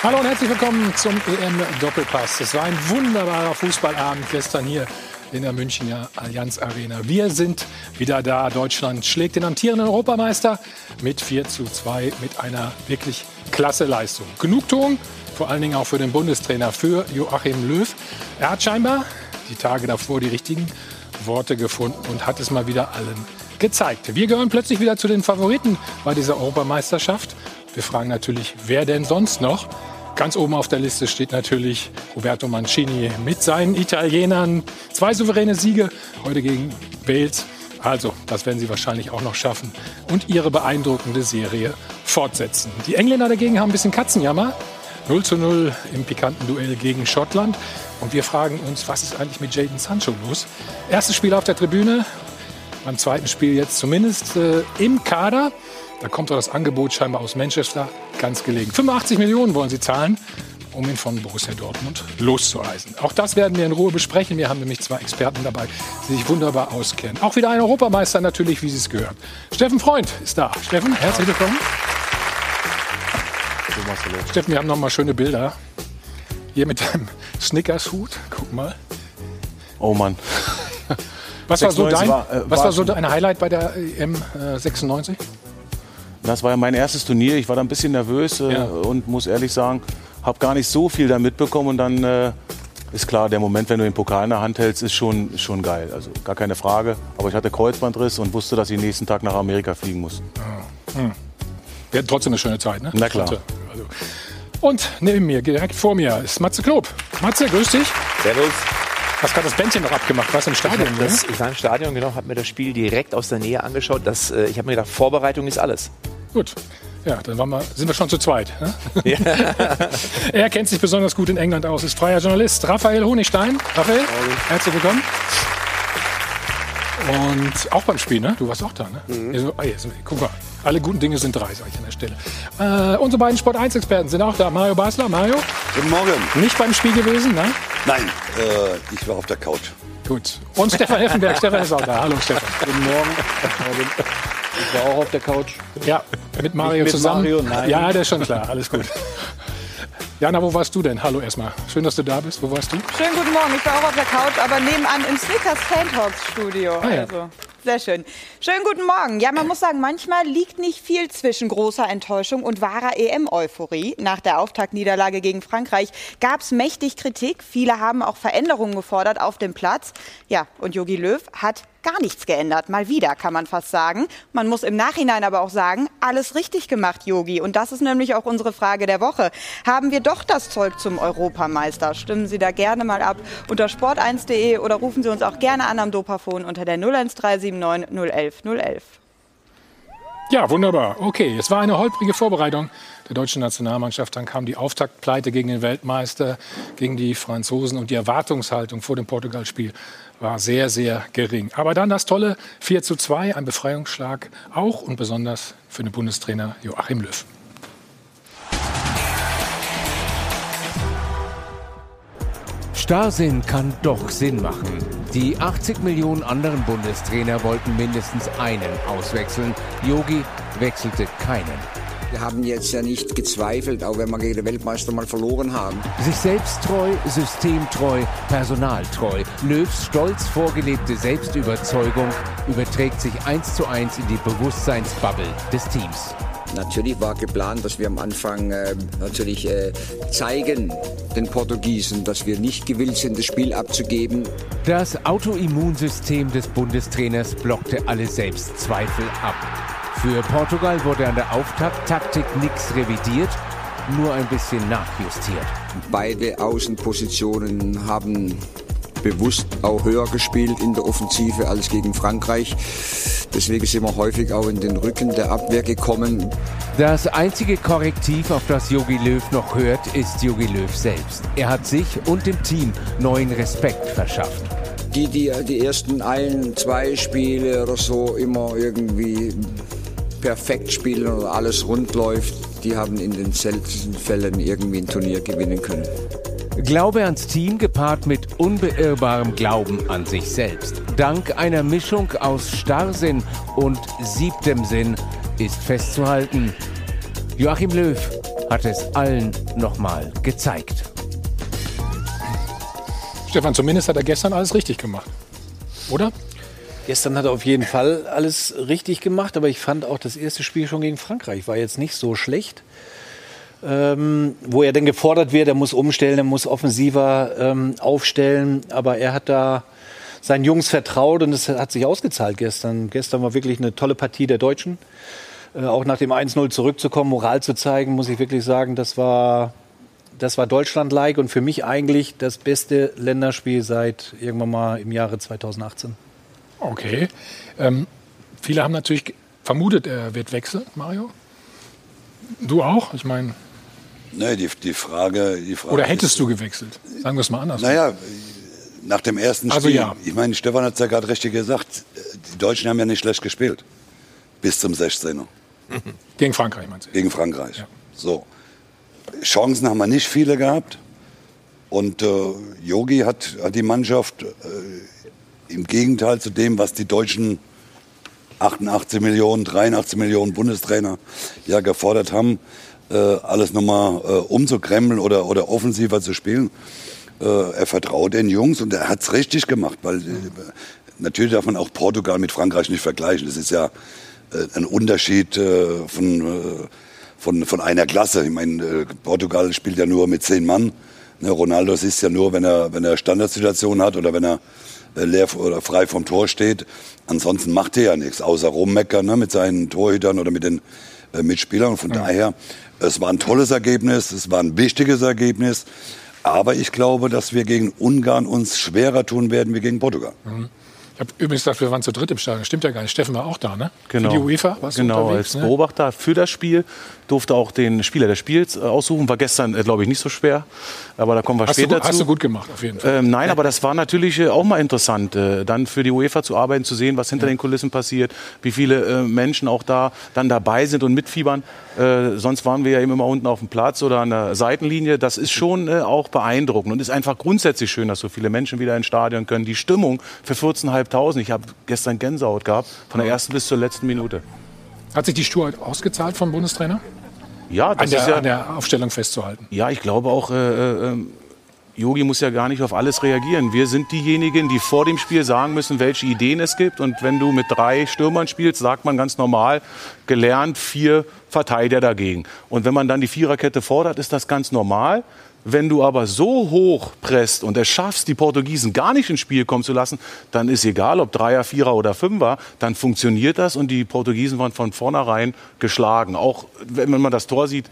Hallo und herzlich willkommen zum EM-Doppelpass. Es war ein wunderbarer Fußballabend gestern hier in der Münchner Allianz Arena. Wir sind wieder da. Deutschland schlägt den amtierenden Europameister mit 4 zu 2 mit einer wirklich klasse Leistung. Genugtuung, vor allen Dingen auch für den Bundestrainer, für Joachim Löw. Er hat scheinbar die Tage davor die richtigen Worte gefunden und hat es mal wieder allen gezeigt. Wir gehören plötzlich wieder zu den Favoriten bei dieser Europameisterschaft. Wir fragen natürlich, wer denn sonst noch? Ganz oben auf der Liste steht natürlich Roberto Mancini mit seinen Italienern. Zwei souveräne Siege heute gegen Wales. Also, das werden sie wahrscheinlich auch noch schaffen und ihre beeindruckende Serie fortsetzen. Die Engländer dagegen haben ein bisschen Katzenjammer. 0 zu 0 im pikanten Duell gegen Schottland. Und wir fragen uns, was ist eigentlich mit Jaden Sancho los? Erstes Spiel auf der Tribüne, beim zweiten Spiel jetzt zumindest äh, im Kader. Da kommt doch das Angebot scheinbar aus Manchester ganz gelegen. 85 Millionen wollen sie zahlen, um ihn von Borussia Dortmund loszueisen. Auch das werden wir in Ruhe besprechen. Wir haben nämlich zwei Experten dabei, die sich wunderbar auskennen. Auch wieder ein Europameister natürlich, wie sie es gehört. Steffen Freund ist da. Steffen, herzlich willkommen. Steffen, wir haben noch mal schöne Bilder. Hier mit deinem Snickers-Hut. Guck mal. Oh Mann. Was war so dein, war, äh, was war so dein Highlight bei der EM äh, 96? Das war ja mein erstes Turnier. Ich war da ein bisschen nervös äh, ja. und muss ehrlich sagen, habe gar nicht so viel da mitbekommen. Und dann äh, ist klar, der Moment, wenn du den Pokal in der Hand hältst, ist schon, schon geil. Also gar keine Frage. Aber ich hatte Kreuzbandriss und wusste, dass ich nächsten Tag nach Amerika fliegen muss. Ah. Hm. Wir hatten trotzdem eine schöne Zeit, ne? Na klar. Also. Und neben mir, direkt vor mir, ist Matze Knob. Matze, grüß dich. Servus. Hast gerade das Bändchen noch abgemacht? Warst du im Stadion? Ich, das, ich war im Stadion, genau, habe mir das Spiel direkt aus der Nähe angeschaut. Das, äh, ich habe mir gedacht, Vorbereitung ist alles. Gut. Ja, dann wir, sind wir schon zu zweit. Ne? Ja. er kennt sich besonders gut in England aus, ist freier Journalist. Raphael Honigstein. Raphael, herzlich willkommen. Und auch beim Spiel, ne? Du warst auch da, ne? Mhm. Also, ah, jetzt, guck mal, alle guten Dinge sind drei, sage ich an der Stelle. Äh, unsere beiden Sport 1-Experten sind auch da. Mario Basler, Mario. Guten Morgen. Nicht beim Spiel gewesen, ne? Nein, äh, ich war auf der Couch. Gut. Und Stefan Effenberg. Stefan ist auch da. Hallo, Stefan. Guten Morgen. Ich war auch auf der Couch. Ja, mit Mario mit zusammen. Mario, nein. Ja, das ist schon klar. Alles gut. Jana, wo warst du denn? Hallo erstmal. Schön, dass du da bist. Wo warst du? Schönen guten Morgen. Ich war auch auf der Couch, aber nebenan im Snickers Fan Studio. Ah, ja. also. Sehr schön. Schönen guten Morgen. Ja, man muss sagen, manchmal liegt nicht viel zwischen großer Enttäuschung und wahrer EM-Euphorie. Nach der Auftaktniederlage gegen Frankreich gab es mächtig Kritik. Viele haben auch Veränderungen gefordert auf dem Platz. Ja, und Jogi Löw hat gar nichts geändert. Mal wieder, kann man fast sagen. Man muss im Nachhinein aber auch sagen, alles richtig gemacht, Yogi. Und das ist nämlich auch unsere Frage der Woche. Haben wir doch das Zeug zum Europameister? Stimmen Sie da gerne mal ab unter sport1.de oder rufen Sie uns auch gerne an am Dopafon unter der 01379 011 011. Ja, wunderbar. Okay, es war eine holprige Vorbereitung der deutschen Nationalmannschaft. Dann kam die Auftaktpleite gegen den Weltmeister, gegen die Franzosen und die Erwartungshaltung vor dem Portugalspiel war sehr, sehr gering. Aber dann das tolle 4 zu 2, ein Befreiungsschlag auch und besonders für den Bundestrainer Joachim Löw. Starrsinn kann doch Sinn machen. Die 80 Millionen anderen Bundestrainer wollten mindestens einen auswechseln. Yogi wechselte keinen. Wir haben jetzt ja nicht gezweifelt, auch wenn wir gegen den Weltmeister mal verloren haben. Sich selbst treu, systemtreu, personaltreu. Löws stolz vorgelebte Selbstüberzeugung überträgt sich eins zu eins in die Bewusstseinsbubble des Teams. Natürlich war geplant, dass wir am Anfang äh, natürlich äh, zeigen den Portugiesen, dass wir nicht gewillt sind, das Spiel abzugeben. Das Autoimmunsystem des Bundestrainers blockte alle Selbstzweifel ab. Für Portugal wurde an der Auftakttaktik nichts revidiert, nur ein bisschen nachjustiert. Beide Außenpositionen haben bewusst auch höher gespielt in der Offensive als gegen Frankreich. Deswegen sind wir häufig auch in den Rücken der Abwehr gekommen. Das einzige Korrektiv, auf das Jogi Löw noch hört, ist Jogi Löw selbst. Er hat sich und dem Team neuen Respekt verschafft. Die, die die ersten ein, zwei Spiele oder so immer irgendwie perfekt spielen oder alles rund läuft, die haben in den seltensten Fällen irgendwie ein Turnier gewinnen können. Glaube ans Team gepaart mit unbeirrbarem Glauben an sich selbst. Dank einer Mischung aus Starrsinn und siebtem Sinn ist festzuhalten, Joachim Löw hat es allen nochmal gezeigt. Stefan, zumindest hat er gestern alles richtig gemacht. Oder? Gestern hat er auf jeden Fall alles richtig gemacht, aber ich fand auch das erste Spiel schon gegen Frankreich war jetzt nicht so schlecht. Ähm, wo er dann gefordert wird, er muss umstellen, er muss offensiver ähm, aufstellen, aber er hat da seinen Jungs vertraut und es hat sich ausgezahlt gestern. Gestern war wirklich eine tolle Partie der Deutschen. Äh, auch nach dem 1-0 zurückzukommen, Moral zu zeigen, muss ich wirklich sagen, das war, das war Deutschland-like und für mich eigentlich das beste Länderspiel seit irgendwann mal im Jahre 2018. Okay. Ähm, viele haben natürlich vermutet, er wird wechseln, Mario. Du auch? Ich meine. Nee, die, die, Frage, die Frage. Oder hättest ist, du gewechselt? Sagen wir es mal anders. Naja, nach dem ersten also Spiel. Ja. Ich meine, Stefan hat es ja gerade richtig gesagt. Die Deutschen haben ja nicht schlecht gespielt. Bis zum 16er. Gegen Frankreich, meinst du? Gegen Frankreich. Ja. So. Chancen haben wir nicht viele gehabt. Und Yogi äh, hat, hat, die Mannschaft äh, im Gegenteil zu dem, was die Deutschen 88 Millionen, 83 Millionen Bundestrainer ja gefordert haben, äh, alles nochmal äh, umzukrempeln oder, oder offensiver zu spielen. Äh, er vertraut den Jungs und er hat es richtig gemacht, weil natürlich darf man auch Portugal mit Frankreich nicht vergleichen. Das ist ja ein Unterschied von, von, von einer Klasse. Ich meine, Portugal spielt ja nur mit zehn Mann. Ne, Ronaldo ist ja nur, wenn er, wenn er Standardsituation hat oder wenn er leer oder frei vom Tor steht. Ansonsten macht er ja nichts, außer rummeckern ne, mit seinen Torhütern oder mit den äh, Mitspielern. Von ja. daher, es war ein tolles Ergebnis, es war ein wichtiges Ergebnis. Aber ich glaube, dass wir gegen Ungarn uns schwerer tun werden wie gegen Portugal. Mhm. Ich habe übrigens gedacht, wir waren zu dritt im Stadion. Stimmt ja gar nicht. Steffen war auch da, ne? Genau. Für die UEFA warst genau, als Beobachter ne? für das Spiel. Durfte auch den Spieler des Spiels aussuchen. War gestern, äh, glaube ich, nicht so schwer. Aber da kommen wir hast später du, Hast zu. du gut gemacht, auf jeden Fall. Ähm, nein, aber das war natürlich äh, auch mal interessant, äh, dann für die UEFA zu arbeiten, zu sehen, was hinter ja. den Kulissen passiert, wie viele äh, Menschen auch da dann dabei sind und mitfiebern. Äh, sonst waren wir ja immer unten auf dem Platz oder an der Seitenlinie. Das ist schon äh, auch beeindruckend und ist einfach grundsätzlich schön, dass so viele Menschen wieder ins Stadion können. Die Stimmung für 14.500. Ich habe gestern Gänsehaut gehabt, von der ersten bis zur letzten Minute. Hat sich die Sturheit ausgezahlt vom Bundestrainer? Ja, das an der, ist ja an der Aufstellung festzuhalten. Ja, ich glaube auch. Äh, äh, Yogi muss ja gar nicht auf alles reagieren. Wir sind diejenigen, die vor dem Spiel sagen müssen, welche Ideen es gibt. Und wenn du mit drei Stürmern spielst, sagt man ganz normal, gelernt, vier Verteidiger dagegen. Und wenn man dann die Viererkette fordert, ist das ganz normal. Wenn du aber so hoch presst und es schaffst, die Portugiesen gar nicht ins Spiel kommen zu lassen, dann ist egal, ob Dreier, Vierer oder Fünfer, dann funktioniert das und die Portugiesen waren von vornherein geschlagen. Auch wenn man das Tor sieht,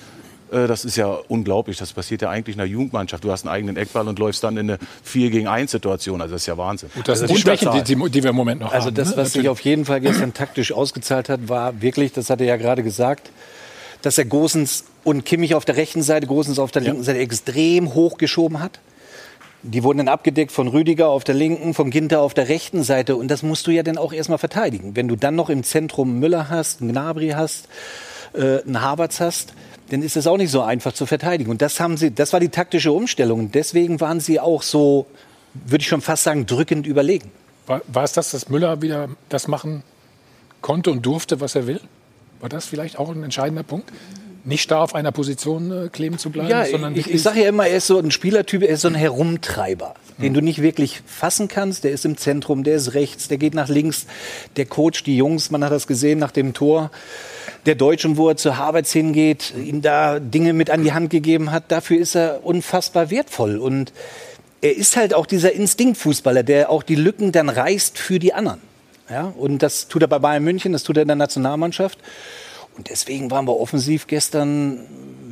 äh, das ist ja unglaublich. Das passiert ja eigentlich in der Jugendmannschaft. Du hast einen eigenen Eckball und läufst dann in eine 4 gegen 1 Situation. Also das ist ja Wahnsinn. Und das sind die Schwächen, die, die, die, wir im Moment noch also haben. Also das, ne? was sich auf jeden Fall gestern taktisch ausgezahlt hat, war wirklich, das hat er ja gerade gesagt, dass er Gosens und Kimmich auf der rechten Seite, Gosens auf der linken. Seite extrem hochgeschoben hat. Die wurden dann abgedeckt von Rüdiger auf der linken, von Ginter auf der rechten Seite. Und das musst du ja dann auch erstmal verteidigen. Wenn du dann noch im Zentrum Müller hast, einen Gnabry hast, äh, einen Havertz hast, dann ist es auch nicht so einfach zu verteidigen. Und das haben sie, das war die taktische Umstellung. Und deswegen waren sie auch so, würde ich schon fast sagen, drückend überlegen. War, war es das, dass Müller wieder das machen konnte und durfte, was er will? War das vielleicht auch ein entscheidender Punkt? Nicht starr auf einer Position äh, kleben zu bleiben, ja, sondern ich, ich sage ja immer, er ist so ein Spielertyp, er ist so ein Herumtreiber, mhm. den du nicht wirklich fassen kannst. Der ist im Zentrum, der ist rechts, der geht nach links, der coacht die Jungs. Man hat das gesehen nach dem Tor der Deutschen, wo er zu Harvards hingeht, ihm da Dinge mit an die Hand gegeben hat. Dafür ist er unfassbar wertvoll und er ist halt auch dieser Instinktfußballer, der auch die Lücken dann reißt für die anderen. Ja, und das tut er bei Bayern München, das tut er in der Nationalmannschaft. Und deswegen waren wir offensiv gestern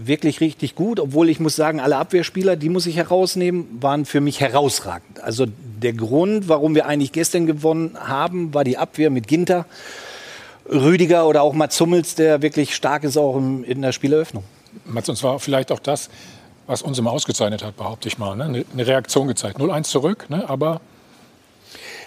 wirklich richtig gut, obwohl ich muss sagen, alle Abwehrspieler, die muss ich herausnehmen, waren für mich herausragend. Also der Grund, warum wir eigentlich gestern gewonnen haben, war die Abwehr mit Ginter, Rüdiger oder auch Mats Hummels, der wirklich stark ist auch in der Spieleröffnung. Mats, und zwar vielleicht auch das, was uns immer ausgezeichnet hat, behaupte ich mal. Ne? Eine Reaktion gezeigt. 0-1 zurück, ne? aber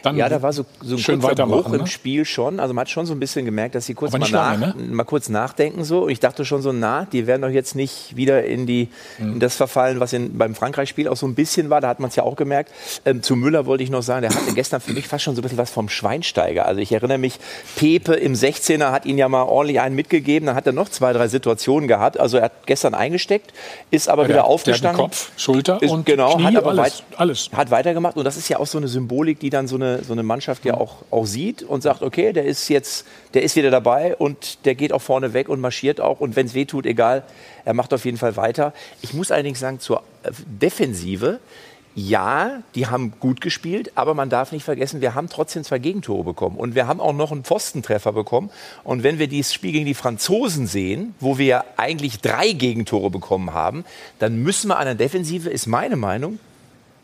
dann ja, da war so, so ein schön kurzer Bruch im ne? Spiel schon. Also man hat schon so ein bisschen gemerkt, dass sie kurz mal, nach, lange, ne? mal kurz nachdenken so. Und ich dachte schon so, na, die werden doch jetzt nicht wieder in, die, Mhm. in das verfallen, was in, beim Frankreich-Spiel auch so ein bisschen war. Da hat man es ja auch gemerkt. Ähm, zu Müller wollte ich noch sagen, der hatte gestern für mich fast schon so ein bisschen was vom Schweinsteiger. Also ich erinnere mich, Pepe im 16er hat ihn ja mal ordentlich einen mitgegeben. Dann hat er noch zwei, drei Situationen gehabt. Also er hat gestern eingesteckt, ist aber Der- wieder der aufgestanden. Kopf, Schulter Ist, und genau, Knie, hat aber alles, weit, alles. hat weitergemacht und das ist ja auch so eine Symbolik, die dann so eine, so eine Mannschaft ja auch, auch sieht und sagt, okay, der ist jetzt, der ist wieder dabei und der geht auch vorne weg und marschiert auch und wenn es weh tut, egal, er macht auf jeden Fall weiter. Ich muss allerdings sagen, zur äh, Defensive, ja, die haben gut gespielt, aber man darf nicht vergessen, wir haben trotzdem zwei Gegentore bekommen und wir haben auch noch einen Pfostentreffer bekommen. Und wenn wir dieses Spiel gegen die Franzosen sehen, wo wir eigentlich drei Gegentore bekommen haben, dann müssen wir an der Defensive, ist meine Meinung,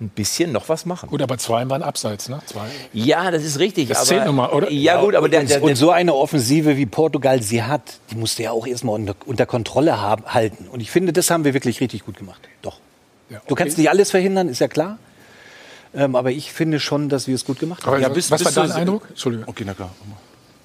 ein bisschen noch was machen. Gut, aber zwei waren abseits, ne? Zwei. Ja, das ist richtig. Das aber, zählt nun mal, oder? Ja, gut, aber der, und, der, der, und so eine Offensive wie Portugal sie hat, die musste ja auch erstmal unter, unter Kontrolle haben, halten. Und ich finde, das haben wir wirklich richtig gut gemacht. Doch. Ja, Du kannst nicht alles verhindern, ist ja klar. Ähm, aber ich finde schon, dass wir es gut gemacht haben. Aber Ja, was bis- war bis dein Eindruck? Entschuldigung. Okay, na klar.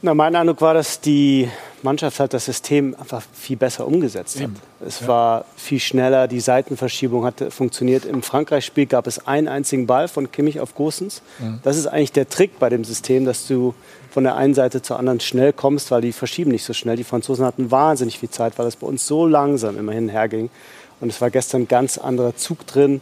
Na, mein Eindruck war, dass die Mannschaft halt das System einfach viel besser umgesetzt hat. Es war viel schneller, die Seitenverschiebung hatte funktioniert. Im Frankreich-Spiel gab es einen einzigen Ball von Kimmich auf Gosens. Das ist eigentlich der Trick bei dem System, dass du von der einen Seite zur anderen schnell kommst, weil die verschieben nicht so schnell. Die Franzosen hatten wahnsinnig viel Zeit, weil es bei uns so langsam immerhin herging. Und es war gestern ein ganz anderer Zug drin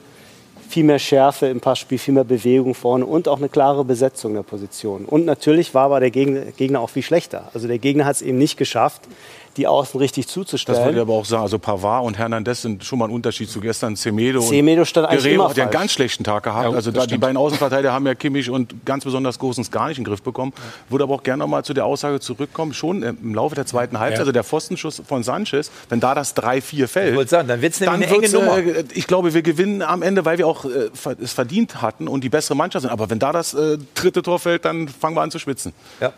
viel mehr Schärfe im Passspiel, viel mehr Bewegung vorne und auch eine klare Besetzung der Position. Und natürlich war aber der Gegner, auch viel schlechter. Also der Gegner hat es eben nicht geschafft, die Außen richtig Das wollte ich zuzustellen. aber auch sagen. Also Pavard und Hernandez sind schon mal ein Unterschied zu gestern. Semedo, Semedo und stand eigentlich Guerrero immer hat ja einen ganz schlechten Tag gehabt. Ja, also da, die stimmt. beiden Außenverteidiger haben ja Kimmich und ganz besonders Gosens gar nicht in den Griff bekommen. Würde aber auch gerne noch mal zu der Aussage zurückkommen. Schon im Laufe der zweiten Halbzeit, Ja. also der Pfostenschuss von Sanchez, wenn da das 3-4 fällt, Ich wollte sagen, dann wird's nämlich eine enge Nummer. Äh, ich glaube, wir gewinnen am Ende, weil wir auch äh, es verdient hatten und die bessere Mannschaft sind. Aber wenn da das äh, dritte Tor fällt, dann fangen wir an zu schwitzen. ja.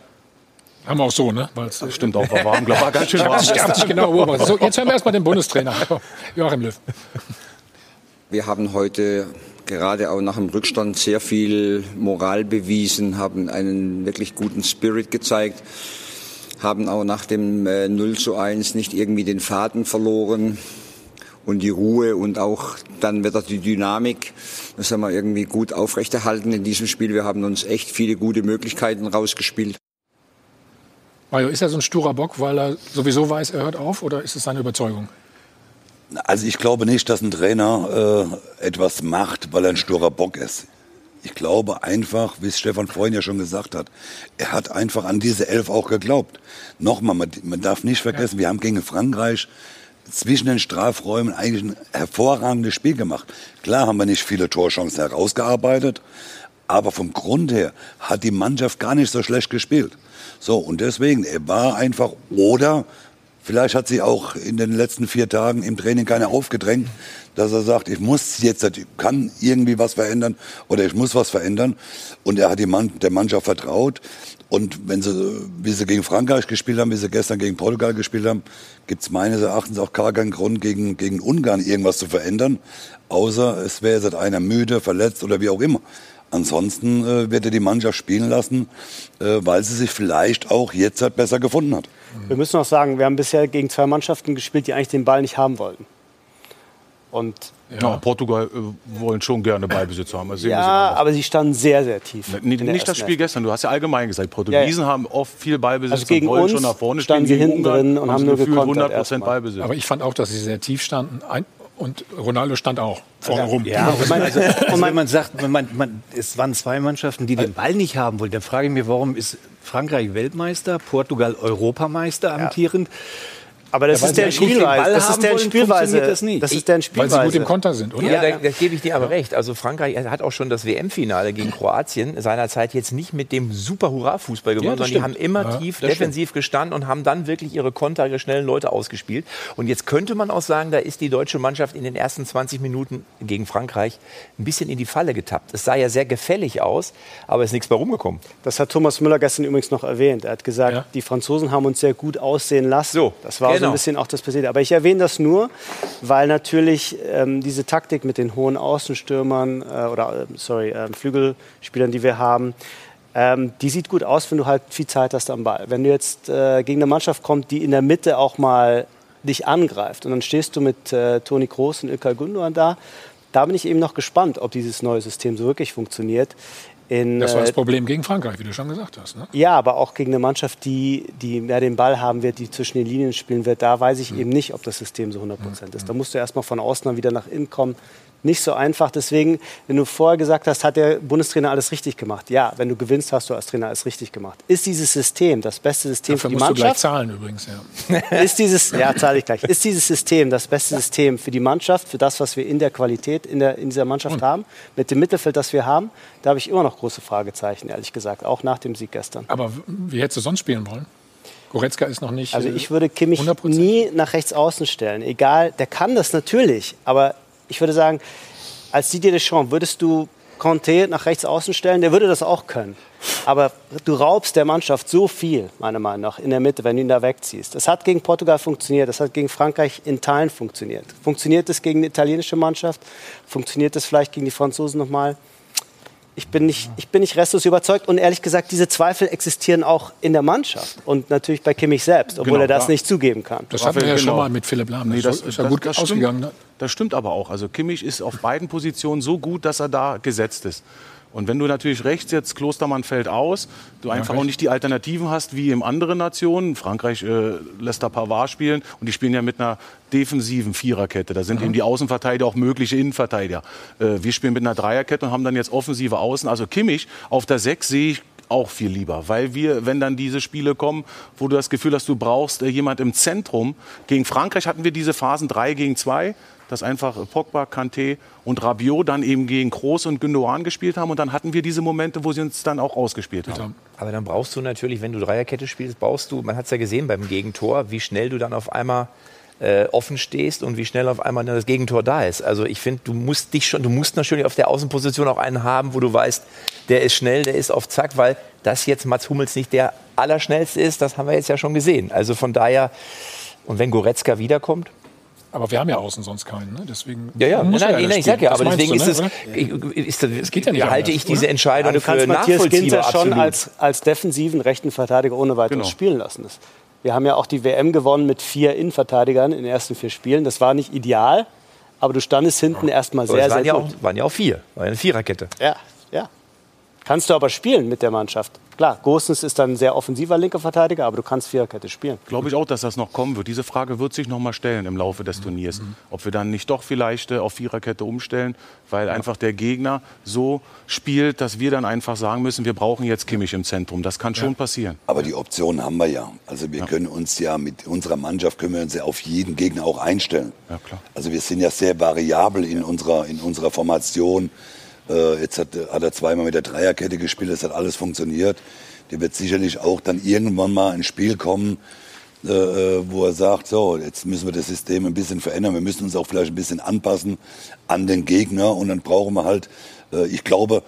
Haben wir auch so, ne? Weil es Stimmt auch, war warm, glaube ich, war ganz schön warm. Ich habe genau beobachtet. So, jetzt hören wir erstmal den Bundestrainer. Joachim Löw. Wir haben heute gerade auch nach dem Rückstand sehr viel Moral bewiesen, haben einen wirklich guten Spirit gezeigt, haben auch nach dem äh, 0 zu 1 nicht irgendwie den Faden verloren und die Ruhe und auch dann wieder die Dynamik. Das haben wir irgendwie gut aufrechterhalten in diesem Spiel. Wir haben uns echt viele gute Möglichkeiten rausgespielt. Mario, ist er so ein sturer Bock, weil er sowieso weiß, er hört auf? Oder ist es seine Überzeugung? Also ich glaube nicht, dass ein Trainer äh, etwas macht, weil er ein sturer Bock ist. Ich glaube einfach, wie es Stefan vorhin ja schon gesagt hat, er hat einfach an diese Elf auch geglaubt. Nochmal, man, man darf nicht vergessen, wir haben gegen Frankreich zwischen den Strafräumen eigentlich ein hervorragendes Spiel gemacht. Klar haben wir nicht viele Torchancen herausgearbeitet, aber vom Grund her hat die Mannschaft gar nicht so schlecht gespielt. So, und deswegen, er war einfach, oder Vielleicht hat sie auch in den letzten vier Tagen im Training keiner aufgedrängt, dass er sagt, ich muss jetzt, ich kann irgendwie was verändern oder ich muss was verändern. Und er hat die Mann, der Mannschaft vertraut. Und wenn sie, wie sie gegen Frankreich gespielt haben, wie sie gestern gegen Portugal gespielt haben, gibt es meines Erachtens auch gar keinen Grund, gegen, gegen Ungarn irgendwas zu verändern. Außer es wäre jetzt einer müde, verletzt oder wie auch immer. Ansonsten äh, wird er die Mannschaft spielen lassen, äh, weil sie sich vielleicht auch jetzt halt besser gefunden hat. Wir müssen auch sagen, wir haben bisher gegen zwei Mannschaften gespielt, die eigentlich den Ball nicht haben wollten. Und Ja. Portugal äh, wollen schon gerne Ballbesitz haben. Sie ja, aber sie standen sehr, sehr tief. Der nicht das Spiel Hälfte. gestern, du hast ja allgemein gesagt, Portugiesen haben oft viel Ballbesitz Also gegen und wollen uns schon nach vorne standen spielen. sie Gegen hinten drin und haben sie nur gefühlt gekontert 100% erstmal. Ballbesitz. Aber ich fand auch, dass sie sehr tief standen. Ein und Ronaldo stand auch vorne rum. Ja, und man, also, also wenn man sagt, wenn man, man, es waren zwei Mannschaften, die den Ball nicht haben wollten, dann frage ich mich, warum ist Frankreich Weltmeister, Portugal Europameister amtierend? Aber das Ja, weil ist der sie nicht den Spielweise. Das ist haben der wollen, Spielweise. funktioniert das nicht. Das ist der Weil Spielweise. sie gut im Konter sind, oder? Ja, da, das gebe ich dir aber recht. Also Frankreich hat auch schon das WM-Finale gegen Kroatien seinerzeit jetzt nicht mit dem super Hurra-Fußball gewonnen, Ja, sondern die haben stimmt. immer Ja, tief defensiv gestanden und haben dann wirklich ihre Konter, ihre schnellen Leute ausgespielt. Und jetzt könnte man auch sagen, da ist die deutsche Mannschaft in den ersten 20 Minuten gegen Frankreich ein bisschen in die Falle getappt. Es sah ja sehr gefällig aus, aber es ist nichts bei rumgekommen. Das hat Thomas Müller gestern übrigens noch erwähnt. Er hat gesagt, Ja. die Franzosen haben uns sehr gut aussehen lassen. So, das war so genau. ein bisschen auch das passiert. Aber ich erwähne das nur, weil natürlich ähm, diese Taktik mit den hohen Außenstürmern äh, oder äh, sorry, äh, Flügelspielern, die wir haben, Ähm, die sieht gut aus, wenn du halt viel Zeit hast am Ball. Wenn du jetzt äh, gegen eine Mannschaft kommst, die in der Mitte auch mal dich angreift und dann stehst du mit äh, Toni Kroos und Ilkay Gundogan da, da bin ich eben noch gespannt, ob dieses neue System so wirklich funktioniert. In, das war das äh, Problem gegen Frankreich, wie du schon gesagt hast. Ne? Ja, aber auch gegen eine Mannschaft, die, die mehr den Ball haben wird, die zwischen den Linien spielen wird. Da weiß ich mhm. eben nicht, ob das System so 100 Prozent mhm. ist. Da musst du erstmal von außen dann wieder nach innen kommen nicht so einfach. Deswegen, wenn du vorher gesagt hast, hat der Bundestrainer alles richtig gemacht. Ja, wenn du gewinnst, hast du als Trainer alles richtig gemacht. Ist dieses System das beste System Dafür für die Mannschaft? Du gleich zahlen übrigens, ja. ist dieses, ja, zahle ich gleich. Ist dieses System das beste System für die Mannschaft, für das, was wir in der Qualität in, der, in dieser Mannschaft Und? haben, mit dem Mittelfeld, das wir haben? Da habe ich immer noch große Fragezeichen, ehrlich gesagt, auch nach dem Sieg gestern. Aber wie hättest du sonst spielen wollen? Goretzka ist noch nicht. Also ich würde Kimmich 100%. nie nach rechts außen stellen. Egal, der kann das natürlich, aber ich würde sagen, als Didier Deschamps, würdest du Conte nach rechts außen stellen? Der würde das auch können. Aber du raubst der Mannschaft so viel, meiner Meinung nach, in der Mitte, wenn du ihn da wegziehst. Das hat gegen Portugal funktioniert, das hat gegen Frankreich in Teilen funktioniert. Funktioniert es gegen die italienische Mannschaft? Funktioniert es vielleicht gegen die Franzosen nochmal? Ich bin nicht, ich bin nicht restlos überzeugt. Und ehrlich gesagt, diese Zweifel existieren auch in der Mannschaft und natürlich bei Kimmich selbst, obwohl genau, er das ja. nicht zugeben kann. Das hatten wir ja genau. schon mal mit Philipp Lahm. Nee, das, ist ja gut das ausgegangen. Stimmt, das stimmt aber auch. Also Kimmich ist auf beiden Positionen so gut, dass er da gesetzt ist. Und wenn du natürlich rechts jetzt Klostermann fällt aus, du einfach ja, auch nicht die Alternativen hast wie in anderen Nationen. Frankreich äh, lässt da Pavard spielen und die spielen ja mit einer defensiven Viererkette. Da sind mhm. eben die Außenverteidiger auch mögliche Innenverteidiger. Äh, wir spielen mit einer Dreierkette und haben dann jetzt offensive Außen. Also Kimmich auf der Sechs sehe ich auch viel lieber, weil wir, wenn dann diese Spiele kommen, wo du das Gefühl hast, du brauchst äh, jemand im Zentrum. Gegen Frankreich hatten wir diese Phasen 3 gegen 2 dass einfach Pogba, Kanté und Rabiot dann eben gegen Groß und Gündogan gespielt haben. Und dann hatten wir diese Momente, wo sie uns dann auch ausgespielt haben. Aber dann brauchst du natürlich, wenn du Dreierkette spielst, brauchst du, man hat es ja gesehen beim Gegentor, wie schnell du dann auf einmal äh, offen stehst und wie schnell auf einmal das Gegentor da ist. Also ich finde, du musst dich schon, du musst natürlich auf der Außenposition auch einen haben, wo du weißt, der ist schnell, der ist auf Zack, weil das jetzt Mats Hummels nicht der Allerschnellste ist, das haben wir jetzt ja schon gesehen. Also von daher, und wenn Goretzka wiederkommt, aber wir haben ja außen sonst keinen, ne? deswegen. Ja, ja, muss nein, nein, nein ich sag ja, aber deswegen du, ne? ist es, ist, ist, geht ja nicht halte ich diese Entscheidung ja, du kannst für Matthias Ginter schon als, als defensiven rechten Verteidiger ohne weiteres genau. spielen lassen. Das, wir haben ja auch die WM gewonnen mit vier Innenverteidigern in den ersten vier Spielen. Das war nicht ideal, aber du standest hinten erstmal sehr, sehr waren gut. Ja auch, waren ja auch vier, war eine Viererkette. Ja, ja. Kannst du aber spielen mit der Mannschaft. Klar, Gosens ist dann ein sehr offensiver linker Verteidiger, aber du kannst Viererkette spielen. Glaube ich auch, dass das noch kommen wird. Diese Frage wird sich noch mal stellen im Laufe des Turniers. Mhm. Ob wir dann nicht doch vielleicht äh, auf Viererkette umstellen, weil ja. einfach der Gegner so spielt, dass wir dann einfach sagen müssen, wir brauchen jetzt Kimmich im Zentrum. Das kann ja. schon passieren. Aber die Optionen haben wir ja. Also wir ja. können uns ja mit unserer Mannschaft können wir uns ja auf jeden Gegner auch einstellen. Ja, klar. Also wir sind ja sehr variabel in unserer, in unserer Formation. Äh, jetzt hat, hat, er zweimal mit der Dreierkette gespielt, das hat alles funktioniert. Der wird sicherlich auch dann irgendwann mal ins Spiel kommen, äh, äh, wo er sagt, so, jetzt müssen wir das System ein bisschen verändern, wir müssen uns auch vielleicht ein bisschen anpassen an den Gegner und dann brauchen wir halt, äh, ich glaube,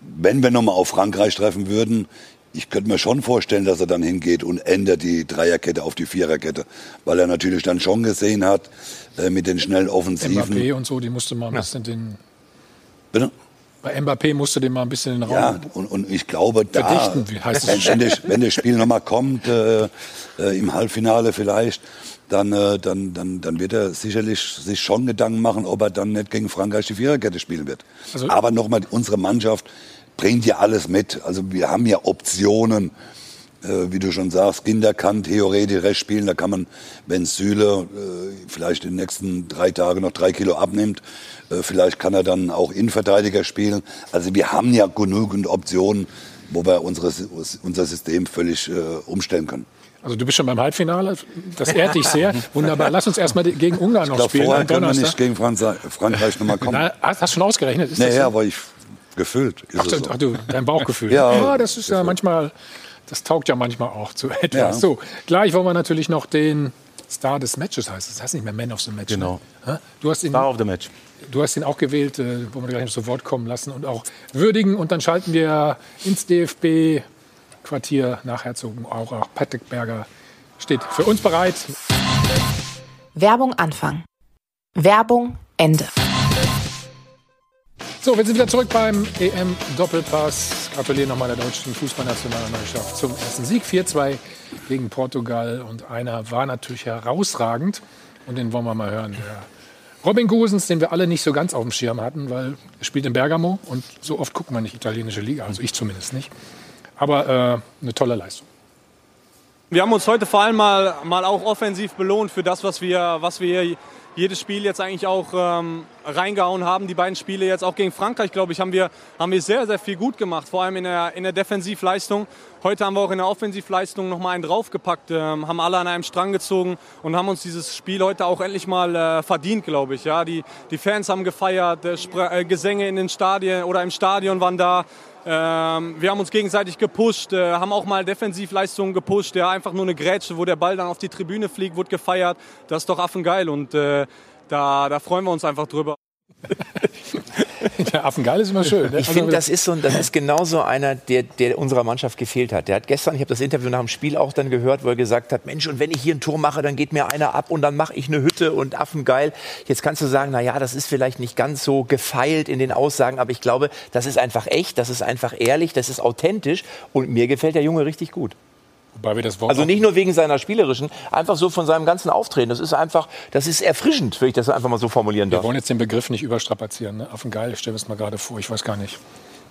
wenn wir nochmal auf Frankreich treffen würden, ich könnte mir schon vorstellen, dass er dann hingeht und ändert die Dreierkette auf die Viererkette, weil er natürlich dann schon gesehen hat äh, mit den schnellen Offensiven. Mbappé und so, die musste man ein bisschen den... Bitte? Bei Mbappé musst du den mal ein bisschen in den Raum Ja, und, und ich glaube, da, heißt wenn, wenn, das, wenn das Spiel nochmal kommt, äh, äh, im Halbfinale vielleicht, dann, äh, dann, dann, dann wird er sicherlich sich schon Gedanken machen, ob er dann nicht gegen Frankreich die Viererkette spielen wird. Also, Aber nochmal, unsere Mannschaft bringt ja alles mit. Also wir haben ja Optionen. Äh, wie du schon sagst, Kinder kann theoretisch recht spielen. Da kann man, wenn Süle äh, vielleicht in den nächsten drei Tagen noch drei Kilo abnimmt, äh, vielleicht kann er dann auch Innenverteidiger spielen. Also wir haben ja genügend Optionen, wo wir unsere, unser System völlig äh, umstellen können. Also du bist schon beim Halbfinale, das ehrt dich sehr. Wunderbar. Lass uns erstmal gegen Ungarn noch glaub, spielen. Vorher können wir nicht gegen Franz Frankreich nochmal kommen. Na, hast du schon ausgerechnet? Ist naja, so? aber ich gefühlt. Ach, so. ach, du, dein Bauchgefühl. ja, ja, das ist ja manchmal, das taugt ja manchmal auch zu etwas. Ja. So, gleich wollen wir natürlich noch den Star des Matches heißt. Das heißt nicht mehr Man of the Match. Ne? Genau. Ne? Du hast ihn, Star of the Match. Du hast ihn auch gewählt, äh, wo wir gleich noch zu Wort kommen lassen und auch würdigen. Und dann schalten wir ins DFB-Quartier nach Herzogenaurach. Patrick Berger steht für uns bereit. Werbung Anfang. Werbung Ende. So, wir sind wieder zurück beim EM-Doppelpass. Gratuliere nochmal der deutschen Fußballnationalmannschaft zum ersten Sieg. 4-2 gegen Portugal. Und einer war natürlich herausragend. Und den wollen wir mal hören. Der Robin Gosens, den wir alle nicht so ganz auf dem Schirm hatten, weil er spielt in Bergamo. Und so oft guckt man nicht italienische Liga. Also ich zumindest nicht. Aber äh, eine tolle Leistung. Wir haben uns heute vor allem mal, mal auch offensiv belohnt für das, was wir, was wir jedes Spiel jetzt eigentlich auch ähm, reingehauen haben. Die beiden Spiele jetzt auch gegen Frankreich, glaube ich, haben wir, haben wir sehr, sehr viel gut gemacht, vor allem in der, in der Defensivleistung. Heute haben wir auch in der Offensivleistung noch mal einen draufgepackt, ähm, haben alle an einem Strang gezogen und haben uns dieses Spiel heute auch endlich mal äh, verdient, glaube ich. Ja, die, die Fans haben gefeiert, äh, äh, Gesänge in den Stadien oder im Stadion waren da. Ähm, wir haben uns gegenseitig gepusht, äh, haben auch mal Defensivleistungen gepusht. Ja, einfach nur eine Grätsche, wo der Ball dann auf die Tribüne fliegt, wurde gefeiert. Das ist doch affengeil und äh, da, da freuen wir uns einfach drüber. Der Affengeil ist immer schön. Ne? Ich finde, also das ist so, das ist genau so einer, der, der unserer Mannschaft gefehlt hat. Der hat gestern, ich habe das Interview nach dem Spiel auch dann gehört, wo er gesagt hat, Mensch, und wenn ich hier ein Tor mache, dann geht mir einer ab und dann mache ich eine Hütte und Affengeil. Jetzt kannst du sagen, na ja, das ist vielleicht nicht ganz so gefeilt in den Aussagen, aber ich glaube, das ist einfach echt, das ist einfach ehrlich, das ist authentisch und mir gefällt der Junge richtig gut. Wobei wir das Wort also nicht nur wegen seiner spielerischen, einfach so von seinem ganzen Auftreten. Das ist einfach, das ist erfrischend, wenn ich das einfach mal so formulieren darf. Wir wollen jetzt den Begriff nicht überstrapazieren. Ne? Affengeil, stell es mal gerade vor, ich weiß gar nicht.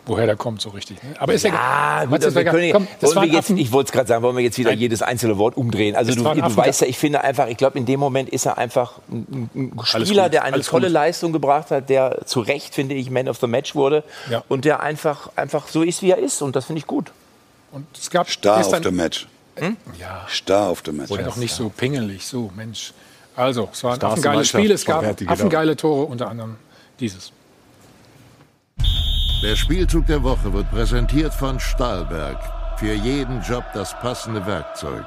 Woher der kommt so richtig. Ne? Aber ist ja, ja gut, also wir können, komm, das wollen wir jetzt, ich wollte es gerade sagen, wollen wir jetzt wieder Nein. jedes einzelne Wort umdrehen. Also du, du weißt ja, ich finde einfach, ich glaube in dem Moment ist er einfach ein, ein Spieler, der eine tolle gut. Leistung gebracht hat, der zu Recht, finde ich, Man of the Match wurde ja. und der einfach, einfach so ist, wie er ist und das finde ich gut. Und es gab Star of the Match. Hm? Ja. Star auf dem Match. Und doch nicht so pingelig, so Mensch. Also, es war ein affengeiles Spiel, es gab affengeile Tore, unter anderem dieses. Der Spielzug der Woche wird präsentiert von Stahlberg. Für jeden Job das passende Werkzeug.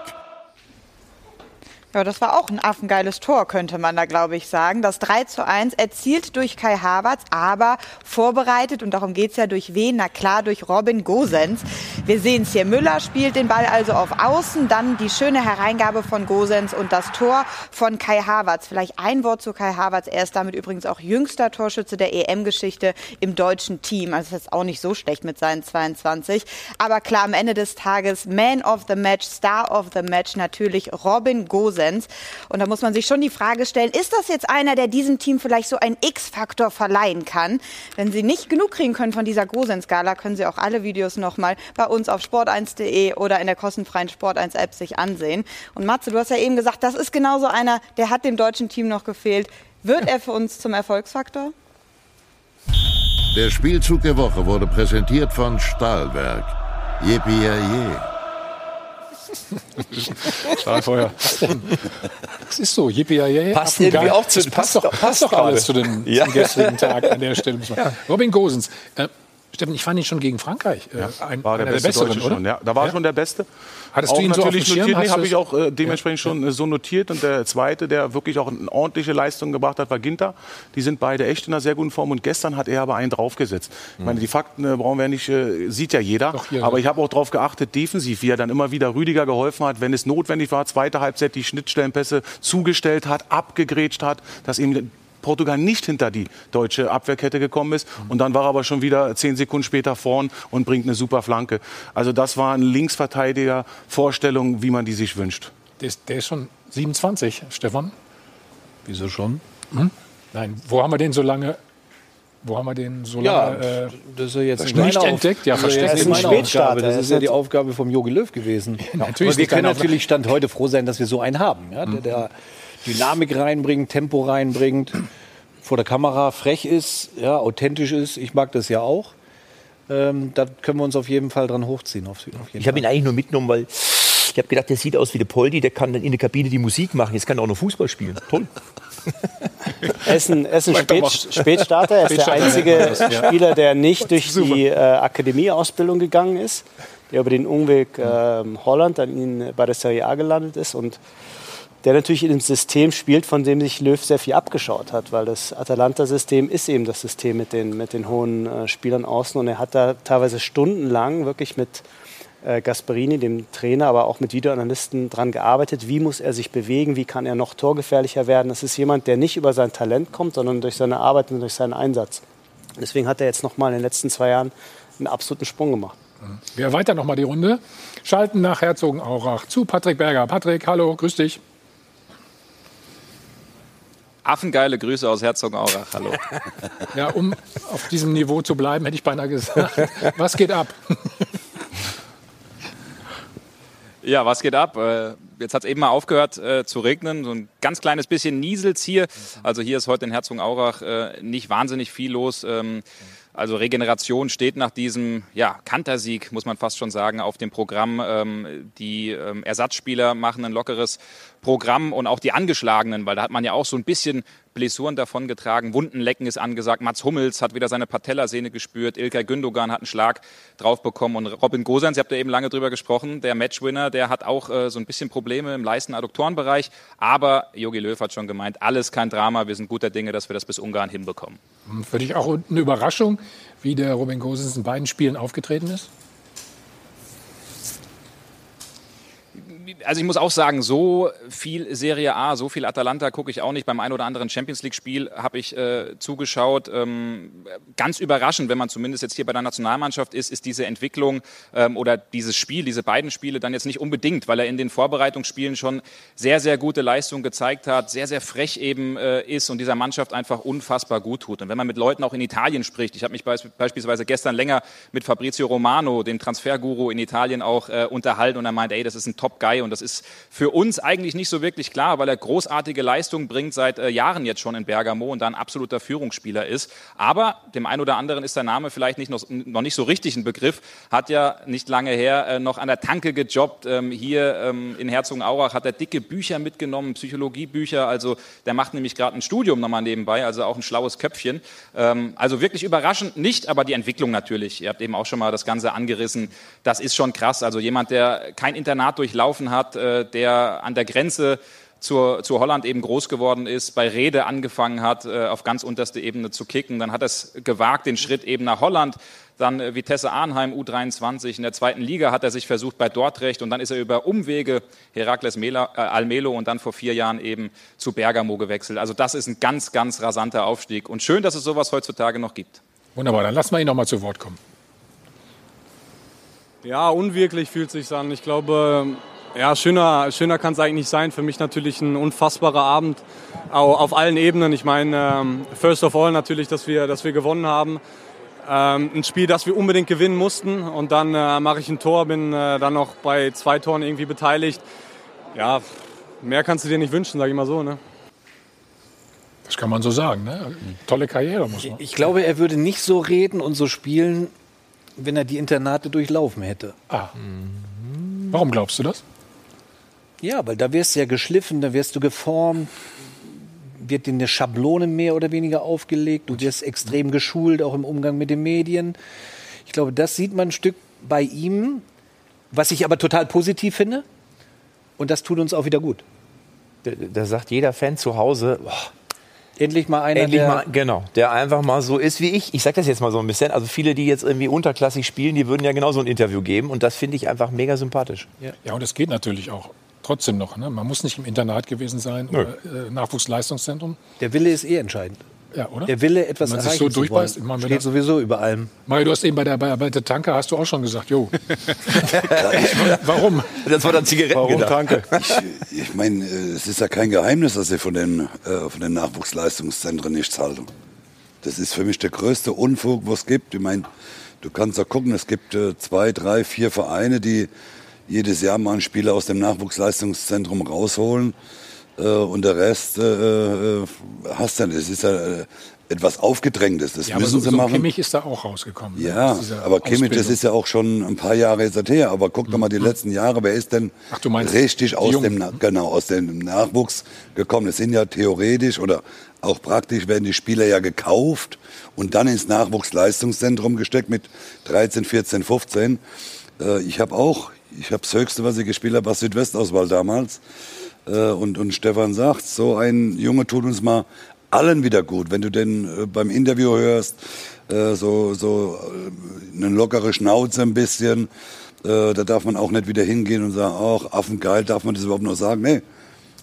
Ja, das war auch ein affengeiles Tor, könnte man da, glaube ich, sagen. Das 3 zu 1 erzielt durch Kai Havertz, aber vorbereitet, und darum geht's ja durch wen? Na klar, durch Robin Gosens. Wir sehen es hier. Müller spielt den Ball also auf Außen, dann die schöne Hereingabe von Gosens und das Tor von Kai Havertz. Vielleicht ein Wort zu Kai Havertz. Er ist damit übrigens auch jüngster Torschütze der EM-Geschichte im deutschen Team. Also ist auch nicht so schlecht mit seinen 22. Aber klar, am Ende des Tages Man of the Match, Star of the Match natürlich Robin Gosens. Präsenz. Und da muss man sich schon die Frage stellen, ist das jetzt einer, der diesem Team vielleicht so einen X-Faktor verleihen kann? Wenn Sie nicht genug kriegen können von dieser Gosens-Skala, können Sie auch alle Videos nochmal bei uns auf sport1.de oder in der kostenfreien Sport1-App sich ansehen. Und Matze, du hast ja eben gesagt, das ist genau so einer, der hat dem deutschen Team noch gefehlt. Wird er für uns zum Erfolgsfaktor? Der Spielzug der Woche wurde präsentiert von Stahlwerk. Yippie Stahlfeuer. Das ist so, yippie yay. Passt irgendwie auch zu, passt, doch, passt doch alles zu dem, ja. zum gestrigen Tag an der Stelle. Ja. Robin Gosens, äh, Steffen, ich fand ihn schon gegen Frankreich äh, ja, ein, war der, beste der Besseren, schon, ja. Da war ja? schon der Beste. Hattest auch du ihn so auf dem notiert? Nee, habe ich auch äh, dementsprechend ja. schon äh, so notiert. Und der Zweite, der wirklich auch eine ordentliche Leistung gebracht hat, war Ginter. Die sind beide echt in einer sehr guten Form. Und gestern hat er aber einen draufgesetzt. Mhm. Ich meine, die Fakten äh, brauchen wir nicht, äh, sieht ja jeder. Hier, aber ich habe auch darauf geachtet, defensiv, wie er dann immer wieder Rüdiger geholfen hat, wenn es notwendig war, zweite Halbzeit die Schnittstellenpässe zugestellt hat, abgegrätscht hat, dass ihm Portugal nicht hinter die deutsche Abwehrkette gekommen ist. Und dann war er aber schon wieder zehn Sekunden später vorn und bringt eine super Flanke. Also das war ein Linksverteidiger Vorstellung, wie man die sich wünscht. Der ist, der ist schon 27, Stefan. Wieso schon? Hm? Nein, wo haben wir den so lange wo haben wir den so lange ja, äh, das ist ja jetzt nicht entdeckt? Ja, versteckt. Das ist, meine Aufgabe. das ist ja die Aufgabe vom Jogi Löw gewesen. Ja, natürlich Aber wir können natürlich Stand heute froh sein, dass wir so einen haben. Ja, der, der Dynamik reinbringt, Tempo reinbringt, vor der Kamera frech ist, ja, authentisch ist. Ich mag das ja auch. Ähm, da können wir uns auf jeden Fall dran hochziehen. Auf, auf ich habe ihn eigentlich nur mitgenommen, weil ich habe gedacht, der sieht aus wie der Poldi, der kann dann in der Kabine die Musik machen. Jetzt kann er auch noch Fußball spielen. Toll. Essen, Essen Spät, Spätstarter. Er ist der einzige Spieler, der nicht durch die äh, Akademieausbildung gegangen ist, der über den Umweg äh, Holland dann in, bei der Serie A gelandet ist und der natürlich in einem System spielt, von dem sich Löw sehr viel abgeschaut hat, weil das Atalanta-System ist eben das System mit den, mit den hohen äh, Spielern außen und er hat da teilweise stundenlang wirklich mit äh, Gasperini, dem Trainer, aber auch mit Videoanalysten dran gearbeitet, wie muss er sich bewegen, wie kann er noch torgefährlicher werden. Das ist jemand, der nicht über sein Talent kommt, sondern durch seine Arbeit und durch seinen Einsatz. Deswegen hat er jetzt noch mal in den letzten zwei Jahren einen absoluten Sprung gemacht. Wir erweitern noch mal die Runde. Schalten nach Herzogenaurach zu Patrick Berger. Patrick, hallo, grüß dich. Affengeile Grüße aus Herzogenaurach. Hallo. Ja, um auf diesem Niveau zu bleiben, hätte ich beinahe gesagt. Was geht ab? Ja, was geht ab? Äh, Jetzt hat es eben mal aufgehört äh, zu regnen. So ein ganz kleines bisschen nieselt's hier. Also hier ist heute in Herzogenaurach äh, nicht wahnsinnig viel los. Ähm, also Regeneration steht nach diesem ja, Kantersieg, muss man fast schon sagen, auf dem Programm. Ähm, die ähm, Ersatzspieler machen ein lockeres Programm und auch die Angeschlagenen, weil da hat man ja auch so ein bisschen Blessuren davongetragen. Wundenlecken ist angesagt. Mats Hummels hat wieder seine Patellasehne gespürt. Ilkay Gündogan hat einen Schlag drauf bekommen. Und Robin Gosens, ihr habt ja eben lange drüber gesprochen, der Matchwinner, der hat auch äh, so ein bisschen Probleme im Leisten-Adduktorenbereich. Aber Jogi Löw hat schon gemeint, alles kein Drama. Wir sind guter Dinge, dass wir das bis Ungarn hinbekommen. Für dich auch eine Überraschung, wie der Robin Gosens in beiden Spielen aufgetreten ist? Also ich muss auch sagen, so viel Serie A, so viel Atalanta gucke ich auch nicht. Beim ein oder anderen Champions League-Spiel habe ich äh, zugeschaut. Ähm, ganz überraschend, wenn man zumindest jetzt hier bei der Nationalmannschaft ist, ist diese Entwicklung ähm, oder dieses Spiel, diese beiden Spiele dann jetzt nicht unbedingt, weil er in den Vorbereitungsspielen schon sehr, sehr gute Leistung gezeigt hat, sehr, sehr frech eben äh, ist und dieser Mannschaft einfach unfassbar gut tut. Und wenn man mit Leuten auch in Italien spricht, ich habe mich beisp beispielsweise gestern länger mit Fabrizio Romano, dem Transferguru in Italien auch äh, unterhalten und er meint, ey, das ist ein Top-Guy und das ist für uns eigentlich nicht so wirklich klar, weil er großartige Leistungen bringt seit äh, Jahren jetzt schon in Bergamo und da ein absoluter Führungsspieler ist. Aber dem einen oder anderen ist der Name vielleicht nicht noch, noch nicht so richtig ein Begriff. Hat ja nicht lange her äh, noch an der Tanke gejobbt. Ähm, hier ähm, in Herzogenaurach hat er dicke Bücher mitgenommen, Psychologiebücher. Also der macht nämlich gerade ein Studium nochmal nebenbei, also auch ein schlaues Köpfchen. Ähm, also wirklich überraschend nicht, aber die Entwicklung natürlich. Ihr habt eben auch schon mal das Ganze angerissen. Das ist schon krass. Also jemand, der kein Internat durchlaufen hat, äh, der an der Grenze zur, zu Holland eben groß geworden ist, bei Rede angefangen hat, äh, auf ganz unterste Ebene zu kicken. Dann hat er es gewagt, den Schritt eben nach Holland. Dann äh, Vitesse Arnheim, U23. In der zweiten Liga hat er sich versucht bei Dordrecht und dann ist er über Umwege Herakles Mela, äh, Almelo und dann vor vier Jahren eben zu Bergamo gewechselt. Also das ist ein ganz, ganz rasanter Aufstieg. Und schön, dass es sowas heutzutage noch gibt. Wunderbar, dann lassen wir ihn noch mal zu Wort kommen. Ja, unwirklich fühlt sich an. Ich glaube, ja, schöner, schöner kann es eigentlich nicht sein. Für mich natürlich ein unfassbarer Abend auf allen Ebenen. Ich meine, ähm, first of all natürlich, dass wir, dass wir gewonnen haben. Ähm, ein Spiel, das wir unbedingt gewinnen mussten. Und dann äh, mache ich ein Tor, bin äh, dann noch bei zwei Toren irgendwie beteiligt. Ja, mehr kannst du dir nicht wünschen, sage ich mal so. Ne? Das kann man so sagen. Ne? Tolle Karriere, muss man. Ich glaube, er würde nicht so reden und so spielen, wenn er die Internate durchlaufen hätte. Ah. Warum glaubst du das? Ja, weil da wirst du ja geschliffen, da wirst du geformt, wird dir eine Schablone mehr oder weniger aufgelegt, du wirst extrem geschult, auch im Umgang mit den Medien. Ich glaube, das sieht man ein Stück bei ihm, was ich aber total positiv finde. Und das tut uns auch wieder gut. Da, da sagt jeder Fan zu Hause, boah, Endlich mal einer, Endlich der mal, genau, der einfach mal so ist wie ich. Ich sage das jetzt mal so ein bisschen. Also viele, die jetzt irgendwie unterklassig spielen, die würden ja genauso ein Interview geben. Und das finde ich einfach mega sympathisch. Ja. ja, und es geht natürlich auch trotzdem noch. Ne? Man muss nicht im Internat gewesen sein oder äh, Nachwuchsleistungszentrum. Der Wille ist eh entscheidend. Ja, oder? Der Wille, etwas Wenn man sich erreichen so durchbeißt, zu immer wollen, steht sowieso über allem. Mario, du hast eben bei der, bei, bei der Tanke hast du auch schon gesagt, jo. Warum? Das war dann Zigaretten Warum gedacht. Tanke? Ich, ich meine, äh, es ist ja kein Geheimnis, dass ich von den, äh, von den Nachwuchsleistungszentren nichts halte. Das ist für mich der größte Unfug, was es gibt. Ich meine, du kannst ja gucken, es gibt äh, zwei, drei, vier Vereine, die jedes Jahr mal einen Spieler aus dem Nachwuchsleistungszentrum rausholen. Äh, und der Rest äh, äh, hast dann, es ist ja äh, etwas Aufgedrängtes. Das Ja, aber müssen so, sie so machen. Kimmich ist da auch rausgekommen. ne, Ja, aber Kimmich, das Ausbildung. ist ja auch schon ein paar Jahre jetzt her. Aber guck doch mal die letzten Jahre, wer ist denn Ach, richtig aus Jungen. dem, Na- genau, aus dem Nachwuchs gekommen? Es sind ja theoretisch oder auch praktisch werden die Spieler ja gekauft und dann ins Nachwuchsleistungszentrum gesteckt mit 13, 14, 15. Äh, ich habe auch, ich habe das Höchste, was ich gespielt habe, war Südwestauswahl damals. Äh, und, und Stefan sagt, so ein Junge tut uns mal allen wieder gut. Wenn du den äh, beim Interview hörst, äh, so, so äh, eine lockere Schnauze ein bisschen, äh, da darf man auch nicht wieder hingehen und sagen, ach, Affengeil, darf man das überhaupt noch sagen? Nee,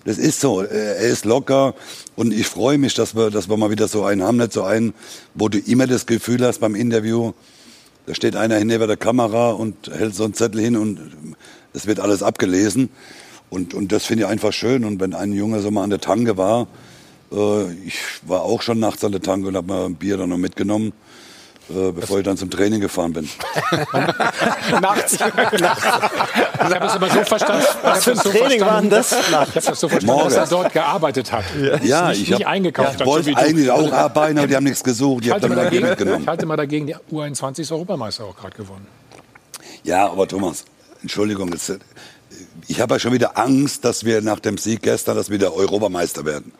Das ist so. Er ist locker und ich freue mich, dass wir, dass wir mal wieder so einen haben, nicht so einen, wo du immer das Gefühl hast beim Interview, da steht einer hinter der Kamera und hält so einen Zettel hin und es wird alles abgelesen. Und, und das finde ich einfach schön. Und wenn ein Junge so mal an der Tanke war, äh, ich war auch schon nachts an der Tanke und habe mal ein Bier dann noch mitgenommen äh, bevor ich dann zum Training gefahren bin. Nachts. Ich habe es aber so verstanden. Was für ein so Training war denn das? Ich habe das so verstanden, Morgens. dass er dort gearbeitet hat. Ja, nicht, ich nicht hab- eingekauft Ich so wollte du. eigentlich auch arbeiten, aber die haben nichts gesucht. Ich Ich habe halte, dann dagegen, mitgenommen. ich halte mal dagegen, die U21 ist Europameister auch gerade gewonnen. Ja, aber Thomas, Entschuldigung, das, ich habe ja schon wieder Angst, dass wir nach dem Sieg gestern, dass wir wieder Europameister werden.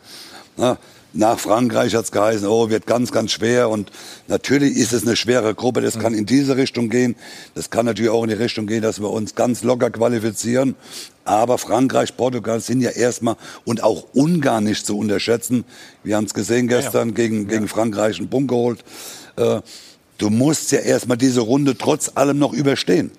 Na, nach Frankreich hat es geheißen, oh, wird ganz, ganz schwer. Und natürlich ist es eine schwere Gruppe. Das kann in diese Richtung gehen. Das kann natürlich auch in die Richtung gehen, dass wir uns ganz locker qualifizieren. Aber Frankreich, Portugal sind ja erstmal und auch Ungarn nicht zu unterschätzen. Wir haben es gesehen gestern gegen, gegen Frankreich einen Punkt geholt. Äh, du musst ja erstmal diese Runde trotz allem noch überstehen.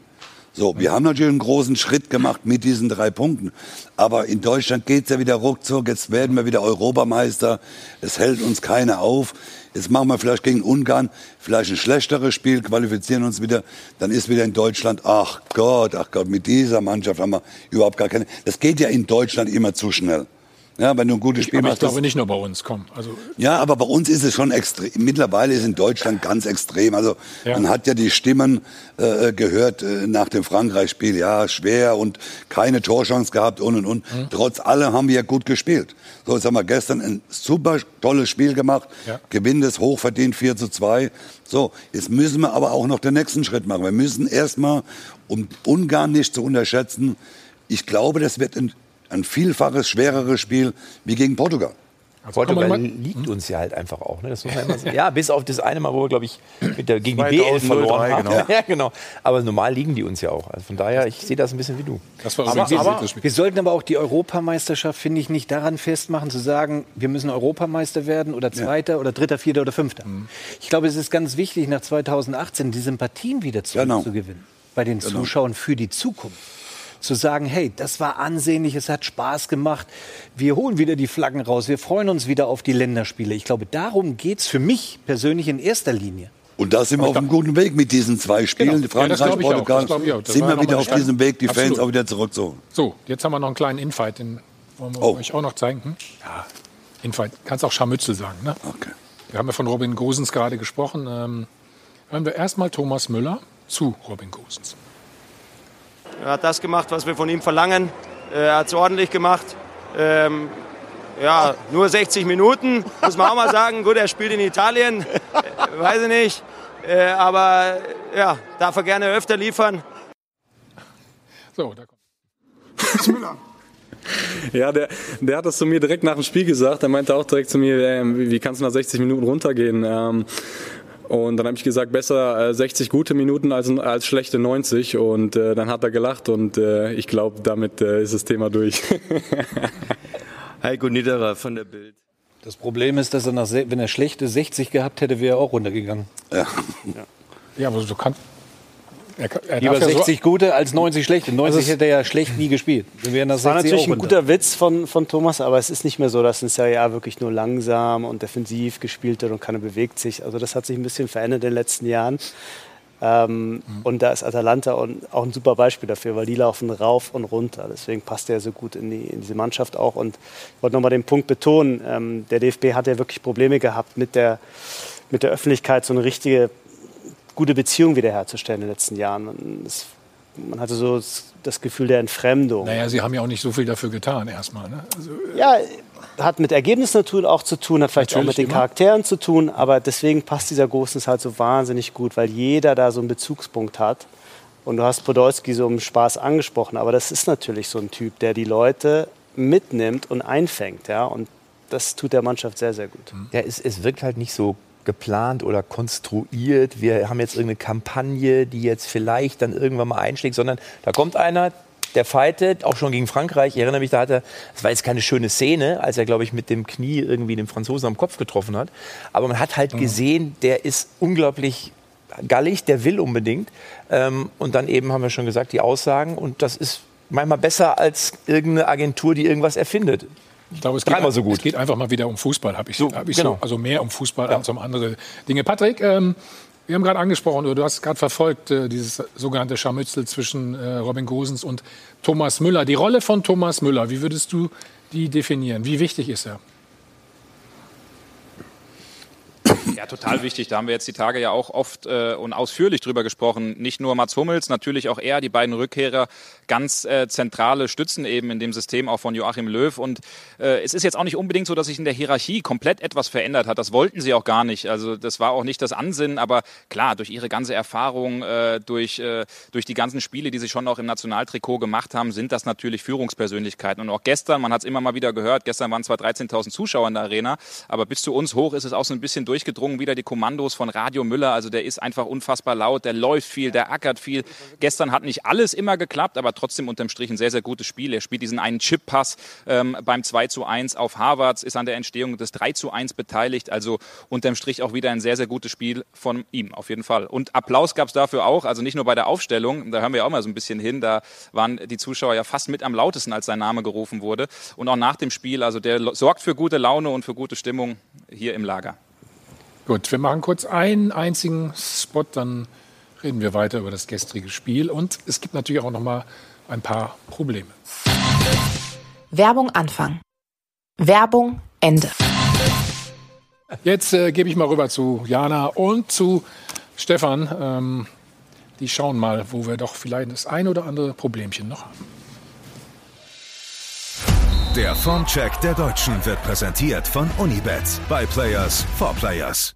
So, wir haben natürlich einen großen Schritt gemacht mit diesen drei Punkten. Aber in Deutschland geht's ja wieder ruckzuck. Jetzt werden wir wieder Europameister. Es hält uns keiner auf. Jetzt machen wir vielleicht gegen Ungarn vielleicht ein schlechteres Spiel, qualifizieren uns wieder. Dann ist wieder in Deutschland, ach Gott, ach Gott, mit dieser Mannschaft haben wir überhaupt gar keine. Das geht ja in Deutschland immer zu schnell. Ja, wenn du ein gutes Spiel Aber ich machst. das- glaube nicht nur bei uns. Komm, also ja, aber bei uns ist es schon extrem. Mittlerweile ist in Deutschland ganz extrem. Also Ja. man hat ja die Stimmen äh, gehört äh, nach dem Frankreich-Spiel. Ja, schwer und keine Torchance gehabt und und und. Mhm. Trotz allem haben wir ja gut gespielt. So, jetzt haben wir gestern ein super tolles Spiel gemacht. Ja. Gewinnen es hochverdient 4 zu 2. So, jetzt müssen wir aber auch noch den nächsten Schritt machen. Wir müssen erstmal, um Ungarn nicht zu unterschätzen, ich glaube, das wird ein, ein vielfaches schwereres Spiel wie gegen Portugal. Portugal man mal- liegt uns ja halt einfach auch. Ne? Das muss man immer sagen. Ja, bis auf das eine Mal, wo wir, glaube ich, mit der, gegen die 2003, B11 verloren haben. genau. Ja, genau. Aber normal liegen die uns ja auch. Also von daher, ich sehe das ein bisschen wie du. das war Aber, aber wir sollten aber auch die Europameisterschaft, finde ich, nicht daran festmachen, zu sagen, wir müssen Europameister werden oder Zweiter oder Dritter, Vierter oder Fünfter. Mhm. Ich glaube, es ist ganz wichtig, nach 2018 die Sympathien wieder Genau. zurückzugewinnen bei den Zuschauern für die Zukunft. Zu sagen, hey, das war ansehnlich, es hat Spaß gemacht, wir holen wieder die Flaggen raus, wir freuen uns wieder auf die Länderspiele. Ich glaube, darum geht es für mich persönlich in erster Linie. Und da sind wir auf einem guten Weg mit diesen zwei Spielen. Genau. Ja, das Frankreich, auch. Portugal. Sind wir wieder auf eine diesem Weg, die Fans Absolut. auch wieder zurückzuholen. So, jetzt haben wir noch einen kleinen Infight, den wollen wir Oh. euch auch noch zeigen. Hm? Ja, Infight. Kannst auch Scharmützel sagen. Ne? Okay. Wir haben ja von Robin Gosens gerade gesprochen. Ähm, hören wir erstmal Thomas Müller zu Robin Gosens. Er hat das gemacht, was wir von ihm verlangen. Äh, Er hat es ordentlich gemacht. Ähm, ja, nur 60 Minuten, muss man auch mal sagen. Gut, er spielt in Italien, äh, weiß ich nicht. Äh, aber ja, darf er gerne öfter liefern. So, da kommt. Ja, der, der hat das zu mir direkt nach dem Spiel gesagt. Er meinte auch direkt zu mir, ähm, wie, wie kannst du nach 60 Minuten runtergehen? Ähm, und dann habe ich gesagt, besser äh, 60 gute Minuten als, als schlechte 90. Und äh, dann hat er gelacht und äh, ich glaube, damit äh, ist das Thema durch. Heiko Niederer von der Bild. Das Problem ist, dass er, nach, wenn er schlechte 60 gehabt hätte, wäre er auch runtergegangen. Ja. Ja, aber so kann. Er, er Lieber darf ja 60 gute als 90 schlechte. 90 Also hätte er ja schlecht nie gespielt. Das war 60 natürlich auch ein runter. guter Witz von, von Thomas, aber es ist nicht mehr so, dass in Serie A wirklich nur langsam und defensiv gespielt wird und keiner bewegt sich. Also das hat sich ein bisschen verändert in den letzten Jahren. Ähm, Und da ist Atalanta und auch ein super Beispiel dafür, weil die laufen rauf und runter. Deswegen passt er so gut in, die, in diese Mannschaft auch. Und ich wollte nochmal den Punkt betonen, ähm, der DFB hat ja wirklich Probleme gehabt, mit der, mit der Öffentlichkeit so eine richtige gute Beziehung wiederherzustellen in den letzten Jahren. Man, es, man hatte so das- Gefühl der Entfremdung. Naja, sie haben ja auch nicht so viel dafür getan, erstmal. Ne? Also, Ja, hat mit Ergebnissen natürlich auch zu tun, hat vielleicht auch mit den immer. Charakteren zu tun, aber deswegen passt dieser Großens halt so wahnsinnig gut, weil jeder da so einen Bezugspunkt hat. Und du hast Podolski so im Spaß angesprochen, aber das ist natürlich so ein Typ, der die Leute mitnimmt und einfängt, ja, und das tut der Mannschaft sehr, sehr gut. Ja, es, es wirkt halt nicht so geplant oder konstruiert. Wir haben jetzt irgendeine Kampagne, die jetzt vielleicht dann irgendwann mal einschlägt, sondern da kommt einer, der fightet, auch schon gegen Frankreich. Ich erinnere mich, da hat er, das war jetzt keine schöne Szene, als er, glaube ich, mit dem Knie irgendwie den Franzosen am Kopf getroffen hat. Aber man hat halt gesehen, der ist unglaublich gallig, der will unbedingt. Ähm, und dann eben haben wir schon gesagt, die Aussagen. Und das ist manchmal besser als irgendeine Agentur, die irgendwas erfindet. Ich glaube, es geht, so gut. es geht einfach mal wieder um Fußball, habe ich, So, hab ich genau. so, also mehr um Fußball als um andere Dinge. Patrick, ähm, wir haben gerade angesprochen, oder du hast gerade verfolgt, äh, dieses sogenannte Scharmützel zwischen äh, Robin Gosens und Thomas Müller. Die Rolle von Thomas Müller, wie würdest du die definieren? Wie wichtig ist er? Ja, total wichtig. Da haben wir jetzt die Tage ja auch oft äh, und ausführlich drüber gesprochen. Nicht nur Mats Hummels, natürlich auch er, die beiden Rückkehrer, ganz äh, zentrale Stützen eben in dem System auch von Joachim Löw. Und äh, es ist jetzt auch nicht unbedingt so, dass sich in der Hierarchie komplett etwas verändert hat. Das wollten sie auch gar nicht. Also das war auch nicht das Ansinnen. Aber klar, durch ihre ganze Erfahrung, äh, durch, äh, durch die ganzen Spiele, die sie schon auch im Nationaltrikot gemacht haben, sind das natürlich Führungspersönlichkeiten. Und auch gestern, man hat es immer mal wieder gehört, gestern waren zwar 13.000 Zuschauer in der Arena, aber bis zu uns hoch ist es auch so ein bisschen durchgedrungen, wieder die Kommandos von Radio Müller. Also der ist einfach unfassbar laut, der läuft viel, der ackert viel. Gestern hat nicht alles immer geklappt, aber trotzdem unterm Strich ein sehr, sehr gutes Spiel. Er spielt diesen einen Chip-Pass ähm, beim 2 zu 1 auf Harvards, ist an der Entstehung des 3 zu 1 beteiligt. Also unterm Strich auch wieder ein sehr, sehr gutes Spiel von ihm, auf jeden Fall. Und Applaus gab es dafür auch, also nicht nur bei der Aufstellung, da hören wir auch mal so ein bisschen hin, da waren die Zuschauer ja fast mit am lautesten, als sein Name gerufen wurde. Und auch nach dem Spiel, also der sorgt für gute Laune und für gute Stimmung hier im Lager. Gut, wir machen kurz einen einzigen Spot, dann reden wir weiter über das gestrige Spiel. Und es gibt natürlich auch noch mal ein paar Probleme. Werbung Anfang. Werbung Ende. Jetzt äh, gebe ich mal rüber zu Jana und zu Stefan. Ähm, die schauen mal, wo wir doch vielleicht das ein oder andere Problemchen noch haben. Der Formcheck der Deutschen wird präsentiert von Unibet. By Players for Players.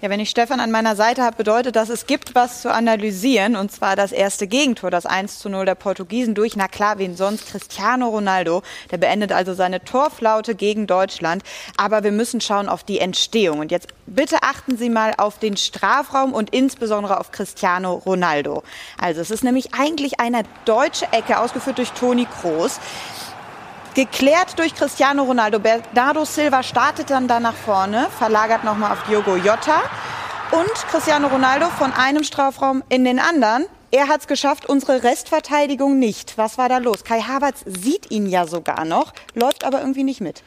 Ja, wenn ich Stefan an meiner Seite habe, bedeutet das, es gibt was zu analysieren. Und zwar das erste Gegentor, das 1 zu 0 der Portugiesen durch, na klar, wen sonst, Cristiano Ronaldo. Der beendet also seine Torflaute gegen Deutschland. Aber wir müssen schauen auf die Entstehung. Und jetzt bitte achten Sie mal auf den Strafraum und insbesondere auf Cristiano Ronaldo. Also es ist nämlich eigentlich eine deutsche Ecke, ausgeführt durch Toni Kroos. Geklärt durch Cristiano Ronaldo. Bernardo Silva startet dann da nach vorne, verlagert nochmal auf Diogo Jota. Und Cristiano Ronaldo von einem Strafraum in den anderen. Er hat es geschafft, unsere Restverteidigung nicht. Was war da los? Kai Havertz sieht ihn ja sogar noch, läuft aber irgendwie nicht mit.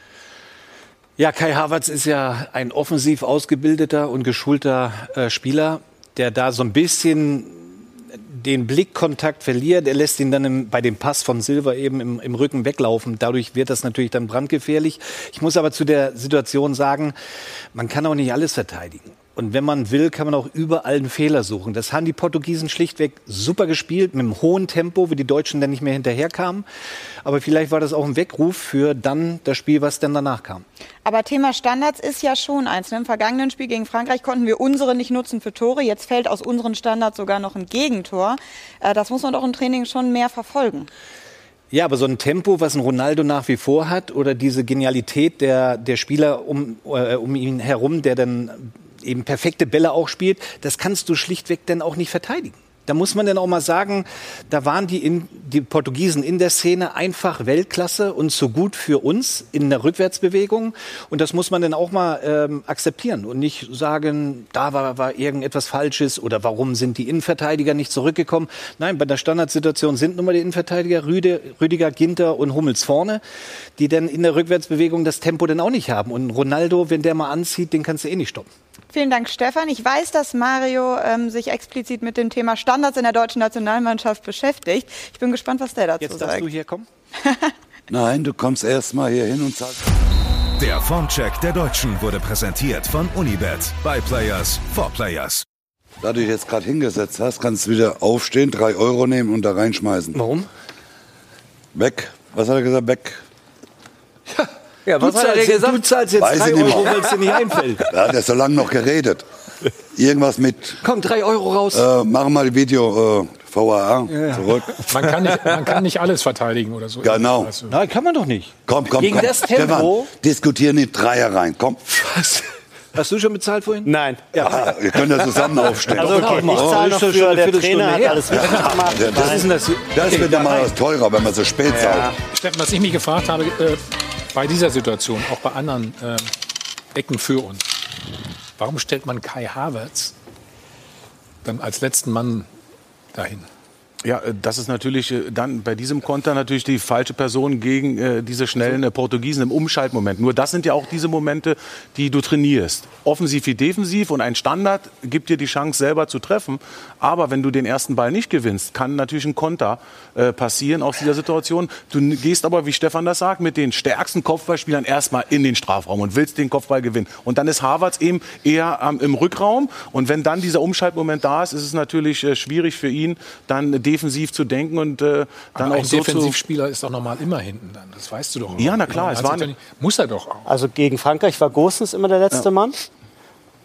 Ja, Kai Havertz ist ja ein offensiv ausgebildeter und geschulter äh, Spieler, der da so ein bisschen den Blickkontakt verliert. Er lässt ihn dann im, bei dem Pass von Silva eben im, im Rücken weglaufen. Dadurch wird das natürlich dann brandgefährlich. Ich muss aber zu der Situation sagen, man kann auch nicht alles verteidigen. Und wenn man will, kann man auch überall einen Fehler suchen. Das haben die Portugiesen schlichtweg super gespielt, mit einem hohen Tempo, wie die Deutschen dann nicht mehr hinterherkamen. Aber vielleicht war das auch ein Weckruf für dann das Spiel, was dann danach kam. Aber Thema Standards ist ja schon eins. ne? Im vergangenen Spiel gegen Frankreich konnten wir unsere nicht nutzen für Tore. Jetzt fällt aus unseren Standards sogar noch ein Gegentor. Äh, Das muss man doch im Training schon mehr verfolgen. Ja, aber so ein Tempo, was ein Ronaldo nach wie vor hat, oder diese Genialität der, der Spieler um, äh, um ihn herum, der dann eben perfekte Bälle auch spielt, das kannst du schlichtweg dann auch nicht verteidigen. Da muss man dann auch mal sagen, da waren die, in, die Portugiesen in der Szene einfach Weltklasse und so gut für uns in der Rückwärtsbewegung. Und das muss man dann auch mal ähm, akzeptieren und nicht sagen, da war, war irgendetwas Falsches oder warum sind die Innenverteidiger nicht zurückgekommen. Nein, bei der Standardsituation sind nun mal die Innenverteidiger Rüde, Rüdiger, Ginter und Hummels vorne, die dann in der Rückwärtsbewegung das Tempo dann auch nicht haben. Und Ronaldo, wenn der mal anzieht, den kannst du eh nicht stoppen. Vielen Dank, Stefan. Ich weiß, dass Mario ähm, sich explizit mit dem Thema Standards in der deutschen Nationalmannschaft beschäftigt. Ich bin gespannt, was der dazu Jetzt sagt. darfst du hier kommen. Nein, du kommst erst mal hier hin und sagst. Der Formcheck der Deutschen wurde präsentiert von Unibet. By Players for Players. Da du dich jetzt gerade hingesetzt hast, kannst du wieder aufstehen, drei Euro nehmen und da reinschmeißen. Warum? Weg. Was hat er gesagt? Weg. Ja, Du zahlst, du zahlst jetzt Weiß drei ich nicht Euro, weil es dir nicht einfällt. Da hat er so lange noch geredet. Irgendwas mit. Komm, drei Euro raus. Äh, machen wir die Video äh, VAA Ja. zurück. Man kann, nicht, man kann nicht alles verteidigen oder so. Genau. Also, Nein, kann man doch nicht. Komm, komm, Gegen komm. das Tempo? Stefan, diskutieren die Dreier rein. Komm. Hast du schon bezahlt vorhin? Nein. Ah, ihr könnt ja zusammen aufstehen. Also okay, ich zahle noch für, der Trainer hat her. alles richtig gemacht. Ja, das, ist, das, Okay, wird ja mal was teurer, wenn man so spät zahlt. Steffen, was ich mich gefragt habe, äh, bei dieser Situation, auch bei anderen äh, Ecken für uns, warum stellt man Kai Havertz dann als letzten Mann dahin? Ja, äh, das ist natürlich äh, dann bei diesem Konter natürlich die falsche Person gegen äh, diese schnellen äh, Portugiesen im Umschaltmoment. Nur das sind ja auch diese Momente, die du trainierst. Offensiv wie defensiv und ein Standard gibt dir die Chance selber zu treffen. Aber wenn du den ersten Ball nicht gewinnst, kann natürlich ein Konter äh, passieren aus dieser Situation. Du gehst aber, wie Stefan das sagt, mit den stärksten Kopfballspielern erstmal in den Strafraum und willst den Kopfball gewinnen. Und dann ist Harvards eben eher ähm, im Rückraum. Und wenn dann dieser Umschaltmoment da ist, ist es natürlich äh, schwierig für ihn, dann defensiv zu denken und äh, dann Aber auch ein so Defensivspieler ist doch normal immer hinten dann. Das weißt du doch. Ja, na klar, es Also war dann- muss er doch auch. Also gegen Frankreich war Gosens immer der letzte Ja. Mann.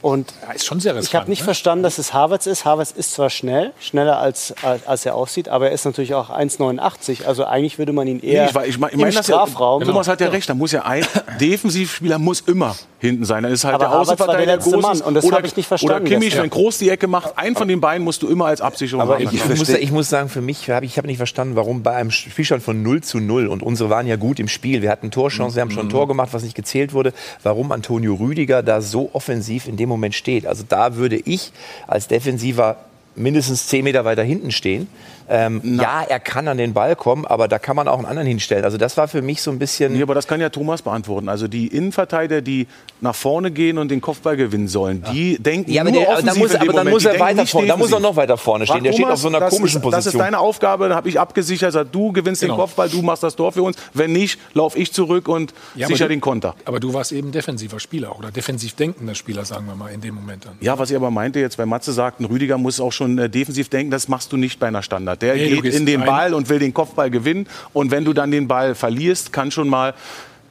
Und ist schon sehr ich riskant, habe nicht ne? verstanden, dass es Havertz ist. Havertz ist zwar schnell, schneller als, als, als er aussieht, aber er ist natürlich auch 1,89. Also eigentlich würde man ihn eher Nee, ich, weiß- ich, mein- ich im meine das ja, Strafraum. Thomas hat ja recht, da muss ja ein Defensivspieler muss immer hinten sein. Dann ist halt Aber der war der Außenverteidiger letzte Gosens Mann und das oder, hab ich nicht verstanden Oder Kimmich, wenn Groß die Ecke macht, einen von den beiden musst du immer als Absicherung Aber haben. ich, ich, muss, ich muss sagen, für mich, hab, ich habe nicht verstanden, warum bei einem Spielstand von 0 zu 0 und unsere waren ja gut im Spiel, wir hatten Torchancen, wir haben schon ein Tor gemacht, was nicht gezählt wurde, warum Antonio Rüdiger da so offensiv in dem Moment steht. Also da würde ich als Defensiver mindestens 10 Meter weiter hinten stehen. Ähm, ja, er kann an den Ball kommen, aber da kann man auch einen anderen hinstellen. Also das war für mich so ein bisschen... Nee, aber das kann ja Thomas beantworten. Also die Innenverteidiger, die nach vorne gehen und den Kopfball gewinnen sollen, die denken Ja, aber nur der- aber offensiv dann muss er- in dem aber dann muss er weiter vorne- dann muss er noch weiter vorne stehen. Frag Der steht Thomas, auf so einer das komischen ist, Das ist Position. deine Aufgabe, da habe ich abgesichert. Sag, du gewinnst Genau. den Kopfball, du machst das Tor für uns. Wenn nicht, lauf ich zurück und Ja, aber sicher du- den Konter. Aber du warst eben defensiver Spieler oder defensiv denkender Spieler, sagen wir mal, in dem Moment dann. Ja, was ich aber meinte jetzt, weil Matze sagt, ein Rüdiger muss auch schon äh, defensiv denken, das machst du nicht bei einer Standard. Der Nee, geht in den. Ball und will den Kopfball gewinnen. Und wenn du dann den Ball verlierst, kann schon mal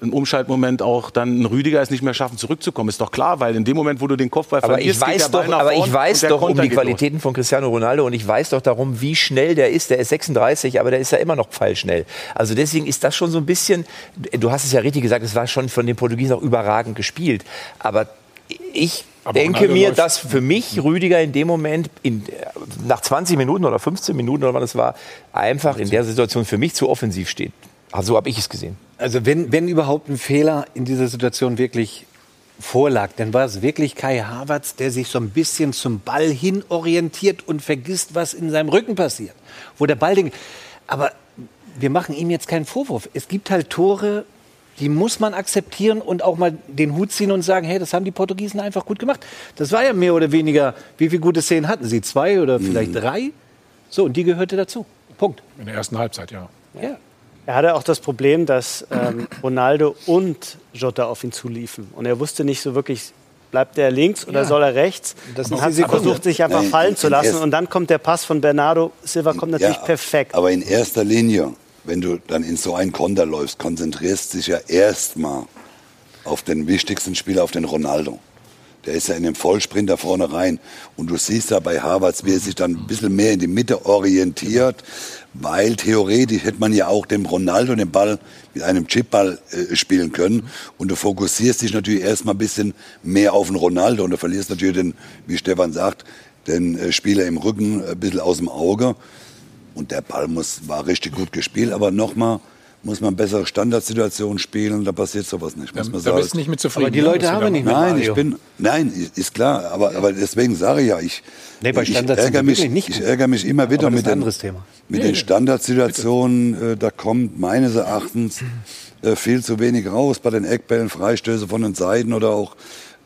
ein Umschaltmoment auch dann ein Rüdiger es nicht mehr schaffen, zurückzukommen. Ist doch klar, weil in dem Moment, wo du den Kopfball Aber verlierst, ich weiß geht der Ball doch, nach aber ich weiß doch um die geht los. Qualitäten von Cristiano Ronaldo und ich weiß doch darum, wie schnell der ist. Der ist 36, aber der ist ja immer noch pfeilschnell. Also deswegen ist das schon so ein bisschen, du hast es ja richtig gesagt, es war schon von den Portugiesen auch überragend gespielt. Aber ich Aber denke mir, läuft- dass für mich Rüdiger in dem Moment, in, nach 20 Minuten oder 15 Minuten oder wann es war, einfach in der Situation für mich zu offensiv steht. Also so habe ich es gesehen. Also wenn, wenn überhaupt ein Fehler in dieser Situation wirklich vorlag, dann war es wirklich Kai Havertz, der sich so ein bisschen zum Ball hin orientiert und vergisst, was in seinem Rücken passiert. Wo der Ball den, aber wir machen ihm jetzt keinen Vorwurf. Es gibt halt Tore, die muss man akzeptieren und auch mal den Hut ziehen und sagen, hey, das haben die Portugiesen einfach gut gemacht. Das war ja mehr oder weniger, wie viele gute Szenen hatten sie? Zwei oder vielleicht drei? So, und die gehörte dazu. Punkt. In der ersten Halbzeit, ja. Ja. Er hatte auch das Problem, dass ähm, Ronaldo und Jota auf ihn zuliefen. Und er wusste nicht so wirklich, bleibt er links oder Ja. soll er rechts? Das und hat versucht, sich einfach Nein, fallen in- zu in lassen. erst- Und dann kommt der Pass von Bernardo Silva, kommt natürlich Ja, perfekt. Aber in erster Linie, wenn du dann in so einen Konter läufst, konzentrierst dich ja erstmal auf den wichtigsten Spieler, auf den Ronaldo. Der ist ja in dem Vollsprint da vorne rein. Und du siehst da bei Havertz, wie er sich dann ein bisschen mehr in die Mitte orientiert, weil theoretisch hätte man ja auch dem Ronaldo den Ball mit einem Chipball äh, spielen können. Und du fokussierst dich natürlich erstmal ein bisschen mehr auf den Ronaldo und du verlierst natürlich den, wie Stefan sagt, den äh, Spieler im Rücken ein bisschen aus dem Auge. Und der Ball muss, war richtig gut gespielt, aber nochmal muss man bessere Standardsituationen spielen, da passiert sowas nicht. Muss Da- man da sagen. bist du nicht mit zufrieden, Aber die ne? Leute haben da wir nicht mit Nein, Mario. ich bin, nein, ist klar, aber, aber deswegen sage ich ja, ich, Nee, bei ich, ärgere mich, ich ärgere mich immer wieder mit den, mit Nee, den. Standardsituationen, äh, da kommt meines Erachtens äh, viel zu wenig raus bei den Eckbällen, Freistöße von den Seiten oder auch äh,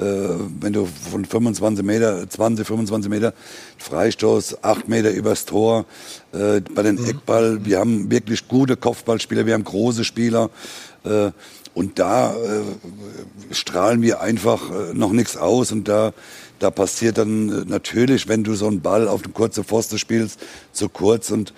wenn du von 25 Meter, 20, 25 Meter Freistoß, 8 Meter übers Tor, äh, bei den Eckball, wir haben wirklich gute Kopfballspieler, wir haben große Spieler äh, und da äh, strahlen wir einfach äh, noch nichts aus und da da passiert dann äh, natürlich, wenn du so einen Ball auf eine kurze Pfoste spielst, zu kurz und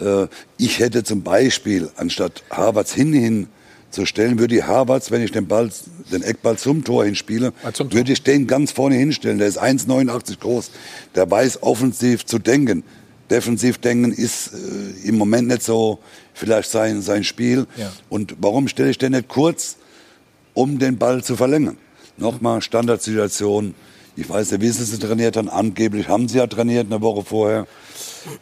äh, ich hätte zum Beispiel anstatt Harvards hin zu stellen, würde ich Harvards, wenn ich den Ball, den Eckball zum Tor hinspiele, würde ich den ganz vorne hinstellen. Der ist 1,89 groß. Der weiß offensiv zu denken. Defensiv denken ist äh, im Moment nicht so vielleicht sein, sein Spiel. Ja. Und warum stelle ich den nicht kurz, um den Ball zu verlängern? Nochmal Standardsituation. Ich weiß nicht, wie sie sie trainiert haben. Angeblich haben sie ja trainiert eine Woche vorher.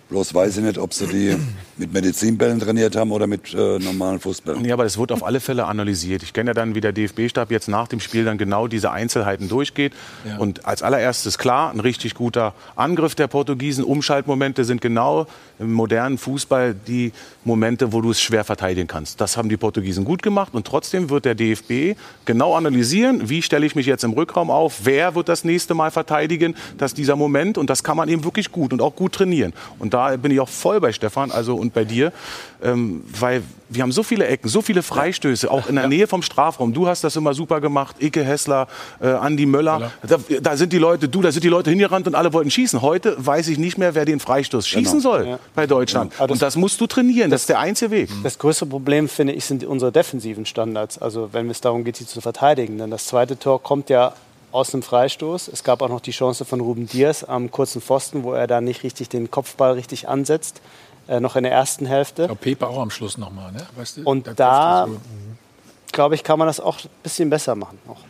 Bloß weiß ich nicht, ob sie die mit Medizinbällen trainiert haben oder mit äh, normalen Fußbällen. Nee, aber es wird auf alle Fälle analysiert. Ich kenne ja dann, wie der DFB-Stab jetzt nach dem Spiel dann genau diese Einzelheiten durchgeht. Ja. Und als allererstes klar, ein richtig guter Angriff der Portugiesen. Umschaltmomente sind genau im modernen Fußball die Momente, wo du es schwer verteidigen kannst. Das haben die Portugiesen gut gemacht. Und trotzdem wird der DFB genau analysieren, wie stelle ich mich jetzt im Rückraum auf, wer wird das nächste Mal verteidigen, dass dieser Moment, und das kann man eben wirklich gut und auch gut trainieren. Und da bin ich auch voll bei Stefan also und bei dir, ähm, weil wir haben so viele Ecken, so viele Freistöße, auch in der Nähe vom Strafraum. Du hast das immer super gemacht, Icke Hessler, äh, Andi Möller. Da, da sind die Leute, du, da sind die Leute hingerannt und alle wollten schießen. Heute weiß ich nicht mehr, wer den Freistoß schießen Genau. soll Ja. bei Deutschland. Und das musst du trainieren. Das ist der einzige Weg. Das größte Problem, finde ich, sind unsere defensiven Standards. Also wenn es darum geht, sie zu verteidigen. Denn das zweite Tor kommt ja aus einem Freistoß. Es gab auch noch die Chance von Ruben Diaz am kurzen Pfosten, wo er da nicht richtig den Kopfball richtig ansetzt. Äh, noch in der ersten Hälfte. Ich glaube, Pepe auch am Schluss nochmal, ne? Weißt du? Und da, köpft glaube ich, kann man das auch ein bisschen besser machen. Noch.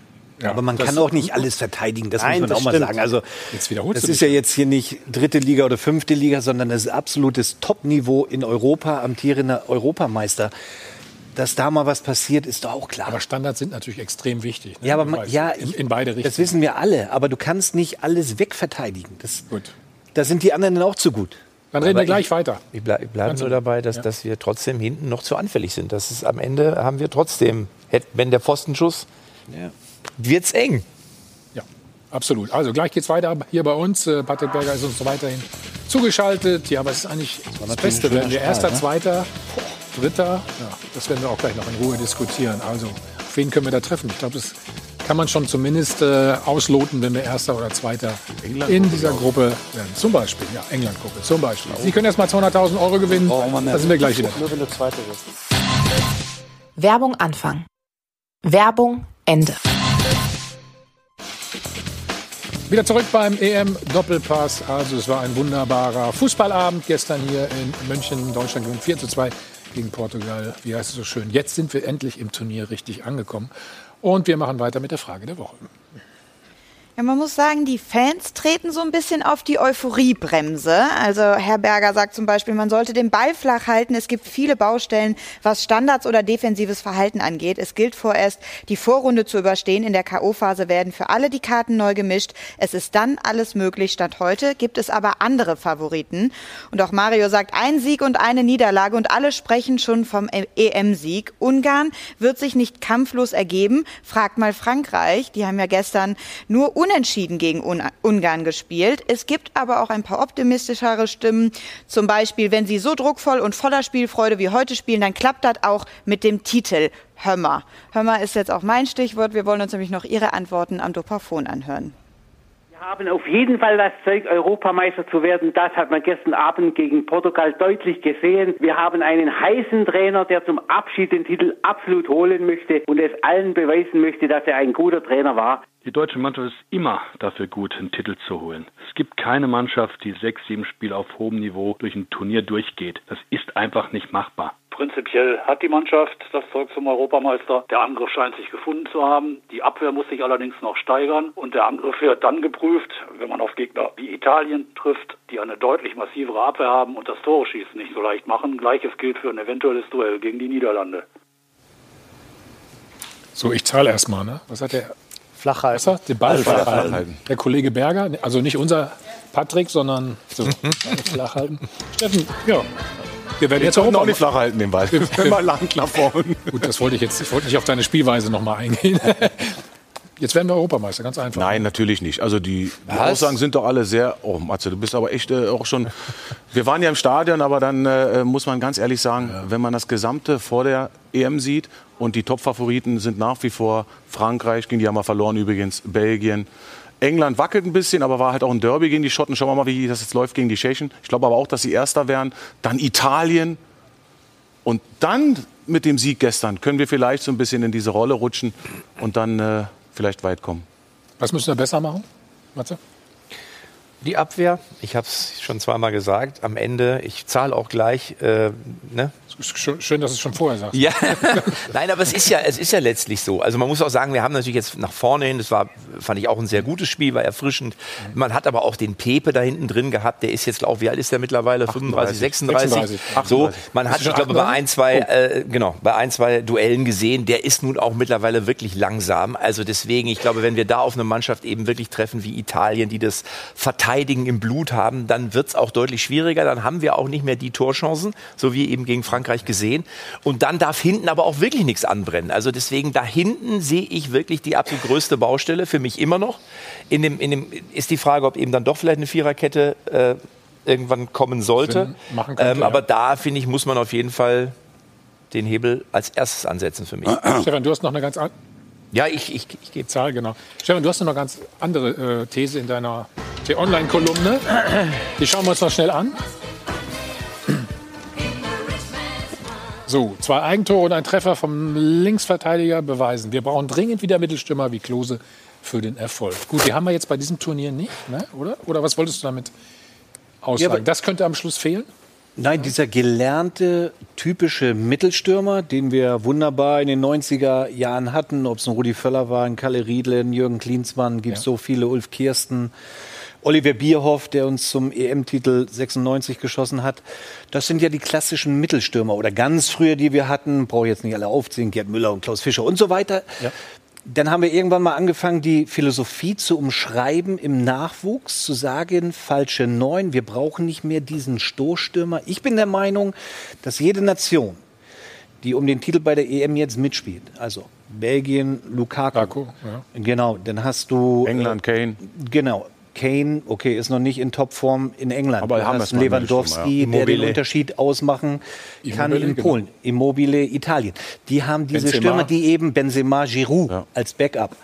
Ja, aber man kann auch nicht alles verteidigen, das Nein, muss man das auch mal stimmt. sagen. Also Jetzt wiederholst das du ist ja jetzt hier nicht dritte Liga oder fünfte Liga, sondern das ist absolutes Top-Niveau in Europa, amtierender Europameister. Dass da mal was passiert, ist doch auch klar. Aber Standards sind natürlich extrem wichtig. Ne? ja, aber man, ja, in, in beide Richtungen. Das wissen wir alle, aber du kannst nicht alles wegverteidigen. Das, Gut. Da sind die anderen dann auch zu gut. Dann reden Aber wir gleich ich- weiter. Ich, ble ich bleibe nur dabei, dass, Ja. dass wir trotzdem hinten noch zu anfällig sind. Das ist, am Ende haben wir trotzdem, wenn der Pfostenschuss, wird's eng. Ja, absolut. Also gleich geht's weiter hier bei uns. Äh, Patrick Berger ist uns weiterhin zugeschaltet. Ja, was ist eigentlich das, natürlich Beste? Werden wir erster, ne? zweiter, dritter? Ja, das werden wir auch gleich noch in Ruhe diskutieren. Also, auf wen können wir da treffen? Ich glaube, das kann man schon zumindest äh, ausloten, wenn wir erster oder zweiter in dieser Gruppe werden. Zum Beispiel, ja, England-Gruppe, zum Beispiel. Sie können erst mal 200.000 Euro gewinnen. Da sind wir gleich wieder. Nur wenn du Zweiter wirst. Werbung Anfang. Werbung Ende. Wieder zurück beim EM-Doppelpass. Also es war ein wunderbarer Fußballabend gestern hier in München. Deutschland gewinnt 4 zu 2 gegen Portugal. Wie heißt es so schön? Jetzt sind wir endlich im Turnier richtig angekommen. Und wir machen weiter mit der Frage der Woche. Ja, man muss sagen, die Fans treten so ein bisschen auf die Euphoriebremse. Also Herr Berger sagt zum Beispiel, man sollte den Ball flach halten. Es gibt viele Baustellen, was Standards oder defensives Verhalten angeht. Es gilt vorerst, die Vorrunde zu überstehen. In der K.O.-Phase werden für alle die Karten neu gemischt. Es ist dann alles möglich. Stand heute gibt es aber andere Favoriten. Und auch Mario sagt, ein Sieg und eine Niederlage und alle sprechen schon vom EM-Sieg. Ungarn wird sich nicht kampflos ergeben. Fragt mal Frankreich. Die haben ja gestern nur unentschieden gegen Un Ungarn gespielt. Es gibt aber auch ein paar optimistischere Stimmen. Zum Beispiel, wenn sie so druckvoll und voller Spielfreude wie heute spielen, dann klappt das auch mit dem Titel Hömmer. Hömmer ist jetzt auch mein Stichwort. Wir wollen uns nämlich noch Ihre Antworten am Dopafon anhören. Wir haben auf jeden Fall das Zeug, Europameister zu werden. Das hat man gestern Abend gegen Portugal deutlich gesehen. Wir haben einen heißen Trainer, der zum Abschied den Titel absolut holen möchte und es allen beweisen möchte, dass er ein guter Trainer war. Die deutsche Mannschaft ist immer dafür gut, einen Titel zu holen. Es gibt keine Mannschaft, die sechs, sieben Spiele auf hohem Niveau durch ein Turnier durchgeht. Das ist einfach nicht machbar. Prinzipiell hat die Mannschaft das Zeug zum Europameister. Der Angriff scheint sich gefunden zu haben. Die Abwehr muss sich allerdings noch steigern. Und der Angriff wird dann geprüft, wenn man auf Gegner wie Italien trifft, die eine deutlich massivere Abwehr haben und das Tore schießen nicht so leicht machen. Gleiches gilt für ein eventuelles Duell gegen die Niederlande. So, ich zahle erstmal. Ne? Was hat der? Flach halten. Was hat den Ball flach halten. halten. Der Kollege Berger, also nicht unser Patrick, sondern so, flach halten. Steffen, ja. Wir werden jetzt Jetzt auch Europa- nicht flach halten, den Ball. Wir- wir- Immer lang nach vorne. Gut, das wollte ich jetzt. Ich wollte nicht auf deine Spielweise nochmal eingehen. Jetzt werden wir Europameister, ganz einfach. Nein, natürlich nicht. Also die, die? Aussagen sind doch alle sehr. Oh, Matze, du bist aber echt äh, auch schon. Wir waren ja im Stadion, aber dann äh, muss man ganz ehrlich sagen, wenn man das Gesamte vor der EM sieht und die Top-Favoriten sind nach wie vor Frankreich, gegen die haben wir verloren übrigens, Belgien. England wackelt ein bisschen, aber war halt auch ein Derby gegen die Schotten. Schauen wir mal, wie das jetzt läuft gegen die Tschechen. Ich glaube aber auch, dass sie Erster werden. Dann Italien. Und dann mit dem Sieg gestern können wir vielleicht so ein bisschen in diese Rolle rutschen und dann äh, vielleicht weit kommen. Was müssen wir besser machen, Matze? Die Abwehr, ich habe es schon zweimal gesagt, am Ende, ich zahle auch gleich, äh, ne? Schön, dass du es schon vorher sagst. Ja, nein, aber es ist ja, es ist ja letztlich so. Also man muss auch sagen, wir haben natürlich jetzt nach vorne hin, das war, fand ich auch ein sehr gutes Spiel, war erfrischend. Man hat aber auch den Pepe da hinten drin gehabt, der ist jetzt, glaube wie alt ist der mittlerweile? 35, 36? 36. So, man hat, ich glaube, bei ein, zwei, äh, genau, bei ein, zwei Duellen gesehen, der ist nun auch mittlerweile wirklich langsam. Also deswegen, ich glaube, wenn wir da auf eine Mannschaft eben wirklich treffen wie Italien, die das Verteidigen im Blut haben, dann wird es auch deutlich schwieriger. Dann haben wir auch nicht mehr die Torchancen, so wie eben gegen Frankreich gesehen. Und dann darf hinten aber auch wirklich nichts anbrennen. Also deswegen, da hinten sehe ich wirklich die absolut größte Baustelle für mich immer noch. In dem, in dem ist die Frage, ob eben dann doch vielleicht eine Viererkette äh, irgendwann kommen sollte. machen könnte, ähm, ja. aber da, finde ich, muss man auf jeden Fall den Hebel als erstes ansetzen für mich. Stefan, du hast noch eine ganz andere Ja, ich, ich, ich gebe Zahl, genau. Stefan, du hast noch eine ganz andere äh, These in deiner T-Online-Kolumne. Die schauen wir uns noch schnell an. So, zwei Eigentore und ein Treffer vom Linksverteidiger beweisen. Wir brauchen dringend wieder Mittelstürmer wie Klose für den Erfolg. Gut, die haben wir jetzt bei diesem Turnier nicht, ne? oder? Oder was wolltest du damit aussagen? aber- das könnte am Schluss fehlen? Nein, dieser gelernte, typische Mittelstürmer, den wir wunderbar in den 90er Jahren hatten, ob es ein Rudi Völler war, ein Kalle Riedle, ein Jürgen Klinsmann, gibt so viele, Ulf Kirsten, Oliver Bierhoff, der uns zum EM-Titel 96 geschossen hat. Das sind ja die klassischen Mittelstürmer oder ganz früher, die wir hatten, brauche ich jetzt nicht alle aufzählen, Gerd Müller und Klaus Fischer und so weiter. Dann haben wir irgendwann mal angefangen, die Philosophie zu umschreiben im Nachwuchs, zu sagen, falsche Neun, wir brauchen nicht mehr diesen Stoßstürmer. Ich bin der Meinung, dass jede Nation, die um den Titel bei der EM jetzt mitspielt, also Belgien, Lukaku, genau, dann hast du England, Kane. Genau. Kane, okay, ist noch nicht in Topform in England. Aber Du haben hast Lewandowski, ja. der den. Unterschied ausmachen kann Immobile, in genau. Polen. Immobile, Italien. Die haben diese Benzema. Stürmer, die eben Benzema, Giroud als Backup.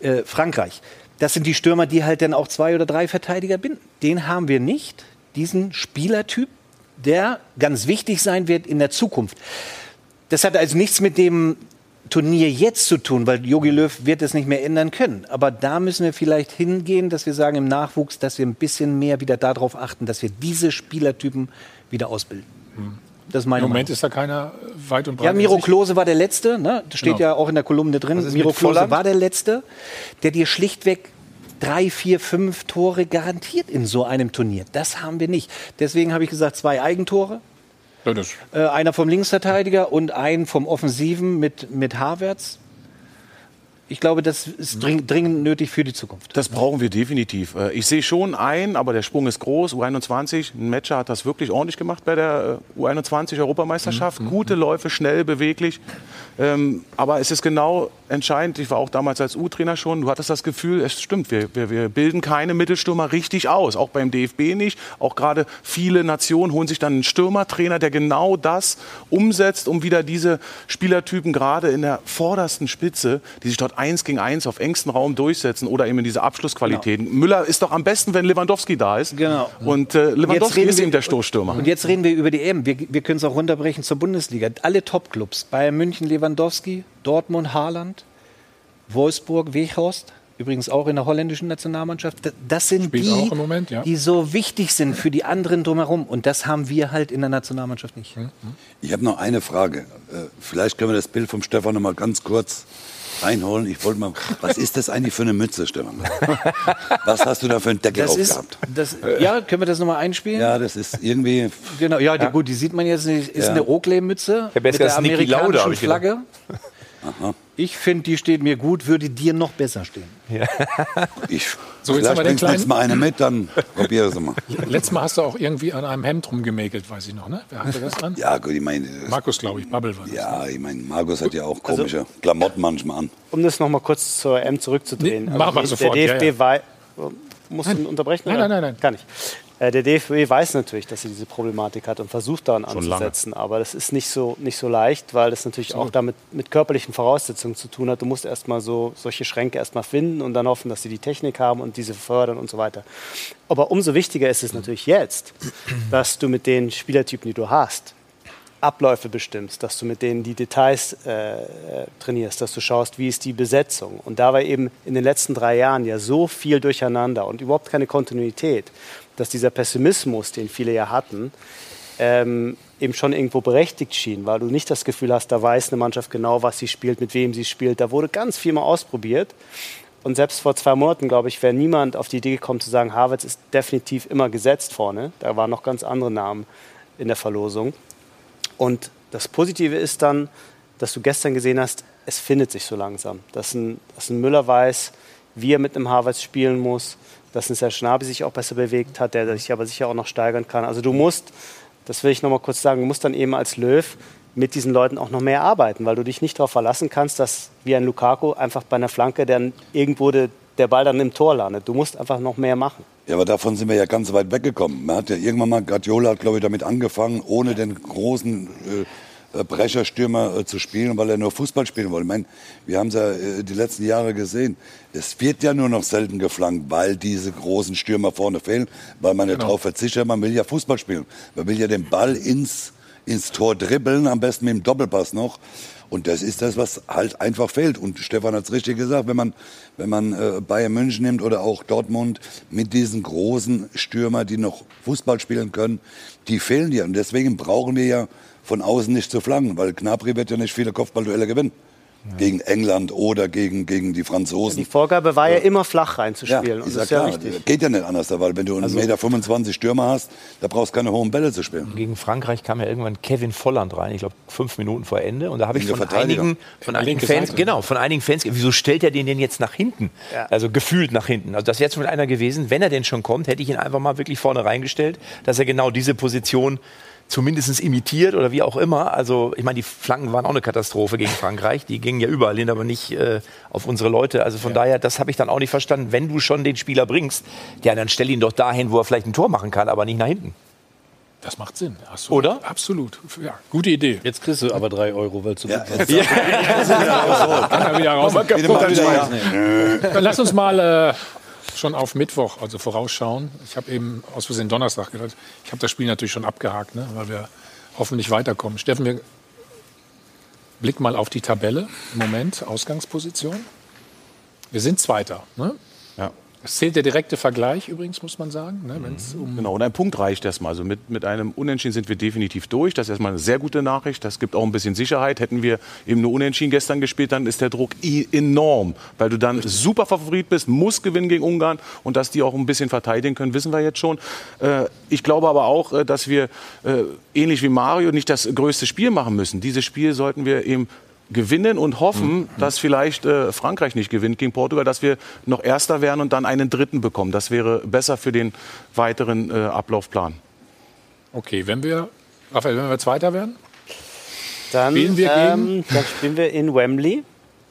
Äh, Frankreich. Das sind die Stürmer, die halt dann auch zwei oder drei Verteidiger binden. Den haben wir nicht. Diesen Spielertyp, der ganz wichtig sein wird in der Zukunft. Das hat also nichts mit dem Turnier jetzt zu tun, weil Jogi Löw wird es nicht mehr ändern können. Aber da müssen wir vielleicht hingehen, dass wir sagen im Nachwuchs, dass wir ein bisschen mehr wieder darauf achten, dass wir diese Spielertypen wieder ausbilden. Das ist meine Im Moment Meinung. ist da keiner weit und breit. Ja, Miro. Klose war der Letzte, ne? das steht Genau. ja auch in der Kolumne drin. Miro Klose war der Letzte, der dir schlichtweg drei, vier, fünf Tore garantiert in so einem Turnier. Das haben wir nicht. Deswegen habe ich gesagt, zwei Eigentore. Äh, einer vom Linksverteidiger und ein vom Offensiven mit, mit Havertz. Ich glaube, das ist dring, dringend nötig für die Zukunft. Das brauchen wir definitiv. Äh, Ich sehe schon ein, aber der Sprung ist groß. U21, ein Matcher hat das wirklich ordentlich gemacht bei der äh, U21-Europameisterschaft. Gute Läufe, schnell, beweglich. Ähm, aber es ist genau entscheidend, ich war auch damals als U-Trainer schon, du hattest das Gefühl, es stimmt, wir, wir, wir bilden keine Mittelstürmer richtig aus. Auch beim DFB nicht. Auch gerade viele Nationen holen sich dann einen Stürmertrainer, der genau das umsetzt, um wieder diese Spielertypen gerade in der vordersten Spitze, die sich dort eins gegen eins auf engstem Raum durchsetzen oder eben diese Abschlussqualitäten. Müller ist doch am besten, wenn Lewandowski da ist. Genau. Und äh, Lewandowski ist wir- eben der Stoßstürmer. Und jetzt reden wir über die EM. Wir, wir können es auch runterbrechen zur Bundesliga. Alle Topclubs, Bayern München, Lewandowski, Dortmund, Haaland, Wolfsburg, Weghorst, übrigens auch in der holländischen Nationalmannschaft. Da- Das sind Spielt die, auch im Moment, ja. die so wichtig sind für die anderen drumherum. Und das haben wir halt in der Nationalmannschaft nicht. Ich habe noch eine Frage. Äh, Vielleicht können wir das Bild vom Stefan noch mal ganz kurz reinholen. Ich wollte mal, was ist das eigentlich für eine Mütze, Stefan? Was hast du da für einen Deckel Das ist, aufgehabt? das, ja, können wir das nochmal einspielen? Ja, das ist irgendwie. Genau, ja, Die, gut, die sieht man jetzt nicht. Ist Ja. eine Oakley-Mütze mit der Lauda, amerikanischen hab ich gedacht. Flagge. Ich finde, die steht mir gut, würde dir noch besser stehen. Ich, So, jetzt vielleicht bringst du kleinen- jetzt mal eine mit, dann probiere es mal. Letztes Mal hast du auch irgendwie an einem Hemd rumgemäkelt, weiß ich noch, ne? Wer hatte das dran? Ja, gut, ich meine. Markus, glaube ich, Bubble war das. Ja, ich meine, Markus hat ja auch komische Klamotten manchmal an. Um das noch mal kurz zur EM zurückzudrehen. Nee, machen wir die- sofort, Der ja, DFB ja. wei- Muss ich unterbrechen? Nein, nein, nein, nein. Gar nicht. Äh, Der DFB weiß natürlich, dass sie diese Problematik hat und versucht daran Schon lange. anzusetzen. Aber das ist nicht so, nicht so leicht, weil das natürlich auch damit mit körperlichen Voraussetzungen zu tun hat. Du musst erstmal so solche Schränke erstmal finden und dann hoffen, dass sie die Technik haben und diese fördern und so weiter. Aber umso wichtiger ist es natürlich jetzt, dass du mit den Spielertypen, die du hast, Abläufe bestimmst, dass du mit denen die Details äh, äh, trainierst, dass du schaust, wie ist die Besetzung. Und da war eben in den letzten drei Jahren ja so viel durcheinander und überhaupt keine Kontinuität, dass dieser Pessimismus, den viele ja hatten, ähm, eben schon irgendwo berechtigt schien, weil du nicht das Gefühl hast, da weiß eine Mannschaft genau, was sie spielt, mit wem sie spielt. Da wurde ganz viel mal ausprobiert. Und selbst vor zwei Monaten, glaube ich, wäre niemand auf die Idee gekommen zu sagen, Havertz ist definitiv immer gesetzt vorne. Da waren noch ganz andere Namen in der Verlosung. Und das Positive ist dann, dass du gestern gesehen hast, es findet sich so langsam. Dass ein, dass ein Müller weiß, wie er mit einem Havertz spielen muss, dass ein Serge sich auch besser bewegt hat, der sich aber sicher auch noch steigern kann. Also du musst das will ich noch mal kurz sagen, du musst dann eben als Löw mit diesen Leuten auch noch mehr arbeiten, weil du dich nicht darauf verlassen kannst, dass wie ein Lukaku einfach bei einer Flanke dann irgendwo de, der Ball dann im Tor landet. Du musst einfach noch mehr machen. Ja, aber davon sind wir ja ganz weit weggekommen. Man hat ja irgendwann mal, Guardiola hat glaube ich damit angefangen, ohne den großen äh, Brecherstürmer äh, zu spielen, weil er nur Fußball spielen wollte. Ich meine, wir haben es ja äh, die letzten Jahre gesehen. Es wird ja nur noch selten geflankt, weil diese großen Stürmer vorne fehlen, weil man ja genau. darauf verzichtet, man will ja Fußball spielen. Man will ja den Ball ins, ins Tor dribbeln, am besten mit dem Doppelpass noch. Und das ist das, was halt einfach fehlt. Und Stefan hat es richtig gesagt, wenn man, wenn man äh, Bayern München nimmt oder auch Dortmund mit diesen großen Stürmer, die noch Fußball spielen können, die fehlen dir. Und deswegen brauchen wir ja von außen nicht zu flanken, weil Gnabry wird ja nicht viele Kopfballduelle gewinnen. Ja. Gegen England oder gegen, gegen die Franzosen. Die Vorgabe war ja, ja immer flach reinzuspielen. Ja, ist ja, klar. Ja Geht ja nicht anders, weil wenn du einen also, Meter 25 Stürmer hast, da brauchst du keine hohen Bälle zu spielen. Gegen Frankreich kam ja irgendwann Kevin Volland rein, ich glaube fünf Minuten vor Ende. Und da habe ich von einigen, von einigen Fans, Seite. genau, von einigen Fans, wieso stellt er den denn jetzt nach hinten? Also gefühlt nach hinten. Also das wäre jetzt mit einer gewesen, wenn er denn schon kommt, hätte ich ihn einfach mal wirklich vorne reingestellt, dass er genau diese Position zumindest imitiert oder wie auch immer. Also ich meine, die Flanken waren auch eine Katastrophe gegen Frankreich. Die gingen ja überall hin, aber nicht äh, auf unsere Leute. Also von ja. daher, das habe ich dann auch nicht verstanden. Wenn du schon den Spieler bringst, ja, dann stell ihn doch dahin, wo er vielleicht ein Tor machen kann, aber nicht nach hinten. Das macht Sinn. So, Oder? Absolut. Ja, gute Idee. Jetzt kriegst du aber drei Euro, weil du ja, gut ja. ja. Kann er wieder raus. Dann lass uns mal äh, schon auf Mittwoch, also vorausschauen. Ich habe eben aus Versehen Donnerstag gedacht. Ich habe das Spiel natürlich schon abgehakt, ne, weil wir hoffentlich weiterkommen. Steffen, wir blicken mal auf die Tabelle im Moment, Ausgangsposition. Wir sind Zweiter. Ne? Es zählt der direkte Vergleich übrigens, muss man sagen. Ne, um genau, und ein Punkt reicht erstmal. Also mit, mit einem Unentschieden sind wir definitiv durch. Das ist erstmal eine sehr gute Nachricht. Das gibt auch ein bisschen Sicherheit. Hätten wir eben nur Unentschieden gestern gespielt, dann ist der Druck enorm. Weil du dann super Favorit bist, musst gewinnen gegen Ungarn und dass die auch ein bisschen verteidigen können, wissen wir jetzt schon. Äh, ich glaube aber auch, äh, dass wir äh, ähnlich wie Mario nicht das größte Spiel machen müssen. Dieses Spiel sollten wir eben gewinnen und hoffen, mhm. dass vielleicht äh, Frankreich nicht gewinnt gegen Portugal, dass wir noch Erster werden und dann einen Dritten bekommen. Das wäre besser für den weiteren äh, Ablaufplan. Okay, wenn wir, Raphael, wenn wir Zweiter werden? Dann spielen wir, ähm, dann spielen wir in Wembley,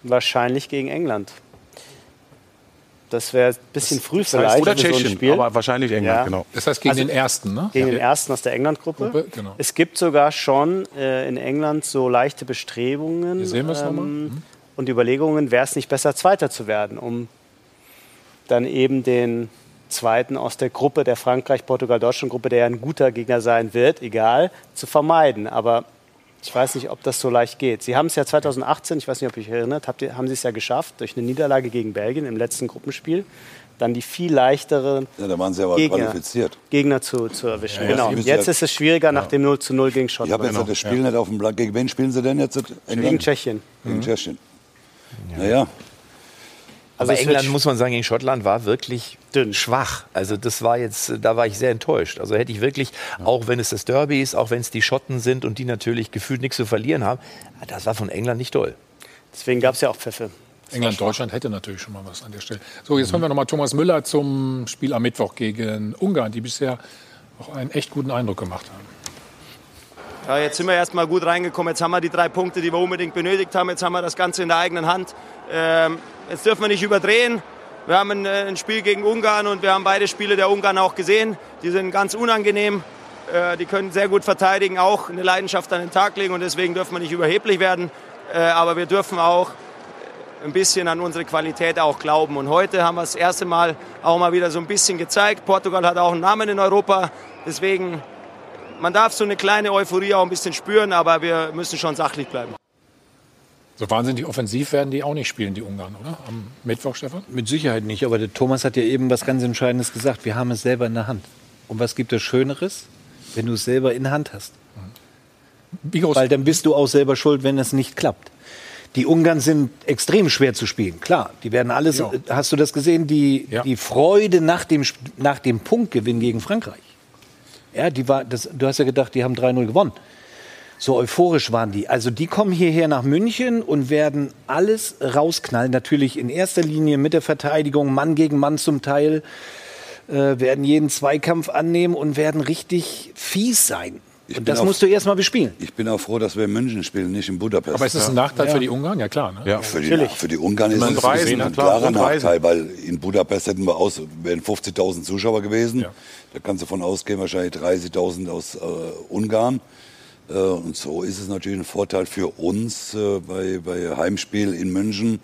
wahrscheinlich gegen England. Das wäre ein bisschen das, früh das vielleicht. Oder Tschechien, so aber wahrscheinlich England, ja. genau. Das heißt gegen also, den Ersten, ne? Gegen ja. den Ersten aus der England-Gruppe. Genau. Es gibt sogar schon äh, in England so leichte Bestrebungen Hier sehen ähm, nochmal. Mhm. und Überlegungen, wäre es nicht besser, Zweiter zu werden, um dann eben den Zweiten aus der Gruppe, der Frankreich-Portugal-Deutschland-Gruppe, der ja ein guter Gegner sein wird, egal, zu vermeiden. Aber ich weiß nicht, ob das so leicht geht. Sie haben es ja 2018, ich weiß nicht, ob ihr euch erinnert, habt ihr, haben Sie es ja geschafft, durch eine Niederlage gegen Belgien im letzten Gruppenspiel, dann die viel leichteren ja, da waren sie aber Gegner, qualifiziert. Gegner zu, zu erwischen. Ja, genau. Jetzt ist es schwieriger nach dem 0 zu 0 gegen Schottland. Ich habe jetzt genau. das Spiel nicht auf dem Blatt. Gegen wen spielen Sie denn jetzt? Gegen Tschechien. Gegen mhm. Tschechien. Naja. Also Aber England, muss man sagen, gegen Schottland war wirklich dünn, schwach. Also das war jetzt, da war ich sehr enttäuscht. Also hätte ich wirklich, auch wenn es das Derby ist, auch wenn es die Schotten sind und die natürlich gefühlt nichts zu verlieren haben, das war von England nicht toll. Deswegen gab es ja auch Pfeffe. England, Deutschland hätte natürlich schon mal was an der Stelle. So, jetzt mhm. hören wir nochmal Thomas Müller zum Spiel am Mittwoch gegen Ungarn, die bisher auch einen echt guten Eindruck gemacht haben. Ja, jetzt sind wir erstmal gut reingekommen. Jetzt haben wir die drei Punkte, die wir unbedingt benötigt haben. Jetzt haben wir das Ganze in der eigenen Hand. Ähm, jetzt dürfen wir nicht überdrehen. Wir haben ein, äh, ein, Spiel gegen Ungarn und wir haben beide Spiele der Ungarn auch gesehen. Die sind ganz unangenehm. Äh, die können sehr gut verteidigen, auch eine Leidenschaft an den Tag legen und deswegen dürfen wir nicht überheblich werden. Äh, aber wir dürfen auch ein bisschen an unsere Qualität auch glauben. Und heute haben wir das erste Mal auch mal wieder so ein bisschen gezeigt. Portugal hat auch einen Namen in Europa. Deswegen man darf so eine kleine Euphorie auch ein bisschen spüren, aber wir müssen schon sachlich bleiben. So wahnsinnig offensiv werden die auch nicht spielen, die Ungarn, oder? Am Mittwoch, Stefan? Mit Sicherheit nicht, aber der Thomas hat ja eben was ganz Entscheidendes gesagt. Wir haben es selber in der Hand. Und was gibt es Schöneres, wenn du es selber in der Hand hast? Weil dann bist du auch selber schuld, wenn es nicht klappt. Die Ungarn sind extrem schwer zu spielen, klar. Die werden alles, Ja. hast du das gesehen, die, die Freude nach dem, nach dem Punktgewinn gegen Frankreich. Ja, die war, das, du hast ja gedacht, die haben 3-0 gewonnen. So euphorisch waren die. Also die kommen hierher nach München und werden alles rausknallen. Natürlich in erster Linie mit der Verteidigung, Mann gegen Mann zum Teil. Äh, werden jeden Zweikampf annehmen und werden richtig fies sein. und bin das auch- musst du erstmal bespielen. Ich bin auch froh, dass wir in München spielen, nicht in Budapest. Aber ist das ein Nachteil für die Ungarn? Ja, klar. Ne? Ja, für, die, für die Ungarn ist Und es ein klar, klarer und. Nachteil, weil in Budapest hätten wir aus, wären 50.000 Zuschauer gewesen. Da kannst du davon ausgehen, wahrscheinlich 30.000 aus äh, Ungarn. Äh, und so ist es natürlich ein Vorteil für uns äh, bei, bei Heimspiel in München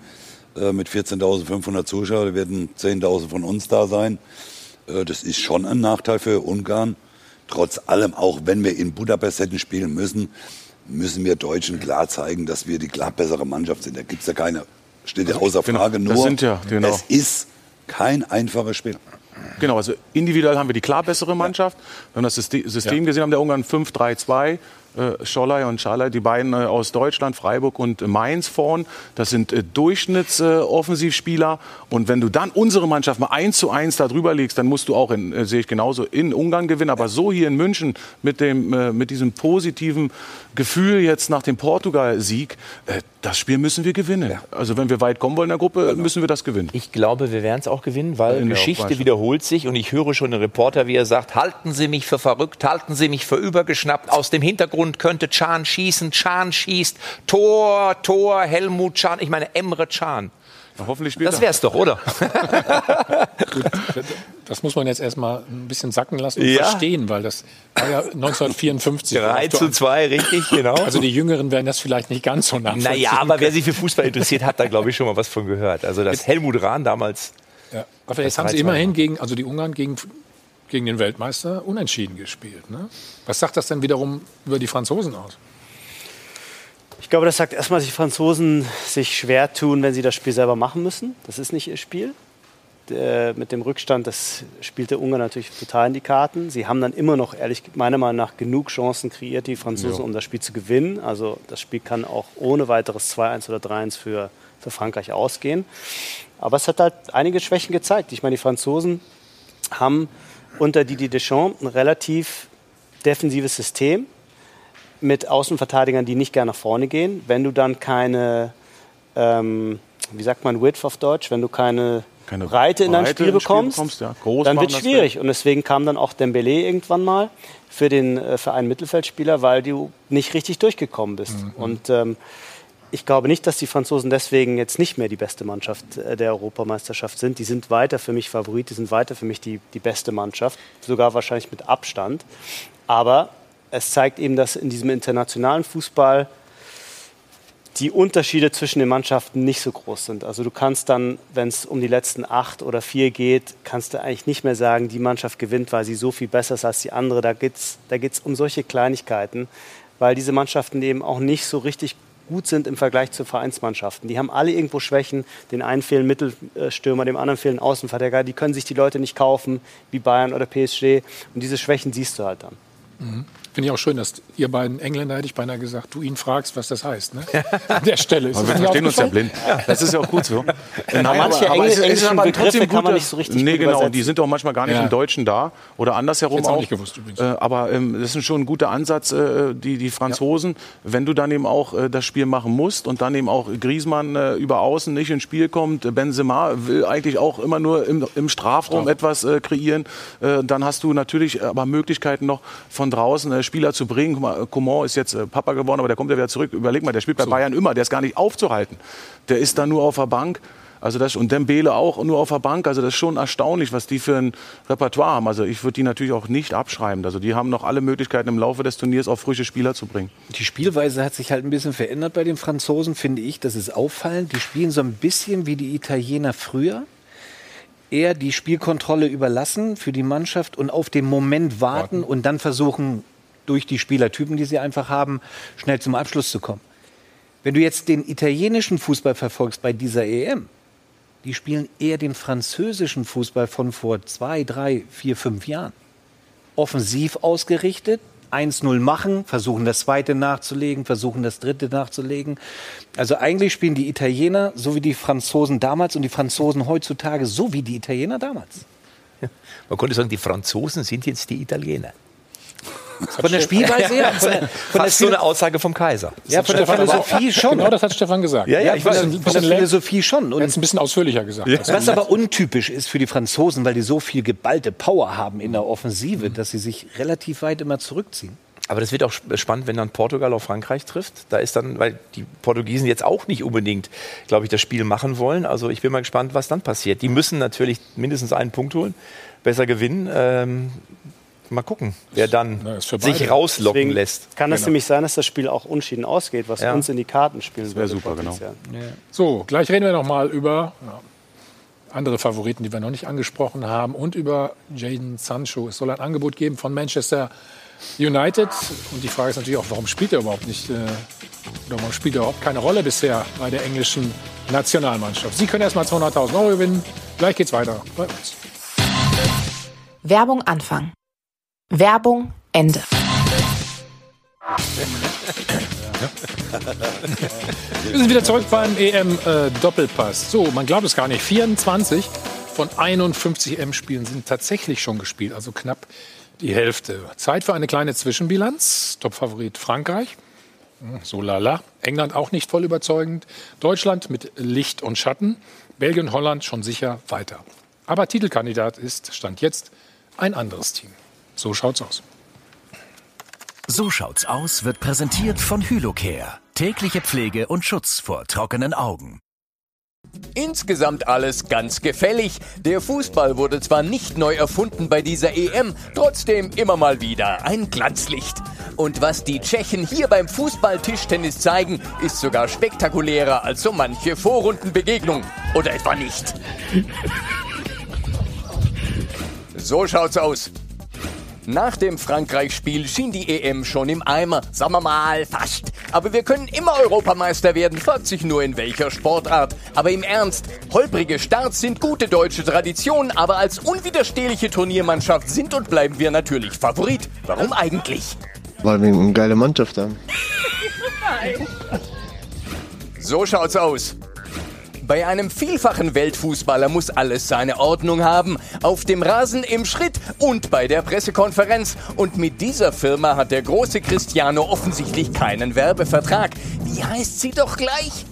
äh, mit 14.500 Zuschauern. Da werden 10.000 von uns da sein. Das ist schon ein Nachteil für Ungarn. Trotz allem, auch wenn wir in Budapest hätten spielen müssen, müssen wir Deutschen klar zeigen, dass wir die klar bessere Mannschaft sind. Da gibt es ja keine, steht ja außer Genau, Frage. das Nur, sind ja, genau. es ist kein einfaches Spiel. Genau, also individuell haben wir die klar bessere Mannschaft. Wir haben das System, System gesehen, haben der Ungarn 5-3-2. Äh, und Schalai, die beiden äh, aus Deutschland, Freiburg und Mainz vorn. Das sind äh, Durchschnittsoffensivspieler. und wenn du dann unsere Mannschaft mal eins zu eins da drüber legst, dann musst du auch, in, äh, sehe ich genauso, in Ungarn gewinnen. Aber so hier in München mit, dem, mit diesem positiven Gefühl jetzt nach dem Portugal-Sieg, das Spiel müssen wir gewinnen. Also wenn wir weit kommen wollen in der Gruppe, müssen wir das gewinnen. Ich glaube, wir werden es auch gewinnen, weil In Geschichte wiederholt sich und ich höre schon einen Reporter, wie er sagt, halten Sie mich für verrückt, halten Sie mich für übergeschnappt. Aus dem Hintergrund könnte Can schießen, Can schießt, Tor, Tor, Helmut Can, ich meine Emre Can. hoffentlich spielt Das wär's doch, oder? Das muss man jetzt erstmal ein bisschen sacken lassen und Ja. verstehen, weil das war ja 1954. 3 zu 2, richtig, genau. Also die Jüngeren werden das vielleicht nicht ganz so nachvollziehen. Naja, aber wer können. sich für Fußball interessiert, hat da, glaube ich, schon mal was von gehört. Also, dass Helmut Rahn damals. Ja. Aber jetzt haben sie 3-2 immerhin gegen, also die Ungarn gegen, gegen den Weltmeister unentschieden gespielt. Ne? Was sagt das denn wiederum über die Franzosen aus? Ich glaube, das sagt erstmal, dass die Franzosen sich schwer tun, wenn sie das Spiel selber machen müssen. Das ist nicht ihr Spiel. Äh, mit dem Rückstand, das spielte Ungarn natürlich total in die Karten. Sie haben dann immer noch, ehrlich meiner Meinung nach, genug Chancen kreiert, die Franzosen, Ja. um das Spiel zu gewinnen. Also das Spiel kann auch ohne weiteres 2-1 oder 3-1 für, für Frankreich ausgehen. Aber es hat halt einige Schwächen gezeigt. Ich meine, die Franzosen haben unter Didier Deschamps ein relativ defensives System mit Außenverteidigern, die nicht gerne nach vorne gehen. Wenn du dann keine, ähm, wie sagt man, Width auf Deutsch, wenn du keine, Keine Breite in dein Breite Spiel ins Spiel bekommst, bekommst, ja. Dann wird es schwierig. Und deswegen kam dann auch Dembele irgendwann mal für den äh, für einen Mittelfeldspieler, weil du nicht richtig durchgekommen bist. Und ähm, ich glaube nicht, dass die Franzosen deswegen jetzt nicht mehr die beste Mannschaft äh, der Europameisterschaft sind. Die sind weiter für mich Favorit, die sind weiter für mich die, die beste Mannschaft, sogar wahrscheinlich mit Abstand. Aber es zeigt eben, dass in diesem internationalen Fußball die Unterschiede zwischen den Mannschaften nicht so groß sind. Also du kannst dann, wenn es um die letzten acht oder vier geht, kannst du eigentlich nicht mehr sagen, die Mannschaft gewinnt, weil sie so viel besser ist als die andere. Da geht es da geht's um solche Kleinigkeiten, weil diese Mannschaften eben auch nicht so richtig gut sind im Vergleich zu Vereinsmannschaften. Die haben alle irgendwo Schwächen. Den einen fehlen Mittelstürmer, dem anderen fehlen Außenverteidiger. Die können sich die Leute nicht kaufen, wie Bayern oder PSG. Und diese Schwächen siehst du halt dann. Mhm. Finde ich auch schön, dass ihr beiden Engländer, hätte ich beinahe gesagt, du ihn fragst, was das heißt. Ne? An der Stelle. Ist Aber wir nicht verstehen uns ja blind. Das ist ja auch gut so. Nein, manche aber ist englischen aber Begriffe trotzdem kann man gut, nicht so richtig Nee, genau. übersetzen. Die sind auch manchmal gar nicht Ja. im Deutschen da oder andersherum ich auch auch. nicht gewusst übrigens. Äh, aber ähm, das ist schon ein guter Ansatz, äh, die, die Franzosen. Wenn du dann eben auch äh, das Spiel machen musst und dann eben auch Griezmann äh, über Außen nicht ins Spiel kommt, äh, Benzema will eigentlich auch immer nur im, im Strafraum etwas äh, kreieren, äh, dann hast du natürlich aber Möglichkeiten noch von draußen äh, Spieler zu bringen. Mal, Coman ist jetzt äh, Papa geworden, aber der kommt ja wieder zurück. Überleg mal, der spielt bei Bayern immer, der ist gar nicht aufzuhalten. Der ist da nur auf der Bank. Also das, und Dembele auch nur auf der Bank. Also das ist schon erstaunlich, was die für ein Repertoire haben. Also ich würde die natürlich auch nicht abschreiben. Also die haben noch alle Möglichkeiten im Laufe des Turniers auch frische Spieler zu bringen. Die Spielweise hat sich halt ein bisschen verändert bei den Franzosen, finde ich. Das ist auffallend. Die spielen so ein bisschen wie die Italiener früher. Eher die Spielkontrolle überlassen für die Mannschaft und auf den Moment warten, und dann versuchen durch die Spielertypen, die sie einfach haben, schnell zum Abschluss zu kommen. Wenn du jetzt den italienischen Fußball verfolgst bei dieser EM, die spielen eher den französischen Fußball von vor zwei, drei, vier, fünf Jahren. Offensiv ausgerichtet, 1-0 machen, versuchen das zweite nachzulegen, versuchen das dritte nachzulegen. Also eigentlich spielen die Italiener so wie die Franzosen damals und die Franzosen heutzutage so wie die Italiener damals. Man könnte sagen, die Franzosen sind jetzt die Italiener. Von der Spielweise her. Von der, von Fast so eine Aussage vom Kaiser. Ja, von der Philosophie schon. Genau das hat Stefan gesagt. Ja, ja, ich weiß, von der Philosophie schon. Und ein bisschen ausführlicher gesagt. Ja. Was aber untypisch ist für die Franzosen, weil die so viel geballte Power haben in der Offensive, dass sie sich relativ weit immer zurückziehen. Aber das wird auch sp- spannend, wenn dann Portugal auf Frankreich trifft. Da ist dann, weil die Portugiesen jetzt auch nicht unbedingt, glaube ich, das Spiel machen wollen. Also ich bin mal gespannt, was dann passiert. Die müssen natürlich mindestens einen Punkt holen, besser gewinnen. Ähm, mal gucken, wer dann für sich rauslocken Deswegen lässt. Kann es Genau. nämlich sein, dass das Spiel auch unschieden ausgeht, was Ja. uns in die Karten spielen wär würde. super, genau. potenziell. So, gleich reden wir noch mal über ja, andere Favoriten, die wir noch nicht angesprochen haben und über Jaden Sancho. Es soll ein Angebot geben von Manchester United. Und die Frage ist natürlich auch, warum spielt er überhaupt nicht? Äh, oder warum spielt er überhaupt keine Rolle bisher bei der englischen Nationalmannschaft? Sie können erstmal 200.000 Euro gewinnen. Gleich geht's weiter bei uns. Werbung Anfang. Werbung Ende. Wir sind wieder zurück beim EM-Doppelpass. so, man glaubt es gar nicht. 24 von 51 EM-Spielen sind tatsächlich schon gespielt, also knapp die Hälfte. Zeit für eine kleine Zwischenbilanz. Topfavorit Frankreich. Hm, So lala. England auch nicht voll überzeugend. Deutschland mit Licht und Schatten. Belgien, Holland schon sicher weiter. Aber Titelkandidat ist, stand jetzt, ein anderes Team. So schaut's aus. So schaut's aus wird präsentiert von Hylocare. Tägliche Pflege und Schutz vor trockenen Augen. Insgesamt alles ganz gefällig. Der Fußball wurde zwar nicht neu erfunden bei dieser EM, trotzdem immer mal wieder ein Glanzlicht. Und was die Tschechen hier beim Fußball-Tischtennis zeigen, ist sogar spektakulärer als so manche Vorrundenbegegnung. Oder etwa nicht? So schaut's aus. Nach dem Frankreich-Spiel schien die EM schon im Eimer. Sagen wir mal, fast. Aber wir können immer Europameister werden, fragt sich nur in welcher Sportart. Aber im Ernst, holprige Starts sind gute deutsche Tradition, aber als unwiderstehliche Turniermannschaft sind und bleiben wir natürlich Favorit. Warum eigentlich? Weil wir eine geile Mannschaft haben. So schaut's aus. Bei einem vielfachen Weltfußballer muss alles seine Ordnung haben. Auf dem Rasen, im Schritt und bei der Pressekonferenz. Und mit dieser Firma hat der große Cristiano offensichtlich keinen Werbevertrag. Wie heißt sie doch gleich?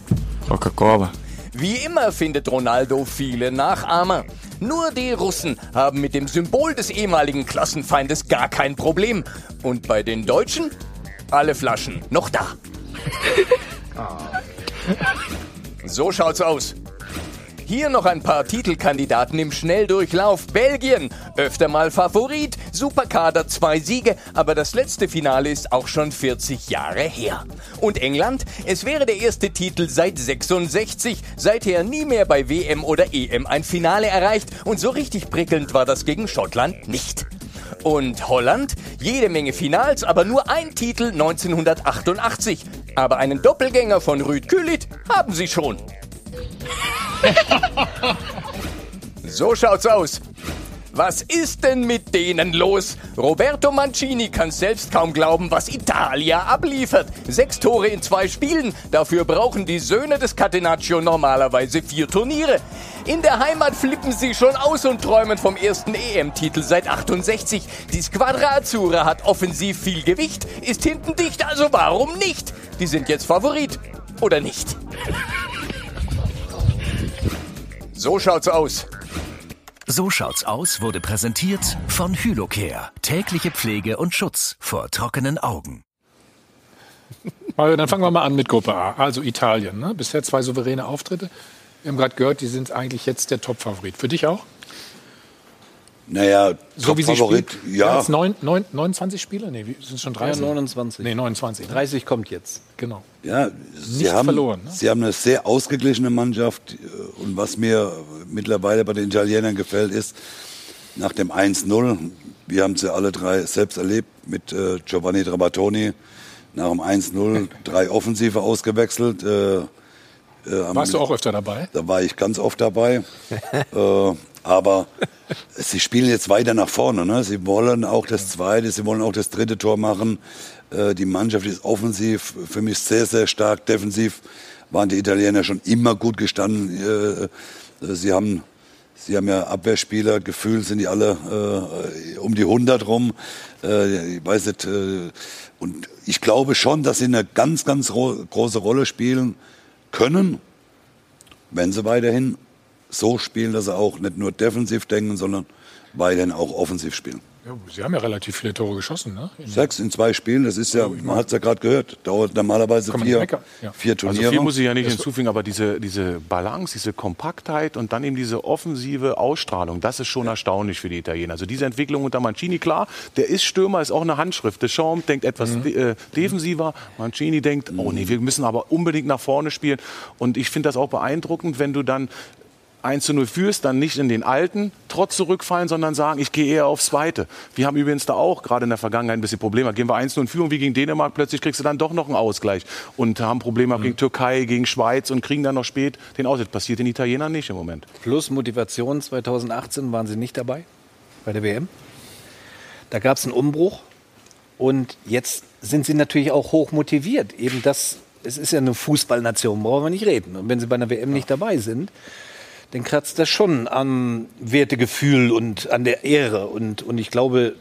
Coca-Cola. Wie immer findet Ronaldo viele Nachahmer. Nur die Russen haben mit dem Symbol des ehemaligen Klassenfeindes gar kein Problem. Und bei den Deutschen? Alle Flaschen noch da. So schaut's aus. Hier noch ein paar Titelkandidaten im Schnelldurchlauf. Belgien, öfter mal Favorit, Superkader, zwei Siege, aber das letzte Finale ist auch schon 40 Jahre her. Und England, es wäre der erste Titel seit 66, seither nie mehr bei WM oder EM ein Finale erreicht und so richtig prickelnd war das gegen Schottland nicht. Und Holland? Jede Menge Finals, aber nur ein Titel 1988. Aber einen Doppelgänger von Rüd Kühlit haben sie schon. So schaut's aus. Was ist denn mit denen los? Roberto Mancini kann selbst kaum glauben, was Italia abliefert. Sechs Tore in zwei Spielen. Dafür brauchen die Söhne des Catenaccio normalerweise vier Turniere. In der Heimat flippen sie schon aus und träumen vom ersten EM-Titel seit 68. Die Squadra Azzurra hat offensiv viel Gewicht, ist hinten dicht, also warum nicht? Die sind jetzt Favorit. Oder nicht? So schaut's aus. So schaut's aus wurde präsentiert von Hylocare. Tägliche Pflege und Schutz vor trockenen Augen. Dann fangen wir mal an mit Gruppe A, also Italien. Ne? Bisher zwei souveräne Auftritte. Wir haben gerade gehört, die sind eigentlich jetzt der Top-Favorit. Für dich auch? Naja, So wie sie Top-Favorit, spielen? ja. Jetzt neun, neun, 29 Spieler? Nee, sind schon 30? Ja, 29. Nee, 29. Ne? 30 kommt jetzt. Genau. Ja, sie Nicht haben, verloren, ne? sie haben eine sehr ausgeglichene Mannschaft. äh, Und was mir mittlerweile bei den Italienern gefällt, ist, nach dem 1-0, wir haben es ja alle drei selbst erlebt mit äh, Giovanni Trapattoni, nach dem 1-0 drei Offensive ausgewechselt. Äh, äh, Warst du auch öfter dabei? Da war ich ganz oft dabei. äh, aber sie spielen jetzt weiter nach vorne. Ne? Sie wollen auch das zweite, sie wollen auch das dritte Tor machen. Äh, die Mannschaft ist offensiv für mich sehr, sehr stark. Defensiv waren die Italiener schon immer gut gestanden. Äh, sie haben Sie haben ja Abwehrspieler, gefühlt sind die alle äh, um die 100 rum. Äh, ich weiß nicht, äh, und ich glaube schon, dass sie eine ganz, ganz große Rolle spielen können, wenn sie weiterhin so spielen, dass sie auch nicht nur defensiv denken, sondern weiterhin auch offensiv spielen. Ja, Sie haben ja relativ viele Tore geschossen, ne? In Sechs in zwei Spielen, das ist ja, man hat es ja gerade gehört, dauert normalerweise vier, ja. vier Turniere. Also viel muss ich ja nicht hinzufügen, aber diese, diese Balance, diese Kompaktheit und dann eben diese offensive Ausstrahlung, das ist schon ja. erstaunlich für die Italiener. Also diese Entwicklung unter Mancini, klar, der ist Stürmer, ist auch eine Handschrift. Deschamps denkt etwas mhm. äh, defensiver, Mancini denkt, oh nee, wir müssen aber unbedingt nach vorne spielen. Und ich finde das auch beeindruckend, wenn du dann 1 zu 0 führst, dann nicht in den alten Trotz zurückfallen, sondern sagen, ich gehe eher aufs Zweite. Wir haben übrigens da auch gerade in der Vergangenheit ein bisschen Probleme. Gehen wir 1 0 in Führung wie gegen Dänemark, plötzlich kriegst du dann doch noch einen Ausgleich. Und haben Probleme mhm. gegen Türkei, gegen Schweiz und kriegen dann noch spät den Ausgleich. Passiert den Italienern nicht im Moment. Plus Motivation 2018 waren sie nicht dabei bei der WM. Da gab es einen Umbruch. Und jetzt sind sie natürlich auch hoch motiviert. Eben das, es ist ja eine Fußballnation, brauchen wir nicht reden. Und wenn sie bei einer WM nicht dabei sind, dann kratzt das schon am Wertegefühl und an der Ehre. Und, und ich glaube,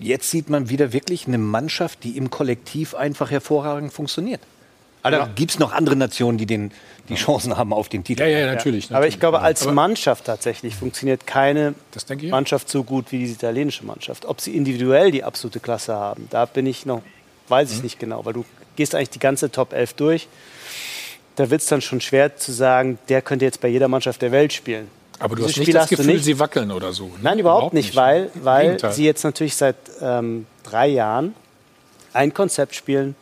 jetzt sieht man wieder wirklich eine Mannschaft, die im Kollektiv einfach hervorragend funktioniert. Also ja. gibt es noch andere Nationen, die den, die Chancen haben auf den Titel. Ja, ja, natürlich. Ja. Aber ich glaube, als Mannschaft tatsächlich funktioniert keine Mannschaft so gut wie diese italienische Mannschaft. Ob sie individuell die absolute Klasse haben, da bin ich noch, weiß ich mhm. nicht genau, weil du gehst eigentlich die ganze Top 11 durch da wird es dann schon schwer zu sagen, der könnte jetzt bei jeder Mannschaft der Welt spielen. Aber du Dieses hast nicht das Gefühl, nicht. sie wackeln oder so. Ne? Nein, überhaupt, überhaupt nicht, weil, weil sie jetzt natürlich seit ähm, drei Jahren ein Konzept spielen,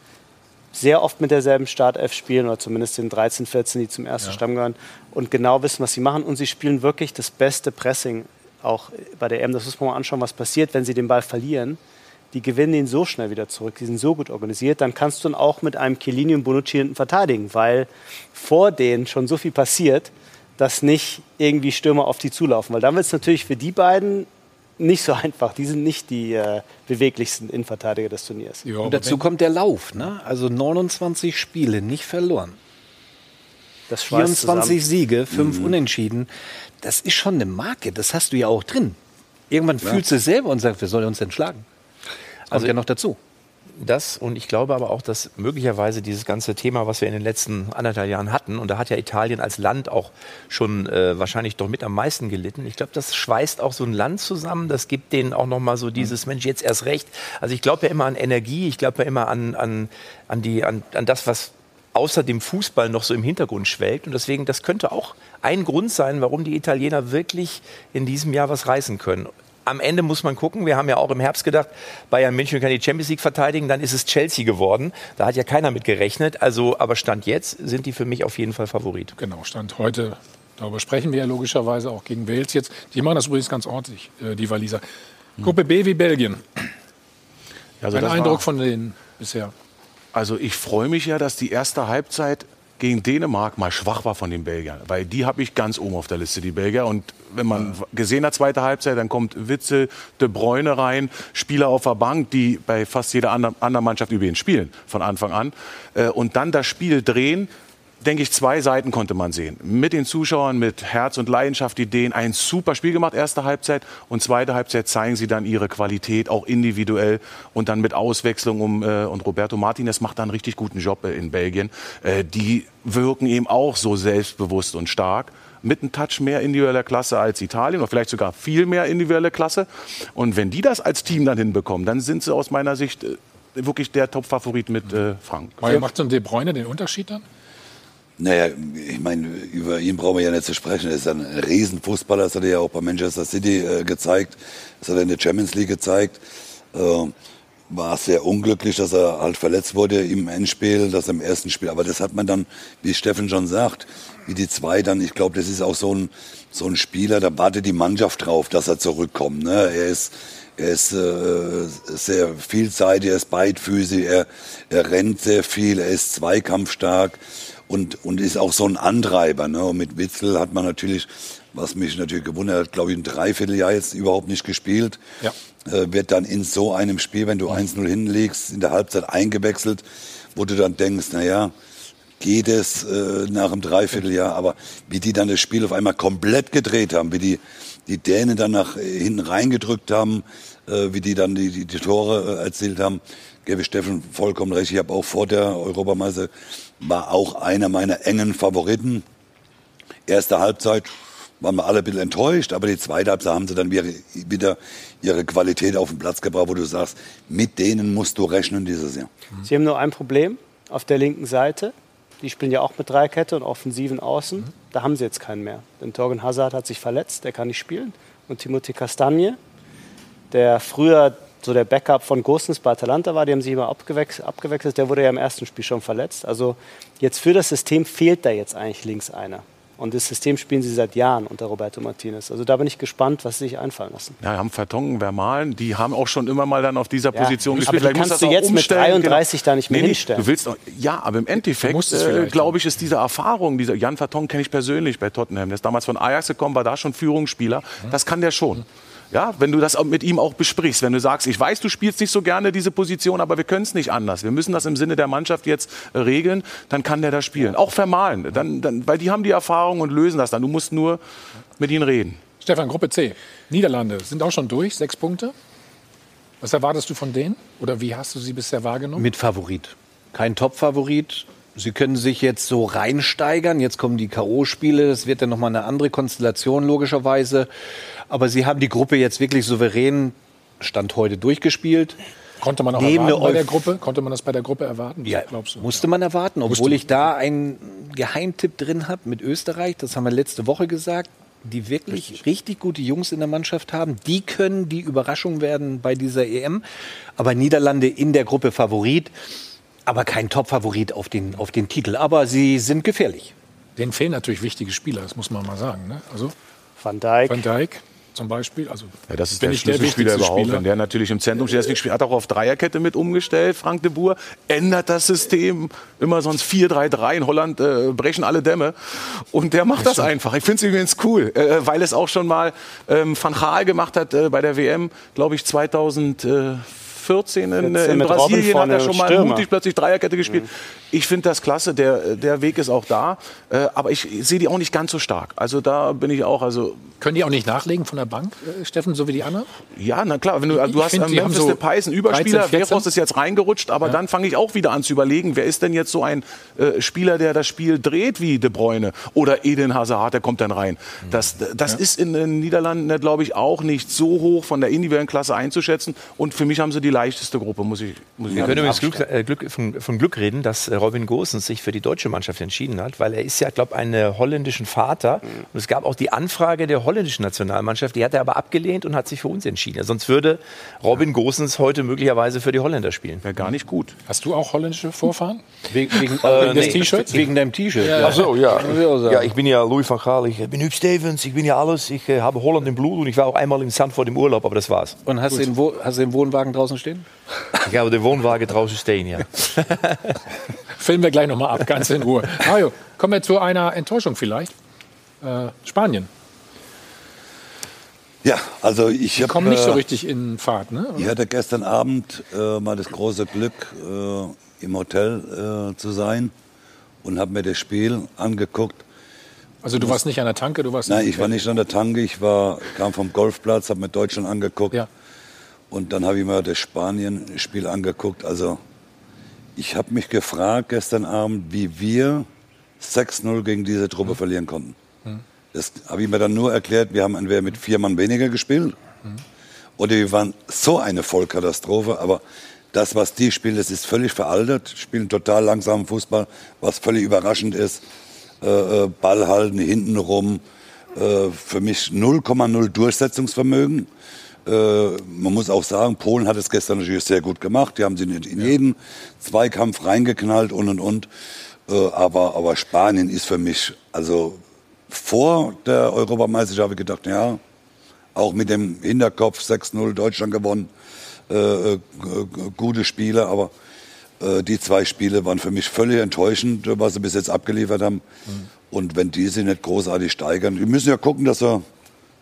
sehr oft mit derselben Startelf spielen oder zumindest den 13, 14, die zum ersten ja. Stamm gehören und genau wissen, was sie machen. Und sie spielen wirklich das beste Pressing auch bei der EM. Das muss man mal anschauen, was passiert, wenn sie den Ball verlieren die gewinnen ihn so schnell wieder zurück, die sind so gut organisiert, dann kannst du ihn auch mit einem Chiellini und Bonucci hinten verteidigen, weil vor denen schon so viel passiert, dass nicht irgendwie Stürmer auf die zulaufen. Weil dann wird es natürlich für die beiden nicht so einfach. Die sind nicht die äh, beweglichsten Innenverteidiger des Turniers. Ja, und dazu kommt der Lauf. Ne? Also 29 Spiele nicht verloren. Das 24 Siege, 5 mhm. Unentschieden. Das ist schon eine Marke. Das hast du ja auch drin. Irgendwann ja. fühlst du es selber und sagst, wer soll uns denn schlagen? Also, ja noch dazu. Das und ich glaube aber auch, dass möglicherweise dieses ganze Thema, was wir in den letzten anderthalb Jahren hatten, und da hat ja Italien als Land auch schon äh, wahrscheinlich doch mit am meisten gelitten. Ich glaube, das schweißt auch so ein Land zusammen. Das gibt denen auch noch mal so dieses Mensch jetzt erst recht. Also ich glaube ja immer an Energie. Ich glaube ja immer an an an die an, an das, was außer dem Fußball noch so im Hintergrund schwelgt. Und deswegen, das könnte auch ein Grund sein, warum die Italiener wirklich in diesem Jahr was reißen können am Ende muss man gucken. Wir haben ja auch im Herbst gedacht, Bayern München kann die Champions League verteidigen. Dann ist es Chelsea geworden. Da hat ja keiner mit gerechnet. Also, aber Stand jetzt sind die für mich auf jeden Fall Favorit. Genau, Stand heute. Darüber sprechen wir ja logischerweise auch gegen Wales jetzt. Die machen das übrigens ganz ordentlich, äh, die Waliser. Gruppe B wie Belgien. Also Ein Eindruck von denen bisher. Also ich freue mich ja, dass die erste Halbzeit gegen Dänemark mal schwach war von den Belgiern. Weil die habe ich ganz oben auf der Liste, die Belgier. Und wenn man gesehen hat, zweite Halbzeit, dann kommt Witzel, De Bruyne rein, Spieler auf der Bank, die bei fast jeder anderen Mannschaft übrigens spielen, von Anfang an. Äh, und dann das Spiel drehen, denke ich, zwei Seiten konnte man sehen. Mit den Zuschauern, mit Herz und Leidenschaft, Ideen. Ein super Spiel gemacht, erste Halbzeit. Und zweite Halbzeit zeigen sie dann ihre Qualität, auch individuell. Und dann mit Auswechslung um, äh, und Roberto Martinez macht da einen richtig guten Job äh, in Belgien. Die wirken eben auch so selbstbewusst und stark mit einem Touch mehr individueller Klasse als Italien oder vielleicht sogar viel mehr individuelle Klasse. Und wenn die das als Team dann hinbekommen, dann sind sie aus meiner Sicht äh, wirklich der Top-Favorit mit äh, Frank. Macht so ein De Bruyne den Unterschied dann? Naja, ich meine, über ihn brauchen wir ja nicht zu sprechen. Er ist ein Riesenfußballer, das hat er ja auch bei Manchester City äh, gezeigt, das hat er in der Champions League gezeigt. Äh, war sehr unglücklich, dass er halt verletzt wurde im Endspiel, dass er im ersten Spiel. Aber das hat man dann, wie Steffen schon sagt, wie die zwei dann, ich glaube, das ist auch so ein, so ein Spieler, da wartet die Mannschaft drauf, dass er zurückkommt. Ne? Er ist, er ist äh, sehr vielseitig, er ist beidfüßig, er, er rennt sehr viel, er ist zweikampfstark und, und ist auch so ein Antreiber. Ne? Und mit Witzel hat man natürlich, was mich natürlich gewundert hat, glaube ich, ein Dreivierteljahr jetzt überhaupt nicht gespielt. Ja. Äh, wird dann in so einem Spiel, wenn du 1-0 hinlegst, in der Halbzeit eingewechselt, wo du dann denkst, naja, geht es äh, nach einem Dreivierteljahr, aber wie die dann das Spiel auf einmal komplett gedreht haben, wie die, die Dänen dann nach äh, hinten reingedrückt haben, äh, wie die dann die, die, die Tore äh, erzielt haben, gebe ich Steffen vollkommen recht. Ich habe auch vor der Europameister, war auch einer meiner engen Favoriten. Erste Halbzeit waren wir alle ein bisschen enttäuscht, aber die zweite Halbzeit haben sie dann wieder, ihre Qualität auf den Platz gebracht, wo du sagst, mit denen musst du rechnen dieses Jahr. Sie haben nur ein Problem auf der linken Seite. Die spielen ja auch mit Dreikette und offensiven Außen. Da haben sie jetzt keinen mehr. Denn Torgen Hazard hat sich verletzt, der kann nicht spielen. Und Timothy Castagne, der früher so der Backup von Gosens bei Atalanta war, die haben sich immer abgewechselt, abgewechselt, der wurde ja im ersten Spiel schon verletzt. Also jetzt für das System fehlt da jetzt eigentlich links einer. Und das System spielen sie seit Jahren unter Roberto Martinez. Also da bin ich gespannt, was sie sich einfallen lassen. Ja, haben Vertongen, Vermalen, die haben auch schon immer mal dann auf dieser Ja, Position aber gespielt. muss kannst das du jetzt mit umstellen, 33 da nicht mehr nee, nee, hinstellen. Du willst auch, ja, aber im Endeffekt, äh, glaube ich, ist diese Erfahrung, dieser Jan Vertongen kenne ich persönlich bei Tottenham. Der ist damals von Ajax gekommen, war da schon Führungsspieler. Das kann der schon. Ja, wenn du das auch mit ihm auch besprichst, wenn du sagst, ich weiß, du spielst nicht so gerne diese Position, aber wir können es nicht anders. Wir müssen das im Sinne der Mannschaft jetzt äh, regeln, dann kann der da spielen. Auch vermalen, dann, dann, weil die haben die Erfahrung und lösen das dann. Du musst nur mit ihnen reden. Stefan, Gruppe C. Niederlande sind auch schon durch, sechs Punkte. Was erwartest du von denen? Oder wie hast du sie bisher wahrgenommen? Mit Favorit. Kein Top-Favorit. Sie können sich jetzt so reinsteigern. Jetzt kommen die K.O.-Spiele. Das wird dann nochmal eine andere Konstellation, logischerweise. Aber Sie haben die Gruppe jetzt wirklich souverän, Stand heute, durchgespielt. Konnte man auch Neben erwarten bei der Gruppe? Konnte man das bei der Gruppe erwarten? Ja, glaubst du? musste man erwarten, obwohl ich da einen Geheimtipp drin habe mit Österreich. Das haben wir letzte Woche gesagt. Die wirklich richtig. gute Jungs in der Mannschaft haben. Die können die Überraschung werden bei dieser EM. Aber Niederlande in der Gruppe Favorit. Aber kein Top-Favorit auf den, auf den Titel. Aber sie sind gefährlich. Denen fehlen natürlich wichtige Spieler, das muss man mal sagen. Ne? Also Van Dijk. Van Dijk zum Beispiel. Also Ja, das ist der Schlüsselspieler überhaupt, Spieler. wenn der natürlich im Zentrum steht. Deswegen hat er auch auf Dreierkette mit umgestellt, Frank de Boer. Ändert das System, immer sonst 4-3-3. In Holland äh, brechen alle Dämme. Und der macht das einfach. Ich finde es übrigens cool, äh, weil es auch schon mal ähm, Van Gaal gemacht hat äh, bei der WM, glaube ich, 2014 in, äh, 14 in Robben Brasilien hat er schon mal Stürmer. mutig plötzlich Dreierkette gespielt. Ich finde das klasse, der, der Weg ist auch da. Äh, aber ich sehe die auch nicht ganz so stark. Also da bin ich auch, also Können die auch nicht nachlegen von der Bank, äh, Steffen, so wie die anderen? ja, na klar, wenn du, Ich du hast find, haben Memphis so Depay ist ein Überspieler, 13, 14. Weghorst ist jetzt reingerutscht, aber dann fange ich auch wieder an zu überlegen, wer ist denn jetzt so ein äh, Spieler, der das Spiel dreht wie De Bruyne oder Eden Hazard, der kommt dann rein. Das, das ist in den Niederlanden, glaube ich, auch nicht so hoch von der individuellen Klasse einzuschätzen und für mich haben sie die leichteste Gruppe, muss ich, muss ich Wir können übrigens. Glück, äh, Glück, von, von Glück reden, dass äh, Robin Gosens sich für die deutsche Mannschaft entschieden hat, weil er ist ja, glaube ich, ein äh, holländischen Vater. Und es gab auch die Anfrage der holländischen Nationalmannschaft, die hat er aber abgelehnt und hat sich für uns entschieden. Sonst würde Robin Gosens heute möglicherweise für die Holländer spielen. Wäre gar nicht gut. Hast du auch holländische Vorfahren? Wegen, wegen, Äh, des nee. T-Shirts? wegen deinem T-Shirt. Ach so, ja. Muss ich auch sagen. Ja, ich bin ja Louis van Gaal, ich bin Huub Stevens, ich bin ja alles. Ich äh, habe Holland im Blut und ich war auch einmal in Sandford im Urlaub, aber das war's. Und hast du, den Wo hast du den Wohnwagen draußen stehen? Ich habe den Wohnwagen draußen stehen, ja. Filmen wir gleich nochmal ab, ganz in Ruhe. Mario, kommen wir zu einer Enttäuschung vielleicht. Äh, Spanien. Ja, also ich Die habe kommen nicht so äh, richtig in Fahrt, ne? Ich hatte gestern Abend äh, mal das große Glück, äh, im Hotel äh, zu sein und habe mir das Spiel angeguckt. Also du warst nicht an der Tanke, du warst Nein, ich war nicht an der Tanke, ich war, kam vom Golfplatz, habe mir Deutschland angeguckt. Ja. Und dann habe ich mir das Spanien-Spiel angeguckt. Also ich habe mich gefragt gestern Abend, wie wir 6-0 gegen diese Truppe Mhm. verlieren konnten. Das habe ich mir dann nur erklärt, wir haben entweder mit vier Mann weniger gespielt oder wir waren so eine Vollkatastrophe. Aber das, was die spielen, das ist völlig veraltet. Spielen total langsamen Fußball, was völlig überraschend ist. Äh, äh, Ball halten, hinten rum. Äh, für mich 0,0 Durchsetzungsvermögen. Äh, man muss auch sagen, Polen hat es gestern natürlich sehr gut gemacht. Die haben sie in, in jeden Zweikampf reingeknallt und und und. Äh, aber, aber Spanien ist für mich, also vor der Europameisterschaft habe ich gedacht, ja, auch mit dem Hinterkopf 6-0 Deutschland gewonnen, äh, äh, gute Spiele, aber äh, die zwei Spiele waren für mich völlig enttäuschend, was sie bis jetzt abgeliefert haben. Mhm. Und wenn die sich nicht großartig steigern, wir müssen ja gucken, dass sie,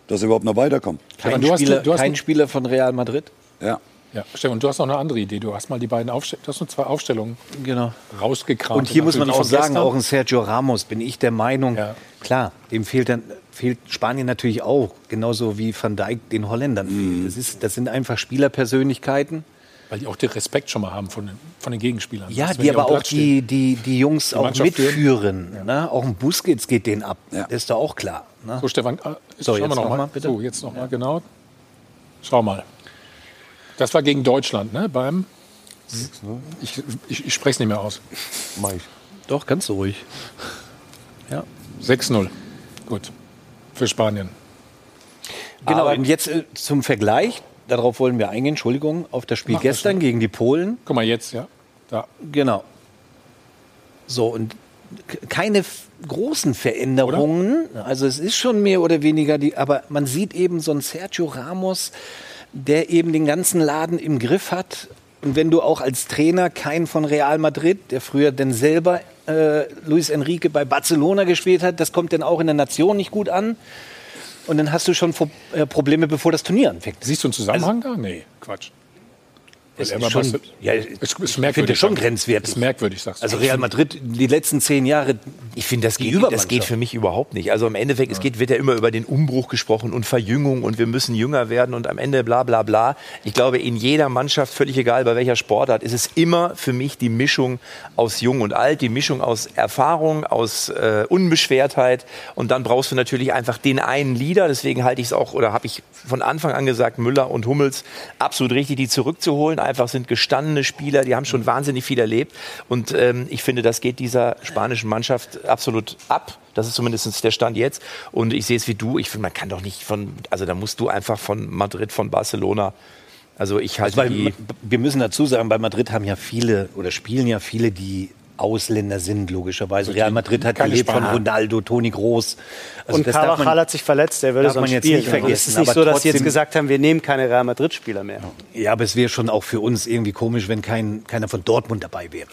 dass sie überhaupt noch weiterkommen. Kein, du hast- Spieler, du hast- kein Spieler von Real Madrid? Ja. Ja, Stefan, du hast noch eine andere Idee. Du hast mal die beiden Aufstellungen, du hast nur zwei Aufstellungen genau. rausgekramt. Und hier muss man auch sagen, gestern- auch ein Sergio Ramos bin ich der Meinung, klar, dem fehlt dann fehlt Spanien natürlich auch, genauso wie Van Dijk den Holländern fehlt. Das, ist, das sind einfach Spielerpersönlichkeiten. Weil die auch den Respekt schon mal haben von den, von den Gegenspielern. Ja, die aber auch die, die, die Jungs Die auch mitführen. Ne? Auch ein Busquets geht den ab. Das ist doch auch klar. Ne? So, Stefan, äh, So, schauen jetzt wir noch noch mal. So, jetzt noch mal genau. Schau mal. Das war gegen Deutschland, ne? Beim. Ich, ich, ich spreche es nicht mehr aus. Mach ich. Doch, ganz ruhig. Ja. 6-0. Gut. Für Spanien. Genau, und jetzt äh, zum Vergleich, darauf wollen wir eingehen, Entschuldigung, auf das Spiel Mach das gestern schon. gegen die Polen. Guck mal jetzt, ja. Da. Genau. So, und keine großen Veränderungen. Also es ist schon mehr oder weniger die, aber man sieht eben so einen Sergio Ramos, der eben den ganzen Laden im Griff hat. Und wenn du auch als Trainer keinen von Real Madrid, der früher denn selber äh, Luis Enrique bei Barcelona gespielt hat, das kommt dann auch in der Nation nicht gut an. Und dann hast du schon äh, Probleme, bevor das Turnier anfängt. Siehst du einen Zusammenhang da? Nee, Quatsch. Es ist schon, ja, es ist ich finde schon sagst du. grenzwertig. Ist merkwürdig, sagst du. Also Real Madrid die letzten zehn Jahre. Ich finde, das, geht, das geht für mich überhaupt nicht. Also im Endeffekt, es geht, wird ja immer über den Umbruch gesprochen und Verjüngung und wir müssen jünger werden und am Ende bla bla bla. Ich glaube, in jeder Mannschaft, völlig egal bei welcher Sportart, ist es immer für mich die Mischung aus Jung und Alt, die Mischung aus Erfahrung, aus äh, Unbeschwertheit und dann brauchst du natürlich einfach den einen Leader. Deswegen halte ich es auch, oder habe ich von Anfang an gesagt, Müller und Hummels absolut richtig, die zurückzuholen. Einfach sind gestandene Spieler, die haben schon wahnsinnig viel erlebt. Und ähm, ich finde, das geht dieser spanischen Mannschaft absolut ab. Das ist zumindest der Stand jetzt. Und ich sehe es wie du. Ich finde, man kann doch nicht von, also da musst du einfach von Madrid, von Barcelona. Also ich halte Weil, die. wir müssen dazu sagen, bei Madrid haben ja viele oder spielen ja viele, die Ausländer sind, logischerweise. Real Madrid hat gelebt von. Ronaldo, Toni Groß. Also und Carvajal hat sich verletzt, der würde man jetzt spielen. nicht Also vergessen, Es ist nicht so, dass sie jetzt gesagt haben, wir nehmen keine Real Madrid-Spieler mehr. Ja, aber es wäre schon auch für uns irgendwie komisch, wenn kein, keiner von Dortmund dabei wäre.